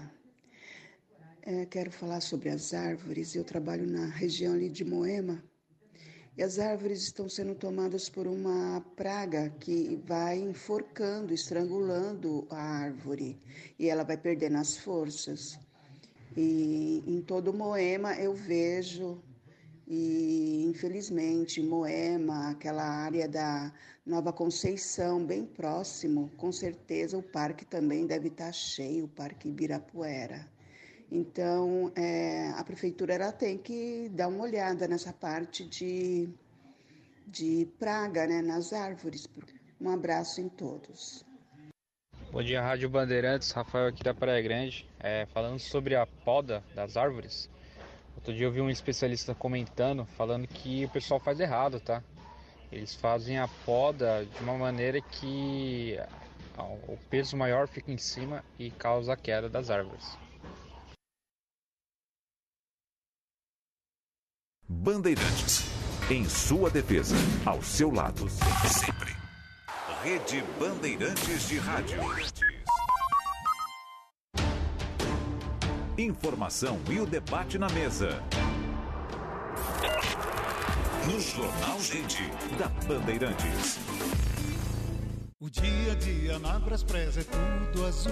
É, quero falar sobre as árvores. Eu trabalho na região ali de Moema e as árvores estão sendo tomadas por uma praga que vai enforcando, estrangulando a árvore e ela vai perdendo as forças. E em todo Moema eu vejo, e infelizmente Moema, aquela área da Nova Conceição, bem próximo, com certeza o parque também deve estar cheio, o Parque Ibirapuera. Então, é, a prefeitura ela tem que dar uma olhada nessa parte de, de praga né, nas árvores. Um abraço em todos. Bom dia, Rádio Bandeirantes, Rafael aqui da Praia Grande. É, falando sobre a poda das árvores, outro dia eu vi um especialista comentando, falando que o pessoal faz errado, tá? Eles fazem a poda de uma maneira que o peso maior fica em cima e causa a queda das árvores. Bandeirantes. Em sua defesa, ao seu lado, sempre. Rede Bandeirantes de Rádio. Informação e o debate na mesa. No Jornal Gente, da Bandeirantes. O dia a dia na Braspress é tudo azul.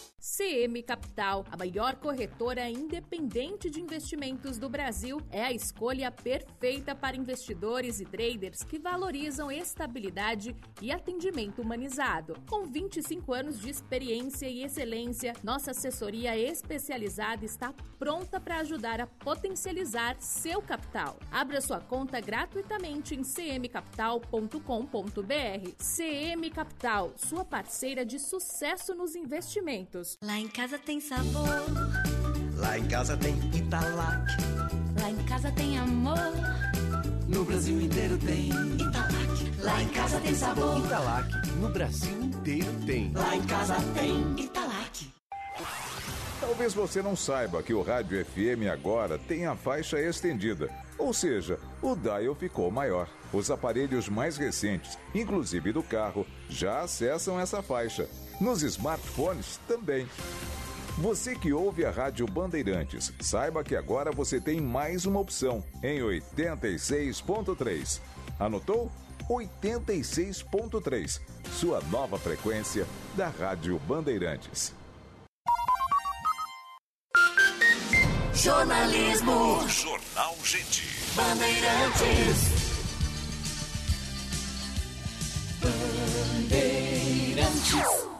CM Capital, a maior corretora independente de investimentos do Brasil, é a escolha perfeita para investidores e traders que valorizam estabilidade e atendimento humanizado. Com 25 anos de experiência e excelência, nossa assessoria especializada está pronta para ajudar a potencializar seu capital. Abra sua conta gratuitamente em cmcapital.com.br. CM Capital, sua parceira de sucesso nos investimentos. Lá em casa tem sabor. Lá em casa tem Italac. Lá em casa tem amor. No Brasil inteiro tem Italac. Lá em casa tem sabor. Italac. No Brasil inteiro tem. Lá em casa tem Italac. Talvez você não saiba que o rádio FM agora tem a faixa estendida, ou seja, o dial ficou maior. Os aparelhos mais recentes, inclusive do carro, já acessam essa faixa. Nos smartphones também. Você que ouve a Rádio Bandeirantes, saiba que agora você tem mais uma opção em 86.3. Anotou? 86.3, sua nova frequência da Rádio Bandeirantes. Jornalismo. Jornal Gente. Bandeirantes. Bandeirantes.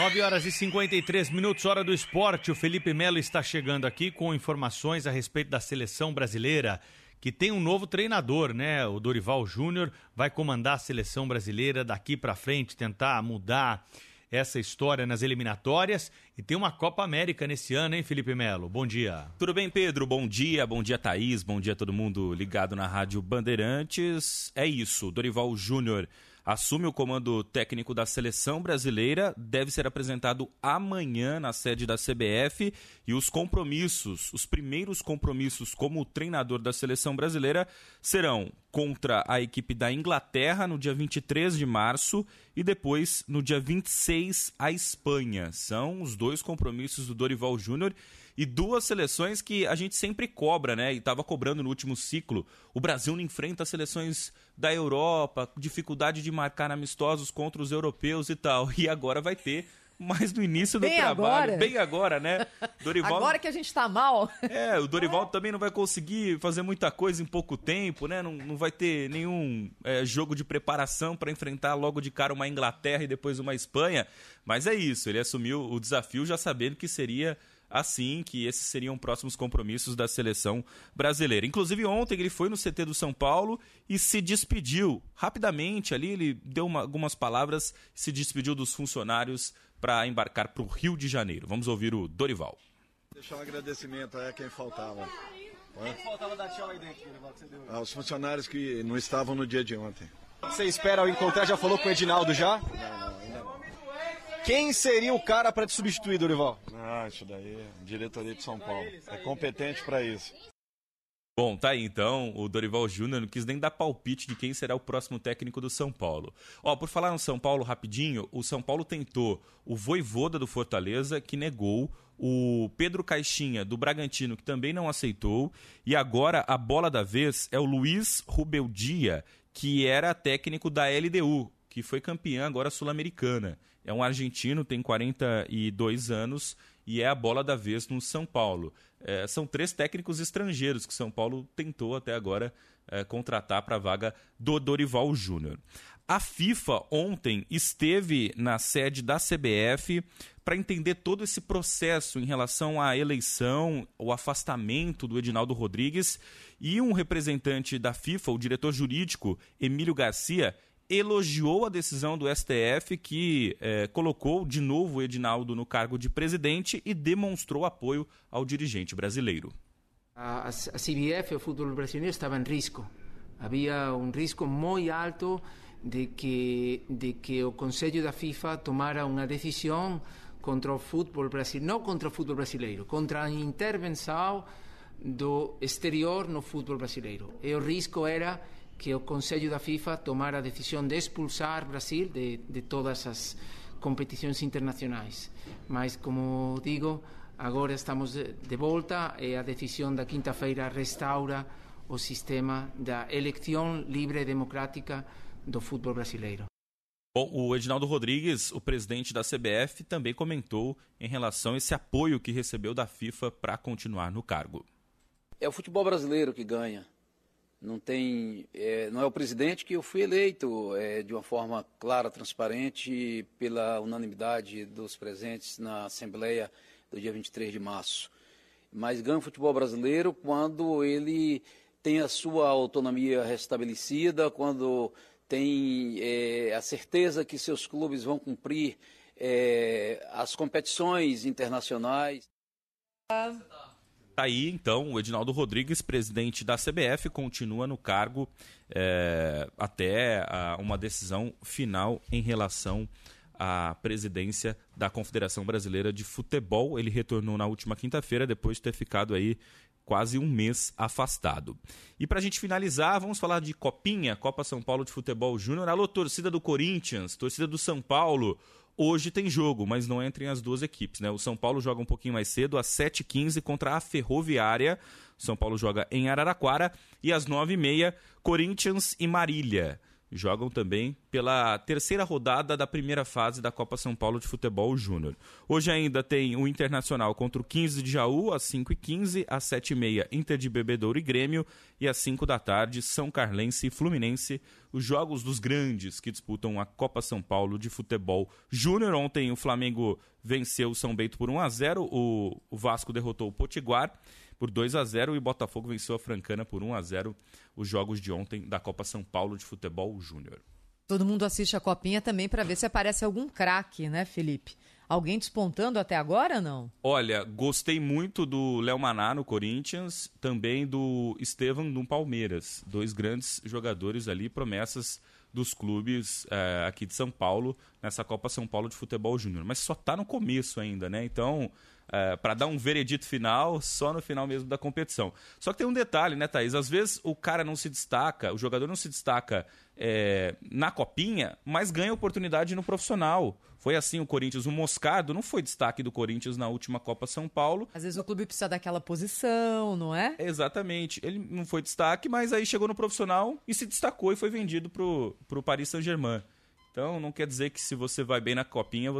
9 horas e 53 minutos, hora do esporte. O Felipe Melo está chegando aqui com informações a respeito da seleção brasileira, que tem um novo treinador, né? O Dorival Júnior vai comandar a seleção brasileira daqui para frente, tentar mudar essa história nas eliminatórias. E tem uma Copa América nesse ano, hein, Felipe Melo? Bom dia. Tudo bem, Pedro? Bom dia, bom dia, Thaís, bom dia todo mundo ligado na Rádio Bandeirantes. É isso, Dorival Júnior assume o comando técnico da seleção brasileira, deve ser apresentado amanhã na sede da CBF e os compromissos, os primeiros compromissos como treinador da seleção brasileira serão contra a equipe da Inglaterra no dia 23 de março e depois no dia 26 a Espanha. São os dois compromissos do Dorival Júnior e duas seleções que a gente sempre cobra, né? E estava cobrando no último ciclo. O Brasil não enfrenta seleções da Europa, dificuldade de marcar amistosos contra os europeus e tal. E agora vai ter mais no início do Bem trabalho, agora. bem agora, né? Dorival Agora que a gente tá mal. é, o Dorival também não vai conseguir fazer muita coisa em pouco tempo, né? Não, não vai ter nenhum é, jogo de preparação para enfrentar logo de cara uma Inglaterra e depois uma Espanha. Mas é isso, ele assumiu o desafio já sabendo que seria assim, que esses seriam próximos compromissos da seleção brasileira. Inclusive ontem ele foi no CT do São Paulo e se despediu rapidamente ali, ele deu uma- algumas palavras, se despediu dos funcionários para embarcar para o Rio de Janeiro. Vamos ouvir o Dorival. Deixar um agradecimento aí a quem faltava. Hã? faltava dar tchau aí dentro, Dorival, que você deu. Aos funcionários que não estavam no dia de ontem. Você espera encontrar, já falou com o Edinaldo já? Não, não, ainda não. Quem seria o cara para te substituir, Dorival? Ah, isso daí é diretoria de São Paulo. É competente para isso. Bom, tá aí então, o Dorival Júnior não quis nem dar palpite de quem será o próximo técnico do São Paulo. Ó, por falar no São Paulo rapidinho, o São Paulo tentou o Voivoda do Fortaleza, que negou, o Pedro Caixinha do Bragantino, que também não aceitou, e agora a bola da vez é o Luiz Rubeldia, que era técnico da LDU, que foi campeã agora sul-americana. É um argentino, tem 42 anos e é a bola da vez no São Paulo. É, são três técnicos estrangeiros que São Paulo tentou até agora é, contratar para a vaga do Dorival Júnior. A FIFA ontem esteve na sede da CBF para entender todo esse processo em relação à eleição, o afastamento do Edinaldo Rodrigues e um representante da FIFA, o diretor jurídico Emílio Garcia, elogiou a decisão do STF que eh, colocou de novo o Edinaldo no cargo de presidente e demonstrou apoio ao dirigente brasileiro. A, a CBF, o fútbol brasileiro, estava em risco. Havia um risco muito alto de que, de que o Conselho da FIFA tomara uma decisão contra o futebol brasileiro, não contra o futebol brasileiro, contra a intervenção do exterior no futebol brasileiro. E o risco era que o Conselho da FIFA tomara a decisão de expulsar Brasil de, de todas as competições internacionais. Mas, como digo, agora estamos de, de volta e a decisão da quinta-feira restaura o sistema da eleição livre e democrática do futebol brasileiro. Bom, o Edinaldo Rodrigues, o presidente da CBF, também comentou em relação a esse apoio que recebeu da FIFA para continuar no cargo. É o futebol brasileiro que ganha. Não tem, é, não é o presidente que eu fui eleito é, de uma forma clara, transparente, pela unanimidade dos presentes na Assembleia do dia 23 de março. Mas ganha o futebol brasileiro quando ele tem a sua autonomia restabelecida, quando tem é, a certeza que seus clubes vão cumprir é, as competições internacionais. Tá aí, então, o Edinaldo Rodrigues, presidente da CBF, continua no cargo é, até a, uma decisão final em relação à presidência da Confederação Brasileira de Futebol. Ele retornou na última quinta-feira, depois de ter ficado aí quase um mês afastado. E para a gente finalizar, vamos falar de Copinha, Copa São Paulo de Futebol Júnior. Alô, torcida do Corinthians, torcida do São Paulo. Hoje tem jogo, mas não entrem as duas equipes, né? O São Paulo joga um pouquinho mais cedo, às 7h15, contra a Ferroviária. São Paulo joga em Araraquara. E às 9h30, Corinthians e Marília jogam também pela terceira rodada da primeira fase da Copa São Paulo de Futebol Júnior. Hoje ainda tem o Internacional contra o 15 de Jaú, às 5h15, às 7h30, Inter de Bebedouro e Grêmio, e às 5 da tarde, São Carlense e Fluminense, os jogos dos grandes que disputam a Copa São Paulo de Futebol Júnior. Ontem o Flamengo venceu o São Bento por 1 a 0 o Vasco derrotou o Potiguar por 2 a 0 e o Botafogo venceu a Francana por 1 a 0 os jogos de ontem da Copa São Paulo de Futebol Júnior. Todo mundo assiste a copinha também para ver se aparece algum craque, né, Felipe? Alguém despontando até agora não? Olha, gostei muito do Léo Maná no Corinthians, também do Estevam no Palmeiras. Dois grandes jogadores ali, promessas dos clubes é, aqui de São Paulo nessa Copa São Paulo de Futebol Júnior. Mas só está no começo ainda, né? Então, é, para dar um veredito final, só no final mesmo da competição. Só que tem um detalhe, né, Thaís? Às vezes o cara não se destaca, o jogador não se destaca é, na copinha, mas ganha oportunidade no profissional. Foi assim o Corinthians. O Moscardo não foi destaque do Corinthians na última Copa São Paulo. Às vezes o clube precisa daquela posição, não é? Exatamente. Ele não foi destaque, mas aí chegou no profissional e se destacou e foi vendido pro, pro Paris Saint-Germain. Então não quer dizer que se você vai bem na copinha,